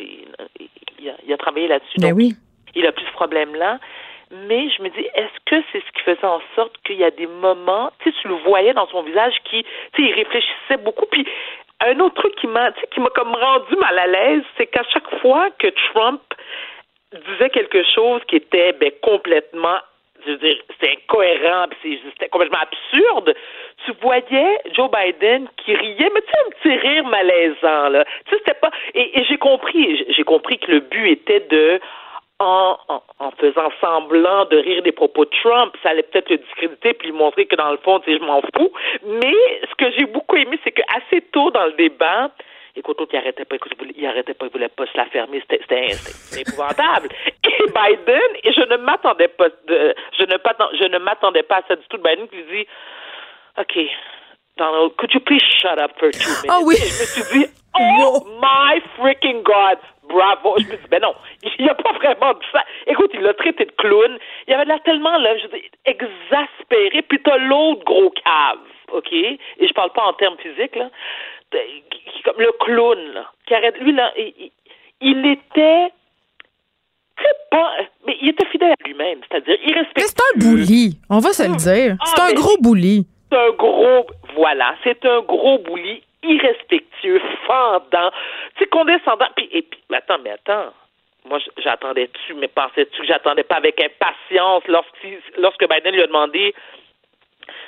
il a, travaillé là-dessus. Ben oui. Il a plus ce problème-là mais je me dis, est-ce que c'est ce qui faisait en sorte qu'il y a des moments, tu sais, tu le voyais dans son visage qui, tu sais, il réfléchissait beaucoup, puis un autre truc qui m'a, tu sais, qui m'a comme rendu mal à l'aise, c'est qu'à chaque fois que Trump disait quelque chose qui était ben, complètement je veux dire, c'était incohérent, c'était complètement absurde. Tu voyais Joe Biden qui riait, mais tu sais, un petit rire malaisant, là. Tu sais, c'était pas. Et, et j'ai compris, j'ai compris que le but était de en, en, faisant semblant de rire des propos de Trump, ça allait peut-être le discréditer puis lui montrer que dans le fond, je m'en fous. Mais ce que j'ai beaucoup aimé, c'est qu'assez tôt dans le débat, écoute, il arrêtait pas, il arrêtait pas, il voulait pas se la fermer, c'était épouvantable. *laughs* Et Biden, et je ne m'attendais pas, de, je ne je ne m'attendais pas à ça du tout. Biden qui dit, OK, Donald, could you please shut up for two minutes? Ah oui. je me suis dit, oh my freaking God, bravo. Je me dis, ben non, *laughs* il a pas vraiment dit ça. Écoute, il l'a traité de clown. Il avait l'air tellement, là, je dis, exaspéré. Puis t'as l'autre gros cave, OK? Et je parle pas en termes physiques, là. Comme le clown, là. Qui arrête, lui, là, il, il était pas, mais il était fidèle à lui-même, c'est-à-dire il respectait. C'est un bouli, on va se le dire. C'est ah, un gros bouli. C'est un gros, voilà, c'est un gros bouli irrespectueux, fendant, tu sais, condescendant. Puis, et puis, mais attends, mais attends. Moi, j'attendais-tu, mais pensais-tu que j'attendais pas avec impatience lorsque, lorsque Biden lui a demandé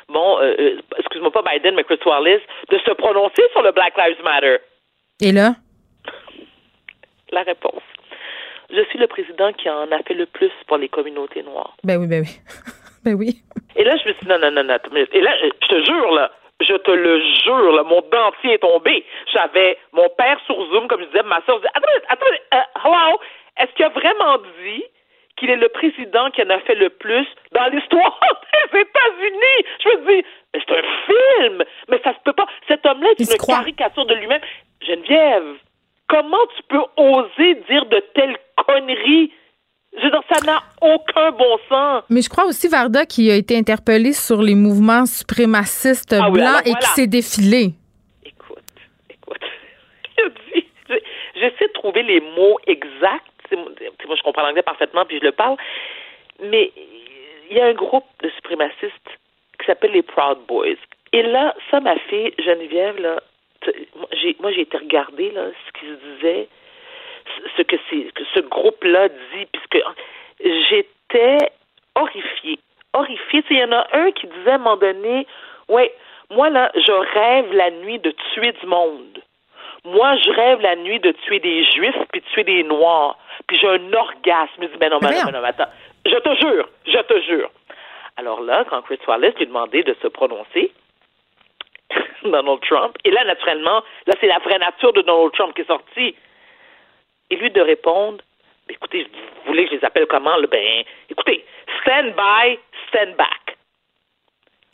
bon, euh, euh, excuse-moi pas Biden, mais Chris Wallace, de se prononcer sur le Black Lives Matter? Et là? La réponse. Je suis le président qui en a fait le plus pour les communautés noires. Ben oui, ben oui. *laughs* ben oui. Et là, je me suis dit, non, non, non, non. Et là, je te jure, là, je te le jure, là, mon dentier est tombé. J'avais mon père sur Zoom, comme je disais, ma soeur disait, attendez, attendez, euh, hello, est-ce qu'il a vraiment dit qu'il est le président qui en a fait le plus dans l'histoire *laughs* des États-Unis? Je me dis, mais c'est un film, mais ça se peut pas. Cet homme-là est une caricature de lui-même. Geneviève, comment tu peux oser dire de telles conneries? Je veux dire, ça n'a aucun bon sens. Mais je crois aussi, Varda, qui a été interpellé sur les mouvements suprémacistes ah blancs et qui s'est défilé. Écoute, écoute. *laughs* J'essaie de trouver les mots exacts. moi, je comprends l'anglais parfaitement, puis je le parle. Mais il y a un groupe de suprémacistes qui s'appelle les Proud Boys. Et là, ça m'a fait, Geneviève, là, moi, j'ai été regarder là, ce qu'ils disaient ce que, que ce groupe-là dit, puisque j'étais horrifiée. Horrifiée. Il y en a un qui disait à un moment donné, ouais, moi là, je rêve la nuit de tuer du monde. Moi, je rêve la nuit de tuer des juifs puis de tuer des noirs. Puis j'ai un orgasme. Je dis, mais non, mais non, mais non, attends. Je te jure, je te jure. Alors là, quand Chris Wallace lui demandé de se prononcer, *laughs* Donald Trump, et là, naturellement, là, c'est la vraie nature de Donald Trump qui est sortie et lui de répondre écoutez, vous voulez que je les appelle comment? Ben, écoutez, stand by, stand back.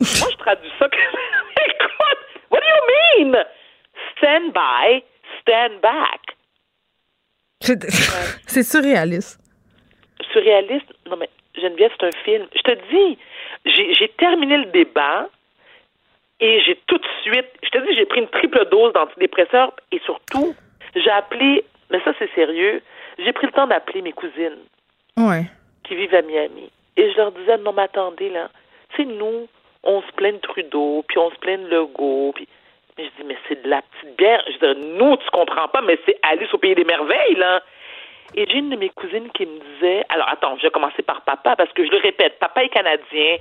*laughs* Moi, je traduis ça *laughs* écoute, what do you mean? Stand by, stand back. *laughs* C'est surréaliste. Surréaliste? Non, mais Geneviève, c'est un film. Je te dis, j'ai terminé le débat et j'ai tout de suite, je te dis, j'ai pris une triple dose d'antidépresseurs et surtout, j'ai appelé mais ça, c'est sérieux. J'ai pris le temps d'appeler mes cousines ouais. qui vivent à Miami. Et je leur disais, non, mais attendez, là, tu sais, nous, on se plaint de Trudeau, puis on se plaint de Legault, puis... Mais je dis, mais c'est de la petite bière. Je dis, nous, tu comprends pas, mais c'est Alice au pays des merveilles, là. Et j'ai une de mes cousines qui me disait, alors attends, je vais commencer par papa parce que je le répète, papa est canadien,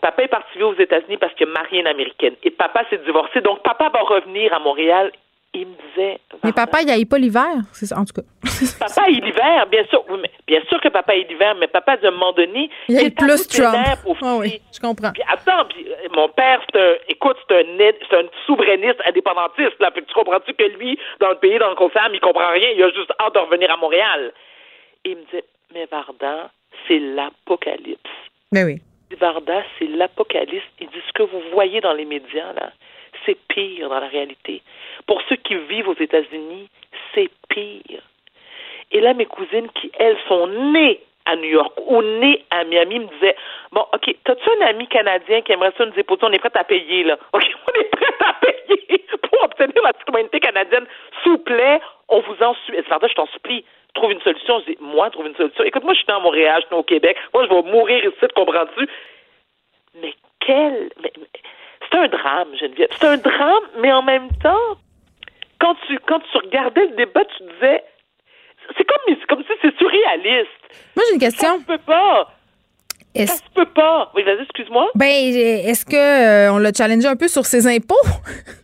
papa est parti vivre aux États-Unis parce que marié une américaine et papa s'est divorcé, donc papa va revenir à Montréal il me disait. Mais papa, il a pas l'hiver, c'est ça, en tout cas. *laughs* papa, il l'hiver, bien sûr. Oui, mais bien sûr que papa, il l'hiver, mais papa, à un moment donné. Il a plus Trump. Ah oui, je comprends. Puis, attends, puis, euh, mon père, c'est un. Écoute, c'est un, c'est un souverainiste indépendantiste, là. Fait tu comprends-tu que lui, dans le pays dans lequel il comprend rien, il a juste hâte de revenir à Montréal. Et il me dit, mais Varda, c'est l'apocalypse. Mais oui. Varda, c'est l'apocalypse. Il dit, ce que vous voyez dans les médias, là, c'est pire dans la réalité. Pour ceux qui vivent aux États-Unis, c'est pire. Et là, mes cousines qui, elles, sont nées à New York ou nées à Miami me disaient Bon, OK, t'as-tu un ami canadien qui aimerait ça nous déposer? On est prêt à payer, là. *laughs* OK, on est prêt à payer pour obtenir la citoyenneté canadienne. S'il vous plaît, on vous en supplie. je t'en supplie. Trouve une solution. Je dis, moi, trouve une solution. Écoute, moi, je suis à Montréal, je suis au Québec. Moi, je vais mourir ici, comprends-tu? Mais quel. C'est un drame, Geneviève. C'est un drame, mais en même temps, quand tu, quand tu regardais le débat, tu disais, c'est comme, comme si c'est surréaliste. Moi, j'ai une question. Ça se peut pas. Ça se peut pas. Oui, vas-y, excuse-moi. Ben, est-ce que euh, on l'a challengé un peu sur ses impôts? *laughs*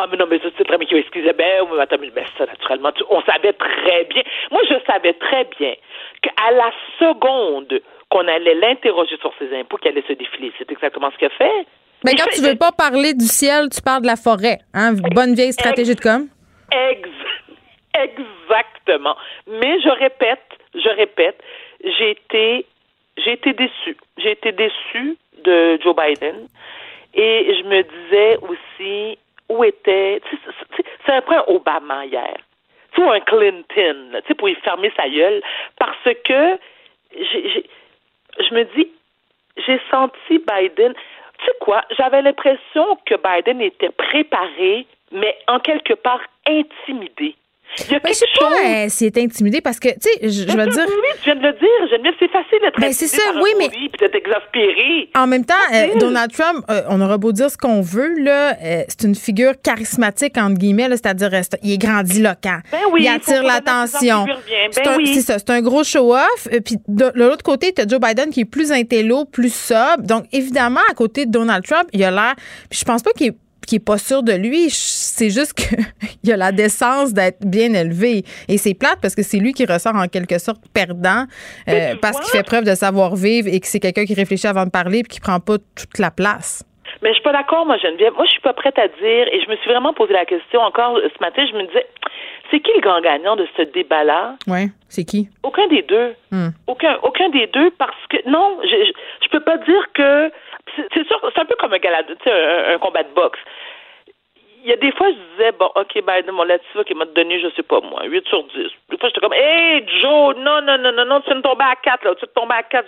Ah, mais non, mais ça, c'est très bien. Excusez, ben, attends, mais ça, naturellement, on savait très bien. Moi, je savais très bien qu'à la seconde qu'on allait l'interroger sur ses impôts, qu'il allait se défiler. C'est exactement ce qu'il a fait. Mais quand tu veux pas parler du ciel, tu parles de la forêt. Hein? Bonne vieille stratégie de com. exactement. Mais je répète, je répète, j'ai été, j'ai été déçue. J'ai été déçue de Joe Biden. Et je me disais aussi où était. C'est un peu un Obama hier. Tu un Clinton, tu sais, pour y fermer sa gueule. Parce que je me dis, j'ai senti Biden tu sais quoi, j'avais l'impression que Biden était préparé, mais en quelque part intimidé. Mais je sais pas s'il est intimidé parce que, tu sais, je, veux dire. Oui, tu viens de le dire. Geneviève, c'est facile d'être ben, c'est ça, oui, mais. d'être exaspéré. En même temps, euh, Donald Trump, euh, on aura beau dire ce qu'on veut, là, euh, c'est une figure charismatique, entre guillemets, c'est-à-dire, il est grandiloquent. Ben oui, il attire l'attention. Ben c'est ça, c'est un gros show-off. Puis de, l'autre côté, tu as Joe Biden qui est plus intello, plus sobre. Donc, évidemment, à côté de Donald Trump, il a l'air. Puis je pense pas qu'il est qui est pas sûr de lui. C'est juste qu'il *laughs* a la décence d'être bien élevé. Et c'est plate parce que c'est lui qui ressort en quelque sorte perdant euh, parce qu'il fait preuve de savoir-vivre et que c'est quelqu'un qui réfléchit avant de parler et qui prend pas toute la place. Mais je suis pas d'accord, moi, Geneviève. Moi, je suis pas prête à dire, et je me suis vraiment posé la question encore ce matin, je me disais, c'est qui le grand gagnant de ce débat-là? Oui, c'est qui? Aucun des deux. Hmm. Aucun, aucun des deux, parce que, non, je, je, je peux pas dire que c'est sûr, c'est un peu comme un, un, un combat de boxe il y a des fois, je disais, bon, OK, Biden, mon là-dessus, qui m'a donné, je sais pas moi, 8 sur 10. Des fois, j'étais comme, hey, Joe, non, non, non, non, non, tu viens de à 4, là, tu de tomber à 4.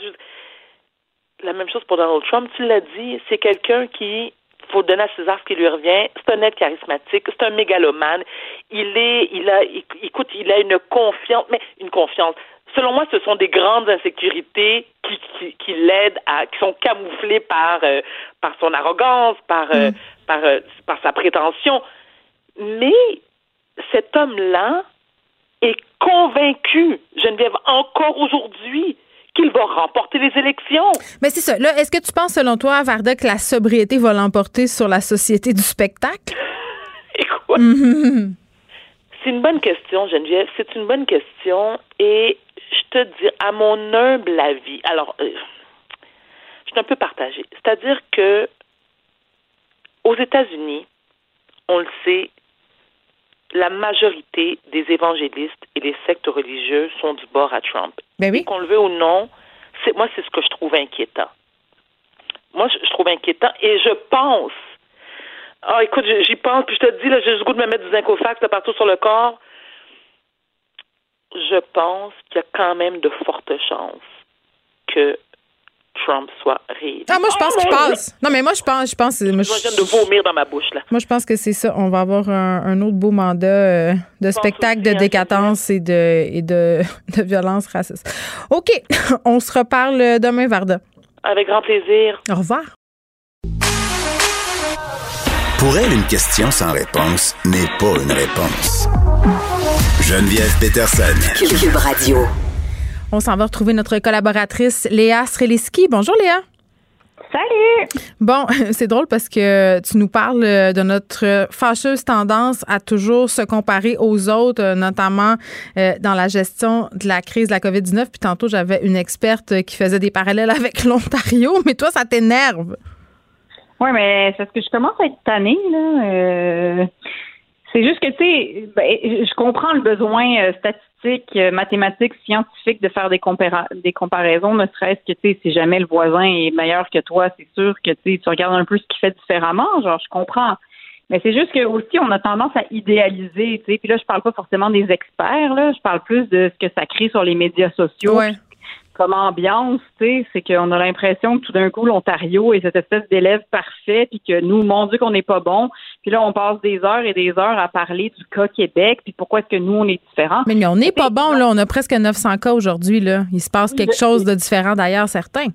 La même chose pour Donald Trump, tu l'as dit, c'est quelqu'un qui, faut donner à César ce qui lui revient. C'est un être charismatique, c'est un mégalomane. Il est, il a, écoute, il a une confiance, mais une confiance. Selon moi, ce sont des grandes insécurités qui, qui, qui l'aident à, qui sont camouflées par, euh, par son arrogance, par, euh, mm. par, euh, par sa prétention. Mais cet homme-là est convaincu, Geneviève, encore aujourd'hui, qu'il va remporter les élections. Mais c'est ça. Là, est-ce que tu penses, selon toi, Varda, que la sobriété va l'emporter sur la société du spectacle? *laughs* Écoute. Mm-hmm. C'est une bonne question, Geneviève. C'est une bonne question. Et je te dis, à mon humble avis, alors, euh, je suis un peu partagée. C'est-à-dire que aux États-Unis, on le sait, la majorité des évangélistes et des sectes religieux sont du bord à Trump. Ben oui. Qu'on le veut ou non, c'est moi c'est ce que je trouve inquiétant. Moi je, trouve inquiétant et je pense. Ah écoute, j'y pense puis je te dis là, j'ai le goût de me mettre du zinc partout sur le corps je pense qu'il y a quand même de fortes chances que Trump soit réélu. Ah, moi, je pense qu'il passe. Non, mais moi, je pense. Je pense moi, je viens de vomir dans ma bouche, là. Moi, je pense que c'est ça. On va avoir un, autre beau mandat euh, de spectacle de décadence et de, et de, *laughs* de violence raciste. OK. *laughs* On se reparle demain, Varda. Avec grand plaisir. Au revoir. Pour elle, une question sans réponse n'est pas une réponse. Geneviève Peterson. Cube Radio. On s'en va retrouver notre collaboratrice Léa Streliski. Bonjour Léa. Salut! Bon, *laughs* c'est drôle parce que tu nous parles de notre fâcheuse tendance à toujours se comparer aux autres, notamment euh, dans la gestion de la crise de la COVID-19. Puis tantôt, j'avais une experte qui faisait des parallèles avec *laughs* l'Ontario, mais toi, ça t'énerve. Oui, mais c'est parce que je commence à être tannée, là. Euh, c'est juste que, tu sais, ben, je comprends le besoin euh, statistique, euh, mathématique, scientifique de faire des, des comparaisons, ne serait-ce que, tu sais, si jamais le voisin est meilleur que toi, c'est sûr que, tu tu regardes un peu ce qu'il fait différemment. Genre, je comprends. Mais c'est juste que aussi, on a tendance à idéaliser, tu sais. Puis là, je parle pas forcément des experts, là. Je parle plus de ce que ça crée sur les médias sociaux. Ouais comme ambiance, tu sais, c'est qu'on a l'impression que tout d'un coup, l'Ontario est cette espèce d'élève parfait, puis que nous, mon Dieu, qu'on n'est pas bon. Puis là, on passe des heures et des heures à parler du cas Québec, puis pourquoi est-ce que nous, on est différents. Mais, on n'est pas bon, là. On a presque 900 cas aujourd'hui, là. Il se passe quelque chose de différent d'ailleurs, certains.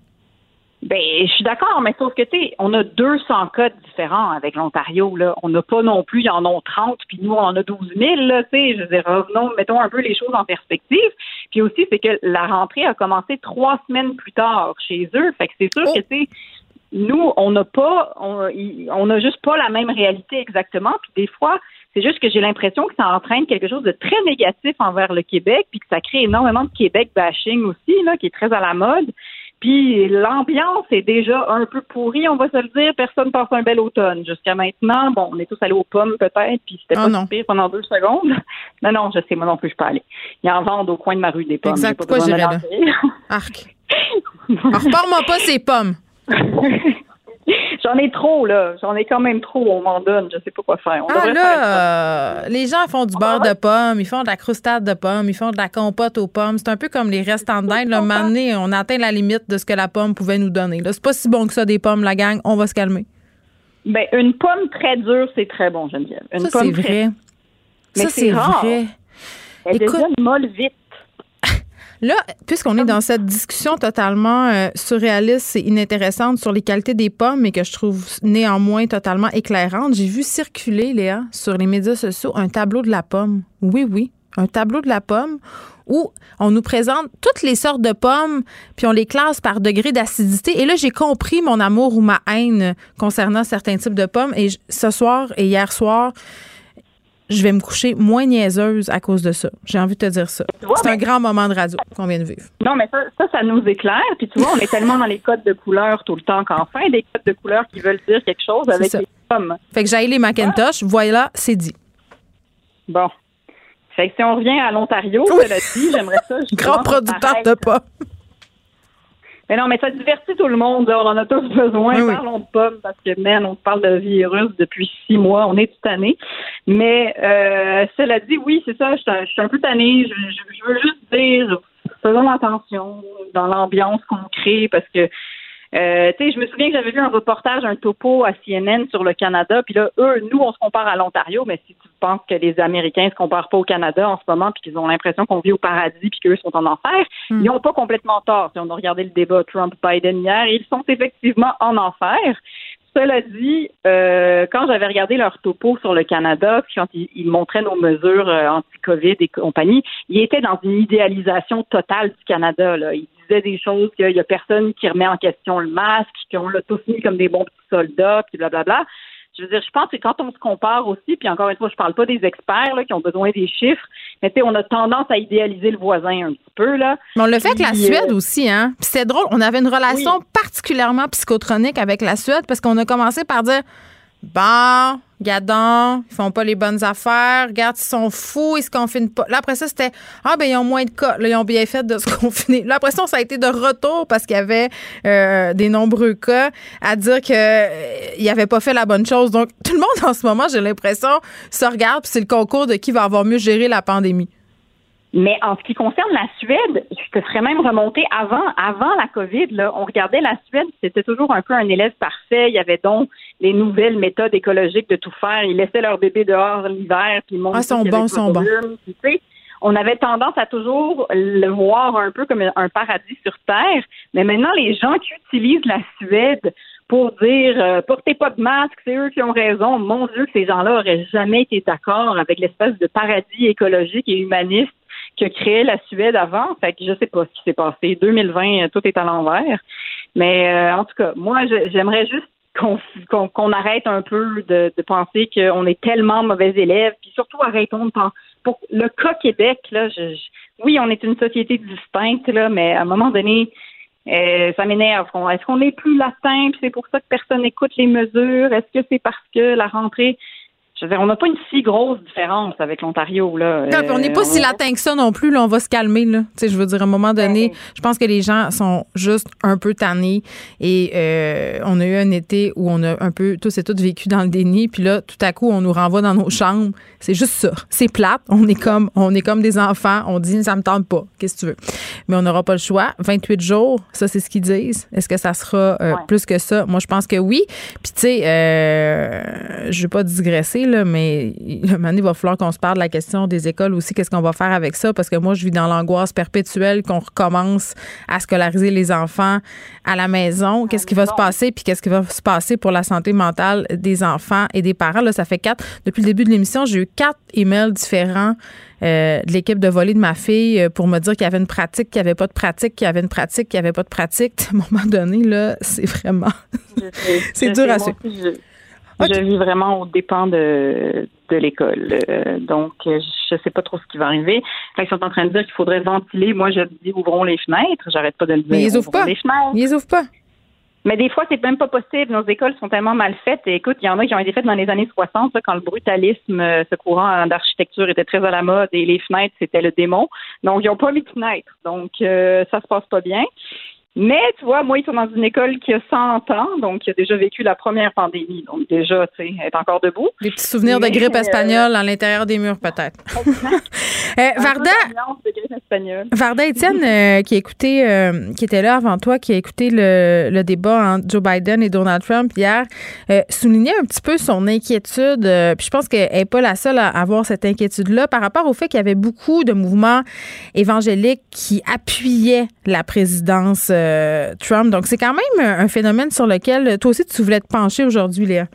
Ben, je suis d'accord, mais sauf que, tu sais, on a 200 cas différents avec l'Ontario, là. On n'a pas non plus, il y en a 30, puis nous, on en a 12 000, là, tu sais. Je veux dire, revenons, mettons un peu les choses en perspective. Puis aussi, c'est que la rentrée a commencé trois semaines plus tard chez eux. Fait que c'est sûr que, tu sais, nous, on n'a pas, on n'a juste pas la même réalité exactement. Puis des fois, c'est juste que j'ai l'impression que ça entraîne quelque chose de très négatif envers le Québec, puis que ça crée énormément de Québec bashing aussi, là, qui est très à la mode. Puis l'ambiance est déjà un peu pourrie, on va se le dire. Personne passe un bel automne. Jusqu'à maintenant, bon, on est tous allés aux pommes peut-être, puis c'était oh pas pire pendant deux secondes. *laughs* Non, non, je sais, moi non plus, je peux aller. Il y en vend au coin de ma rue des pommes. Exact, pourquoi j'irais là? Arc. Repars-moi pas ces pommes. *laughs* *laughs* J'en ai trop, là. J'en ai quand même trop. On m'en donne. Je sais pas quoi faire. On ah, là, euh, les gens font du beurre de pommes, ils font de la croustade de pommes, ils font de la compote aux pommes. C'est un peu comme les restants d'Inde. Là, un on atteint la limite de ce que la pomme pouvait nous donner. Là, c'est pas si bon que ça, des pommes, la gang. On va se calmer. Ben, une pomme très dure, c'est très bon, Geneviève. Une ça, c'est vrai. Mais ça, c'est vrai. Elle Écoute, devient molle vite. Là, puisqu'on est dans cette discussion totalement euh, surréaliste et inintéressante sur les qualités des pommes, et que je trouve néanmoins totalement éclairante, j'ai vu circuler, Léa, sur les médias sociaux, un tableau de la pomme. Oui, oui, un tableau de la pomme où on nous présente toutes les sortes de pommes, puis on les classe par degré d'acidité. Et là, j'ai compris mon amour ou ma haine concernant certains types de pommes. Et ce soir et hier soir, je vais me coucher moins niaiseuse à cause de ça. J'ai envie de te dire ça. C'est un grand moment de radio qu'on vient de vivre. Non, mais ça, ça, nous éclaire. Puis tu vois, on est tellement dans les codes de couleur tout le temps qu'enfin, des codes de couleur qui veulent dire quelque chose avec les pommes. Fait que j'aille les Macintosh. Voilà, c'est dit. Bon. Fait que si on revient à l'Ontario, oui. dit, j'aimerais ça. *laughs* Grand producteur de pommes. Mais non, mais ça divertit tout le monde. On en a tous besoin. Parlons de pommes parce que, man, on parle de virus depuis six mois. On est toute année. Mais euh, cela dit, oui, c'est ça. Je suis un, peu tannée. Je, veux juste dire, faisons attention dans l'ambiance qu'on crée parce que euh, tu sais, je me souviens que j'avais vu un reportage, un topo à CNN sur le Canada, puis là, eux, nous, on se compare à l'Ontario, mais si tu penses que les Américains se comparent pas au Canada en ce moment, puis qu'ils ont l'impression qu'on vit au paradis, puis qu'eux sont en enfer, hmm. ils n'ont pas complètement tort. Si on a regardé le débat Trump-Biden hier, ils sont effectivement en enfer. Cela dit, euh, quand j'avais regardé leur topo sur le Canada, puis quand ils, montraient nos mesures euh, anti-COVID et compagnie, ils étaient dans une idéalisation totale du Canada. Là. Ils des choses qu'il y a personne qui remet en question le masque, qu'on l'a tous mis comme des bons petits soldats, puis blablabla. Je veux dire, je pense que quand on se compare aussi, puis encore une fois, je parle pas des experts là, qui ont besoin des chiffres, mais tu sais, on a tendance à idéaliser le voisin un petit peu. Là. Mais on le fait avec la Suède euh, aussi, hein? Puis c'est drôle, on avait une relation particulièrement psychotronique avec la Suède parce qu'on a commencé par dire Bon, gadon, ils font pas les bonnes affaires. Regarde, ils sont fous, ils se confinent pas. Là, après ça, c'était Ah, ben, ils ont moins de cas. Là, ils ont bien fait de se *laughs* confiner. Là, après ça, ça a été de retour parce qu'il y avait euh, des nombreux cas à dire qu'ils euh, n'avaient pas fait la bonne chose. Donc, tout le monde en ce moment, j'ai l'impression, se regarde, puis c'est le concours de qui va avoir mieux géré la pandémie. Mais en ce qui concerne la Suède, je te ferais même remonter avant, avant la COVID, là, on regardait la Suède, c'était toujours un peu un élève parfait. Il y avait donc les nouvelles méthodes écologiques de tout faire. Ils laissaient leur bébé dehors l'hiver, puis ils Ah, sont bons, sont bons. on avait tendance à toujours le voir un peu comme un paradis sur Terre. Mais maintenant, les gens qui utilisent la Suède pour dire euh, portez pas de masque, c'est eux qui ont raison. Mon Dieu, ces gens-là auraient jamais été d'accord avec l'espèce de paradis écologique et humaniste que créait la Suède avant. Fait que je sais pas ce qui s'est passé. 2020, tout est à l'envers. Mais euh, en tout cas, moi, j'aimerais juste qu'on arrête un peu de, penser qu'on est tellement mauvais élèves, puis surtout arrêtons de penser. Pour le cas Québec, là, oui, on est une société distincte, là, mais à un moment donné, euh, ça m'énerve. Est-ce qu'on est plus latin, puis c'est pour ça que personne n'écoute les mesures? Est-ce que c'est parce que la rentrée je veux dire, on n'a pas une si grosse différence avec l'Ontario. Là. Non, on n'est pas euh, si latin que ça non plus. Là, on va se calmer. Là. Tu sais, je veux dire, à un moment donné, je pense que les gens sont juste un peu tannés. Et euh, on a eu un été où on a un peu tous et toutes vécu dans le déni. Puis là, tout à coup, on nous renvoie dans nos chambres. C'est juste ça. C'est plate. On est comme on est comme des enfants. On dit ça me tente pas. Qu'est-ce que tu veux? Mais on n'aura pas le choix. 28 jours, ça, c'est ce qu'ils disent. Est-ce que ça sera euh, plus que ça? Moi, je pense que oui. Puis, tu sais, euh, je vais pas digresser mais un il va falloir qu'on se parle de la question des écoles aussi. Qu'est-ce qu'on va faire avec ça? Parce que moi, je vis dans l'angoisse perpétuelle qu'on recommence à scolariser les enfants à la maison. Qu'est-ce qui va se passer? Puis qu'est-ce qui va se passer pour la santé mentale des enfants et des parents? Là, ça fait quatre. Depuis le début de l'émission, j'ai eu quatre emails différents euh, de l'équipe de volley de ma fille euh, pour me dire qu'il y avait une pratique, qu'il n'y avait pas de pratique, qu'il y avait une pratique, qu'il n'y avait pas de pratique. *laughs* À un moment donné, là, c'est vraiment. *laughs* c'est dur à suivre. Je vis vraiment au dépend de, de l'école. Euh, donc, je sais pas trop ce qui va arriver. Ils sont en train de dire qu'il faudrait ventiler, moi, je dis ouvrons les fenêtres. J'arrête pas de le dire. Mais ils ouvrent pas. Les fenêtres. Ils ouvrent pas. Mais des fois, c'est même pas possible. Nos écoles sont tellement mal faites. Et écoute, il y en a qui ont été faites dans les années 60, quand le brutalisme, euh, ce courant d'architecture était très à la mode et les fenêtres, c'était le démon. Donc, ils n'ont pas mis de fenêtres. Donc, euh, ça se passe pas bien. Mais tu vois, moi, ils sont dans une école qui a 100 ans, donc qui a déjà vécu la première pandémie. Donc déjà, tu sais, elle est encore debout. Des petits souvenirs de grippe euh, espagnole à l'intérieur des murs, peut-être. *laughs* *laughs* euh, Varda, Varda Étienne, euh, qui, écouté, euh, qui était là avant toi, qui a écouté le, le débat entre Joe Biden et Donald Trump hier, soulignait un petit peu son inquiétude. puis je pense qu'elle n'est pas la seule à avoir cette inquiétude-là par rapport au fait qu'il y avait beaucoup de mouvements évangéliques qui appuyaient la présidence euh, Trump. Donc, c'est quand même un phénomène sur lequel toi aussi tu voulais te pencher aujourd'hui, Léa.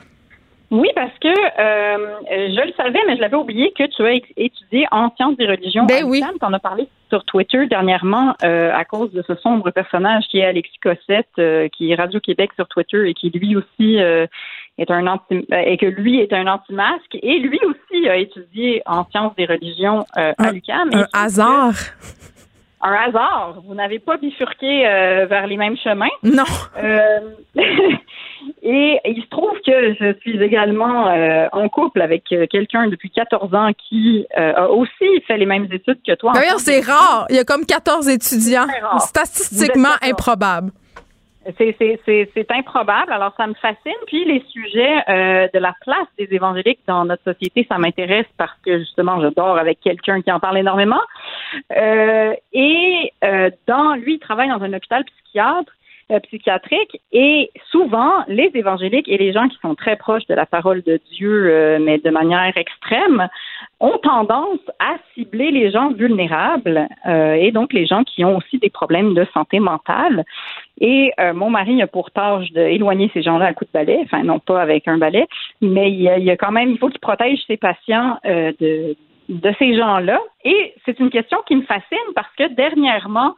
Oui, parce que euh, je le savais, mais je l'avais oublié que tu as étudié en sciences des religions. Ben oui. Tu en as parlé sur Twitter dernièrement euh, à cause de ce sombre personnage qui est Alexis Cossette, qui est Radio-Québec sur Twitter et qui lui aussi est un anti et que lui est un anti-masque et lui aussi a étudié en sciences des religions à l'UQAM. Un hasard un hasard. Vous n'avez pas bifurqué euh, vers les mêmes chemins. Non. Euh, *laughs* et il se trouve que je suis également euh, en couple avec quelqu'un depuis 14 ans qui a aussi fait les mêmes études que toi. D'ailleurs, c'est rare. Il y a comme 14 étudiants. Statistiquement improbable. C'est improbable. Alors, ça me fascine. Puis, les sujets euh, de la place des évangéliques dans notre société, ça m'intéresse parce que, justement, je dors avec quelqu'un qui en parle énormément. Euh, et euh, dans lui, il travaille dans un hôpital psychiatre euh, psychiatrique et souvent les évangéliques et les gens qui sont très proches de la parole de Dieu, euh, mais de manière extrême, ont tendance à cibler les gens vulnérables euh, et donc les gens qui ont aussi des problèmes de santé mentale. Et mon mari a pour tâche d'éloigner ces gens-là à coup de balai, enfin non pas avec un balai, mais il y a, il a quand même, il faut qu'il protège ses patients de, de ces gens-là. Et c'est une question qui me fascine parce que dernièrement,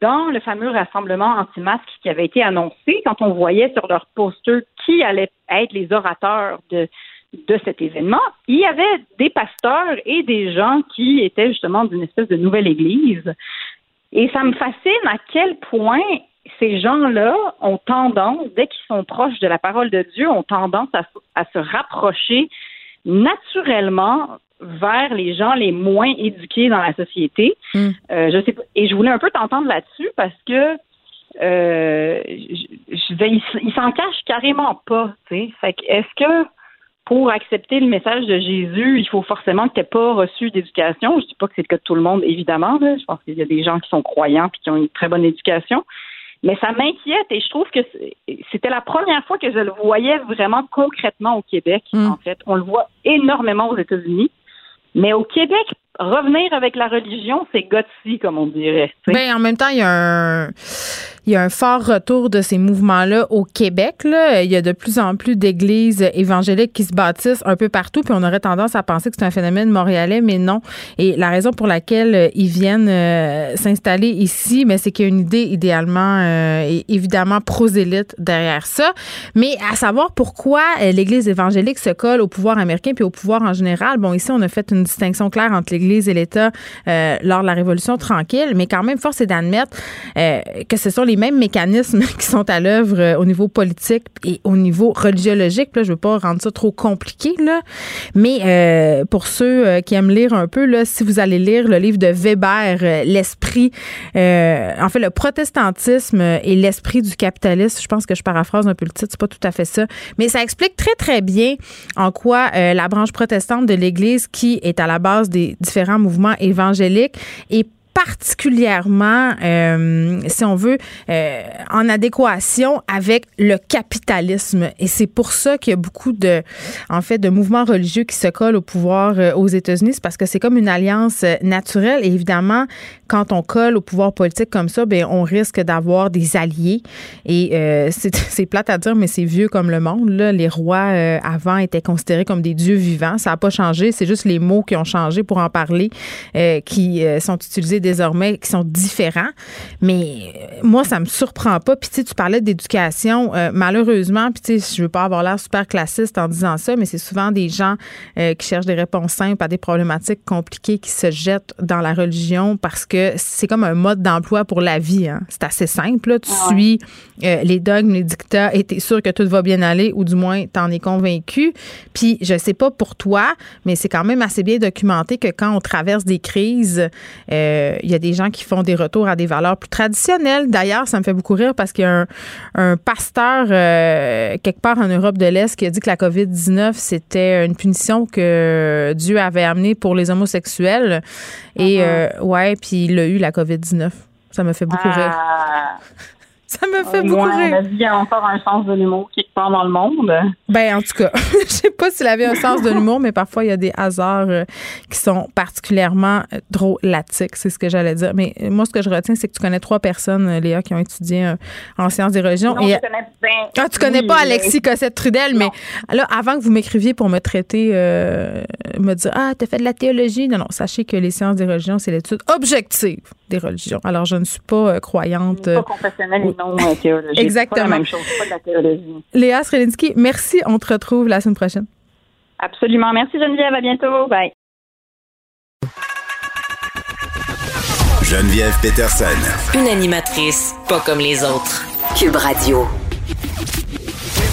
dans le fameux rassemblement anti-masque qui avait été annoncé, quand on voyait sur leur poster qui allait être les orateurs de, de cet événement, il y avait des pasteurs et des gens qui étaient justement d'une espèce de nouvelle église. Et ça me fascine à quel point ces gens-là ont tendance, dès qu'ils sont proches de la parole de Dieu, ont tendance à, à se rapprocher naturellement vers les gens les moins éduqués dans la société. Hmm. Euh, je sais pas, et je voulais un peu t'entendre là-dessus parce que euh, je, il, s'en cache carrément pas. Fait est-ce que pour accepter le message de Jésus, il faut forcément que tu n'aies pas reçu d'éducation? Je ne dis pas que c'est le cas de tout le monde, évidemment. Je pense qu'il y a des gens qui sont croyants et qui ont une très bonne éducation. Mais ça m'inquiète et je trouve que c'était la première fois que je le voyais vraiment concrètement au Québec, hmm. en fait. On le voit énormément aux États-Unis. Mais au Québec, revenir avec la religion, c'est gutsy, comme on dirait. Ben, en même temps, il y a un il y a un fort retour de ces mouvements-là au Québec. Là. Il y a de plus en plus d'églises évangéliques qui se bâtissent un peu partout, puis on aurait tendance à penser que c'est un phénomène montréalais, mais non. Et la raison pour laquelle euh, ils viennent euh, s'installer ici, mais c'est qu'il y a une idée idéalement euh, et évidemment prosélyte derrière ça. Mais à savoir pourquoi l'Église évangélique se colle au pouvoir américain puis au pouvoir en général. Bon, ici, on a fait une distinction claire entre l'Église et l'État lors de la Révolution tranquille, mais quand même, force est d'admettre que ce sont les mêmes mécanismes *laughs* qui sont à l'œuvre euh, au niveau politique et au niveau religiologique. Là, je veux pas rendre ça trop compliqué, là. mais euh, pour ceux euh, qui aiment lire un peu, là, si vous allez lire le livre de Weber, l'esprit, en fait, le protestantisme et l'esprit du capitalisme, je pense que je paraphrase un peu le titre, c'est pas tout à fait ça, mais ça explique très, très bien en quoi la branche protestante de l'Église, qui est à la base des différents mouvements évangéliques, est particulièrement, euh, si on veut, euh, en adéquation avec le capitalisme. Et c'est pour ça qu'il y a beaucoup de, en fait, de mouvements religieux qui se collent au pouvoir euh, aux États-Unis, c'est parce que c'est comme une alliance naturelle. Et évidemment, quand on colle au pouvoir politique comme ça, ben on risque d'avoir des alliés. Et *laughs* c'est plate à dire, mais c'est vieux comme le monde. Là. Les rois avant étaient considérés comme des dieux vivants. Ça n'a pas changé. C'est juste les mots qui ont changé pour en parler, qui sont utilisés désormais qui sont différents. Mais euh, moi, ça me surprend pas. Puis tu sais, tu parlais d'éducation. Euh, malheureusement, puis tu sais, je veux pas avoir l'air super classiste en disant ça, mais c'est souvent des gens euh, qui cherchent des réponses simples à des problématiques compliquées qui se jettent dans la religion parce que c'est comme un mode d'emploi pour la vie. Hein. C'est assez simple. Tu ah suis les dogmes, les dictats et tu es sûr que tout va bien aller ou du moins tu en es convaincu. Puis je sais pas pour toi, mais c'est quand même assez bien documenté que quand on traverse des crises, il y a des gens qui font des retours à des valeurs plus traditionnelles. D'ailleurs, ça me fait beaucoup rire parce qu'il y a un, pasteur euh, quelque part en Europe de l'Est qui a dit que la COVID-19, c'était une punition que Dieu avait amenée pour les homosexuels. Et uh-huh. euh, ouais, puis il a eu la COVID-19. Ça me fait beaucoup rire. Ça me fait beaucoup rire. La vie a encore un sens de l'humour quelque part dans le monde. Ben, en tout cas, *laughs* je sais pas s'il avait un sens de l'humour, mais parfois, il y a des hasards euh, qui sont particulièrement euh, drôlatiques, c'est ce que j'allais dire. Mais euh, moi, ce que je retiens, c'est que tu connais trois personnes, Léa, qui ont étudié en sciences des religions. Non, je connais bien. Ah, tu connais pas Alexis Cossette-Trudel, mais là, avant que vous m'écriviez pour me traiter, me dire, ah, tu as fait de la théologie. Non, non, sachez que les sciences des religions, c'est l'étude objective des religions. Alors, je ne suis pas croyante. Pas confessionnelle non théologique. Exactement. Pas la même chose, pas de la théologie. Léa Srelinski, merci. On te retrouve la semaine prochaine. Absolument. Merci Geneviève. À bientôt. Bye. Geneviève Peterson. Une animatrice pas comme les autres. Cube Radio.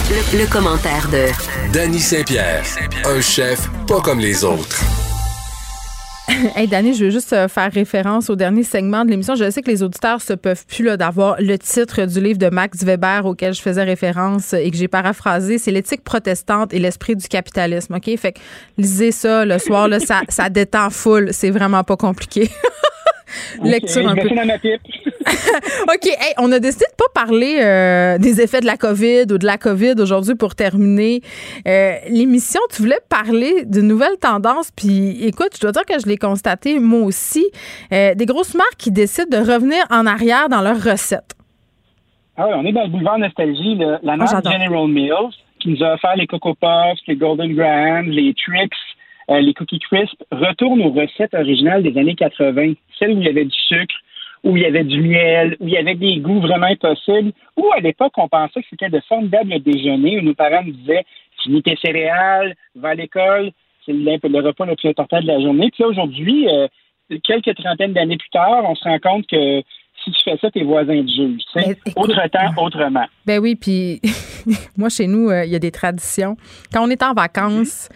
Le, le commentaire de Danny Saint-Pierre. Un chef pas comme les autres. *laughs* hey Danny, je veux juste euh, faire référence au dernier segment de l'émission. Je sais que les auditeurs se peuvent plus d'avoir le titre du livre de Max Weber auquel je faisais référence et que j'ai paraphrasé. C'est l'éthique protestante et l'esprit du capitalisme. OK? Fait que lisez ça le soir, là, ça, ça détend full. C'est vraiment pas compliqué. *laughs* Lecture un peu. *laughs* OK. Hey, on a décidé de pas parler euh, des effets de la COVID ou de la COVID aujourd'hui pour terminer euh, l'émission. Tu voulais parler d'une nouvelle tendance. Puis écoute, je dois dire que je l'ai constaté moi aussi. Euh, des grosses marques qui décident de revenir en arrière dans leurs recettes. Ah oui, on est dans le boulevard Nostalgie. la marque General Mills qui nous a offert les Coco Puffs, les Golden Grahams, les Tricks, les Cookie Crisp, retourne aux recettes originales des années 80, où il y avait du sucre, où il y avait du miel, où il y avait des goûts vraiment impossibles, où à l'époque, on pensait que c'était de formidables déjeuners, où nos parents nous disaient finis tes céréales, va à l'école, c'est le, repas le plus important de la journée. Puis là, aujourd'hui, euh, quelques trentaines d'années plus tard, on se rend compte que si tu fais ça, tes voisins te jugent. Autre temps, autrement. Ben oui, puis *laughs* moi, chez nous, euh, il y a des traditions. Quand on est en vacances,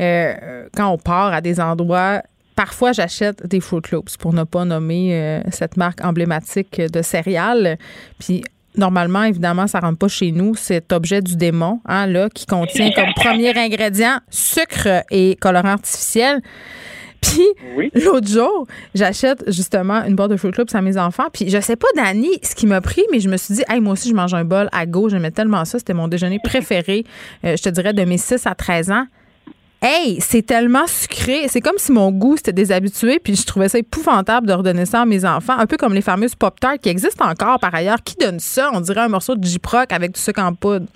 euh, quand on part à des endroits Parfois, j'achète des Fruit Loops pour ne pas nommer euh, cette marque emblématique de céréales. Puis normalement, évidemment, ça ne rentre pas chez nous, cet objet du démon, hein, là, qui contient comme *laughs* premier ingrédient sucre et colorant artificiel. Puis l'autre jour, j'achète justement une boîte de Fruit Loops à mes enfants. Puis je sais pas, Dani, ce qui m'a pris, mais je me suis dit, hey, moi aussi, je mange un bol à go. J'aimais tellement ça. C'était mon déjeuner préféré, euh, je te dirais, de mes 6 à 13 ans Hey, c'est tellement sucré. C'est comme si mon goût s'était déshabitué, puis je trouvais ça épouvantable de redonner ça à mes enfants. Un peu comme les fameuses Pop-Tarts qui existent encore par ailleurs. Qui donne ça? On dirait un morceau de J-Proc avec du sucre en poudre.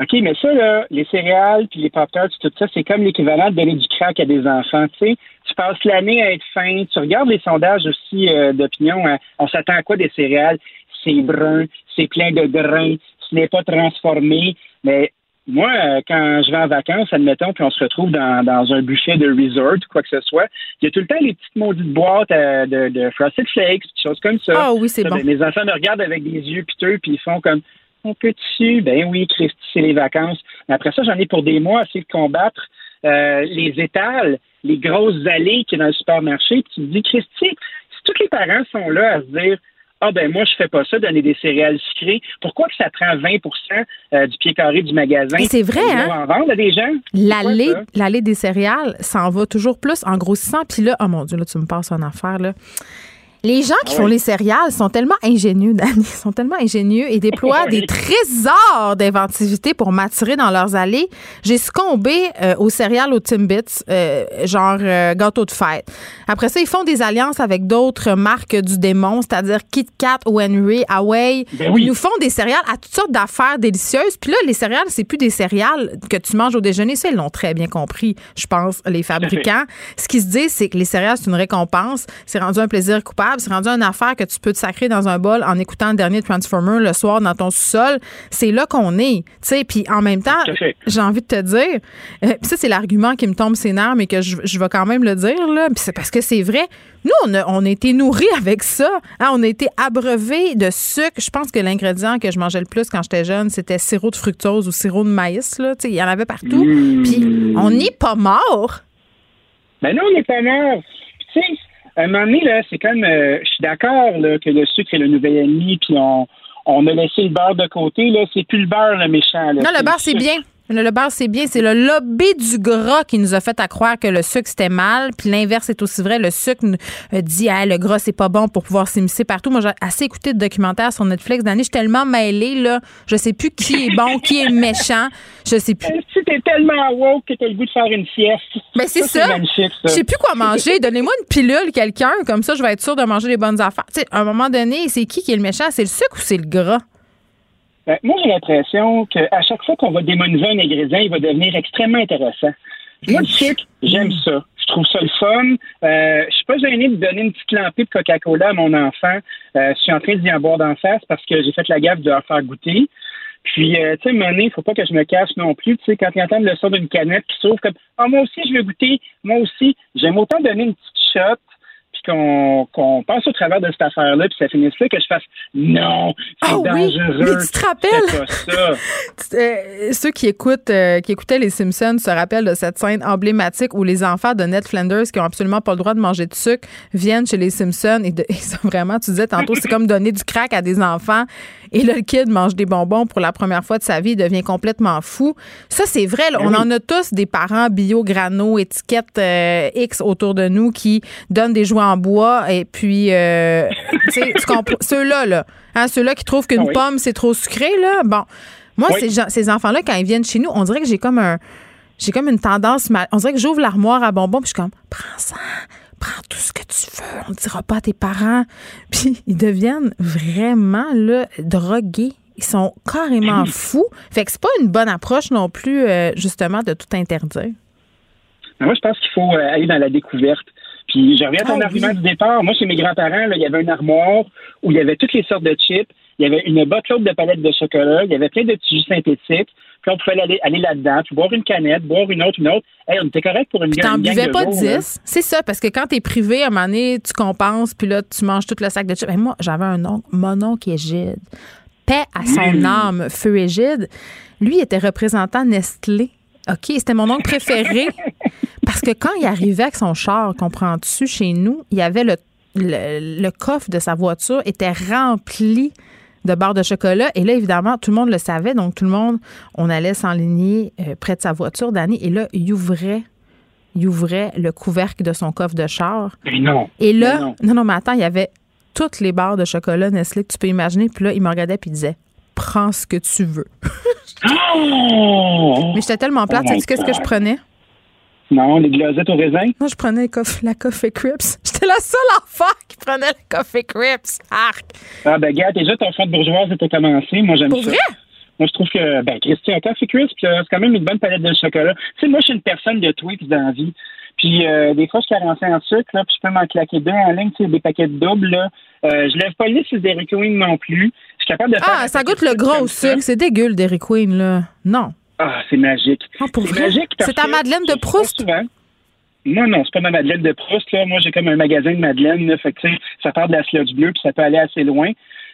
OK, mais ça, là, les céréales puis les Pop-Tarts, tout ça, c'est comme l'équivalent de donner du crack à des enfants. Tu passes l'année à être faim. Tu regardes les sondages aussi euh, d'opinion. Hein. on s'attend à quoi des céréales? C'est brun, c'est plein de grains, ce n'est pas transformé. Mais moi, euh, quand je vais en vacances, admettons, puis on se retrouve dans, dans un buffet de resort, quoi que ce soit, il y a tout le temps les petites maudites boîtes euh, de, de Frosted Flakes, des choses comme ça. Ah oui, c'est bon. Ben, mes enfants me regardent avec des yeux piteux, puis ils font comme on peut dessus. Ben oui, Christy, c'est les vacances. Mais après ça, j'en ai pour des mois assez de combattre euh, les étals, les grosses allées qui y a dans le supermarché. Puis tu te dis, Christy, si tous les parents sont là à se dire ah ben moi je fais pas ça, donner des céréales sucrées. Pourquoi que ça prend 20% euh, du pied carré du magasin C'est vrai, hein? en vendre à des gens? L'allée des céréales, ça en va toujours plus en grossissant. Puis là, oh mon Dieu, là tu me passes une affaire là. Les gens qui ah font les céréales sont tellement ingénieux, Danny, sont tellement ingénieux et déploient *laughs* des trésors d'inventivité pour m'attirer dans leurs allées. J'ai succombé euh, aux céréales aux Timbits, euh, genre euh, gâteau de fête. Après ça, ils font des alliances avec d'autres marques du démon, c'est-à-dire Kit Kat ou Henry, Away. Ben ils nous font des céréales à toutes sortes d'affaires délicieuses. Puis là, les céréales, c'est plus des céréales que tu manges au déjeuner. Ça, ils l'ont très bien compris, je pense, les fabricants. Ce qu'ils se disent, c'est que les céréales, c'est une récompense. C'est rendu un plaisir coupable c'est rendu une affaire que tu peux te sacrer dans un bol en écoutant le dernier Transformer le soir dans ton sous-sol. C'est là qu'on est. Tu sais, puis en même temps, j'ai envie de te dire, euh, ça, c'est l'argument qui me tombe ses nerfs, mais que je, je vais quand même le dire, là. c'est parce que c'est vrai. Nous, on a, on a été nourris *laughs* avec ça. Hein. on a été abreuvés de sucre. Je pense que l'ingrédient que je mangeais le plus quand j'étais jeune, c'était sirop de fructose ou sirop de maïs. Là. Il y en avait partout. Mmh. Puis on n'est pas mort. Ben non, on n'est pas mort. Tu sais, à un moment donné, là, c'est comme, euh, je suis d'accord que le sucre est le nouvel ennemi, puis on, on a laissé le beurre de côté. Là, c'est plus le beurre le méchant. non, le beurre, c'est bien. Le beurre, c'est bien. C'est le lobby du gras qui nous a fait à croire que le sucre, c'était mal. Puis l'inverse est aussi vrai. Le sucre euh, dit, ah, le gras, c'est pas bon pour pouvoir s'immiscer partout. Moi, j'ai assez écouté de documentaires sur Netflix d'année. Je suis tellement mêlée, là. Je sais plus qui est bon, qui est méchant. Je sais plus. Tu es tellement woke que t'as le goût de faire une sieste. Mais ben, c'est ça. ça. Je sais plus quoi manger. Donnez-moi une pilule, quelqu'un. Comme ça, je vais être sûre de manger les bonnes affaires. Tu sais, à un moment donné, c'est qui qui est le méchant? C'est le sucre ou c'est le gras? Ben, moi, j'ai l'impression qu'à chaque fois qu'on va démoniser un ingrédient, il va devenir extrêmement intéressant. Moi, le sucre, j'aime ça. Je trouve ça le fun. Euh, je suis pas gêné de donner une petite lampée de Coca-Cola à mon enfant. Euh, je suis en train d'y en boire d'en face parce que j'ai fait la gaffe de leur faire goûter. Puis, euh, tu sais, il faut pas que je me cache non plus. Tu sais, quand ils entendent le son d'une canette qui s'ouvre comme « Ah, moi aussi, je veux goûter. Moi aussi. » J'aime autant donner une petite shot qu'on passe au travers de cette affaire-là, puis ça finisse là que je fasse non, c'est oh, dangereux. Oui. Mais tu te rappelles? *laughs* Euh, ceux qui écoutent, euh, qui écoutaient les Simpsons se rappellent de cette scène emblématique où les enfants de Ned Flanders qui ont absolument pas le droit de manger de sucre viennent chez les Simpsons et, de, *laughs* vraiment, tu disais tantôt, c'est comme donner du crack à des enfants et là, le kid mange des bonbons pour la première fois de sa vie, il devient complètement fou. Ça, c'est vrai. Ben on en a tous des parents bio, grano, étiquette euh, X autour de nous qui donnent des jouets en bois. Et puis, euh, ceux-là, là, hein, ceux-là qui trouvent qu'une ah pomme, c'est trop sucré, là. Bon, moi, ces, ces enfants-là, quand ils viennent chez nous, on dirait que j'ai comme un j'ai comme une tendance on dirait que j'ouvre l'armoire à bonbons puis je suis comme prends ça prends tout ce que tu veux, on ne dira pas à tes parents. *laughs* Puis ils deviennent vraiment là, drogués. Ils sont carrément ben fous. Fait que c'est pas une bonne approche non plus, euh, justement, de tout interdire. Ben, moi, je pense qu'il faut euh, aller dans la découverte. Puis je reviens à ton ah argument du départ. Moi, chez mes grands-parents, il y avait une armoire où il y avait toutes les sortes de chips. Il y avait une botte de palettes de chocolat. Il y avait plein de petits jus synthétiques on pouvait aller, aller là-dedans, puis boire une canette, boire une autre, une autre. Hey, on était correct pour une puis T'en buvais pas 10. C'est ça, parce que quand t'es privé, à un moment donné, tu compenses, puis là, tu manges tout le sac de chips. Ben, moi, j'avais un oncle, mon oncle Égide. Paix à son mmh. âme, Feu Égide. Lui était représentant Nestlé. OK, c'était mon oncle préféré. *laughs* parce que quand il arrivait avec son char, comprends-tu, chez nous, il y avait le, le coffre de sa voiture était rempli de barres de chocolat. Et là, évidemment, tout le monde le savait. Donc, tout le monde, on allait s'enligner euh, près de sa voiture, Danny. Et là, il ouvrait il ouvrait le couvercle de son coffre de char. Mais non. Et là, non. non, mais attends, il y avait toutes les barres de chocolat Nestlé que tu peux imaginer. Puis là, il me regardait puis il disait Prends ce que tu veux. *gasps* oh! Mais j'étais tellement plate. Oh sais qu'est-ce que je prenais? Non, les glazettes au raisin? Moi, je prenais la Coffee Crips. *laughs* J'étais la seule enfant qui prenait la Coffee Crips. Arc! Ah, ben, gars, déjà, ton fond de bourgeoise était commencé. Moi, j'aime ça. Pour vrai? Moi, je trouve que, ben, Christian, Coffee Crisp, c'est quand même une bonne palette de chocolat. Tu sais, moi, je suis une personne de tweets dans la vie. Puis, euh, des fois, je suis carencé en sucre, là, puis je peux m'en claquer deux en ligne, tu sais, des paquets de double, là. Euh, je lève pas le sur Dairy Queen non plus. Je suis capable de faire. Ah, ça goûte le gros sucre. C'est dégueu, le Dairy Queen, là. Non. Ah, c'est magique. Ah, c'est magique. C'est ta Madeleine de Proust? Non, non, c'est pas ma Madeleine de Proust. Là. Moi, j'ai comme un magasin de Madeleine. Là, fait que, ça part de la sludge bleue, puis ça peut aller assez loin.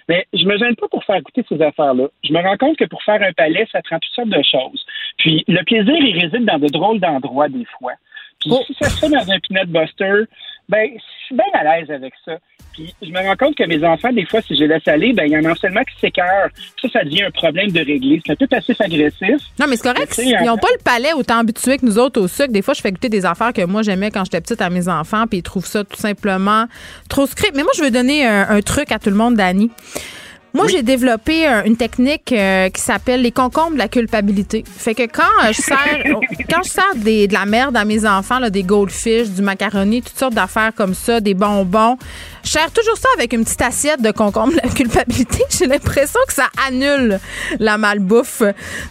Mais je me gêne pas pour faire goûter ces affaires-là. Je me rends compte que pour faire un palais, ça prend toutes sortes de choses. Puis le plaisir, il réside dans de drôles d'endroits des fois. Puis oh. si ça se fait dans un peanut buster, ben, suis bien à l'aise avec ça. Puis je me rends compte que mes enfants, des fois, si je les laisse aller, ben, il y en a seulement qui s'écœurent. Ça, ça devient un problème de régler. C'est un peu passif-agressif. Non, mais c'est correct. Ils n'ont pas le palais autant habitué que nous autres au sucre. Des fois, je fais goûter des affaires que moi, j'aimais quand j'étais petite à mes enfants, puis ils trouvent ça tout simplement trop script. Mais moi, je veux donner un, un truc à tout le monde, Dani. Moi, j'ai développé une technique euh, qui s'appelle les concombres de la culpabilité. Fait que quand euh, je sers, *laughs* quand je sers des, de la merde à mes enfants, là, des goldfish, du macaroni, toutes sortes d'affaires comme ça, des bonbons, je sers toujours ça avec une petite assiette de concombres de la culpabilité. *laughs* J'ai l'impression que ça annule la malbouffe.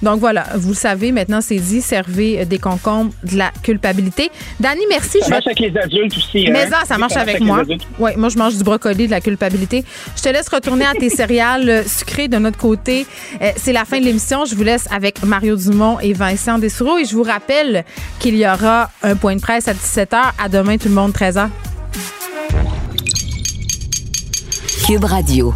Donc voilà, vous le savez, maintenant c'est dit, servez des concombres de la culpabilité. Dani, merci. Ça marche avec les adultes aussi. Mais hein? ça, ça marche avec, avec moi. Oui, moi je mange du brocoli de la culpabilité. Je te laisse retourner à tes céréales *laughs* sucré de notre côté. Euh, c'est la fin de l'émission. Je vous laisse avec Mario Dumont et Vincent Dessoureau. Et je vous rappelle qu'il y aura un point de presse à 17h. À demain, tout le monde, 13h. Cube Radio.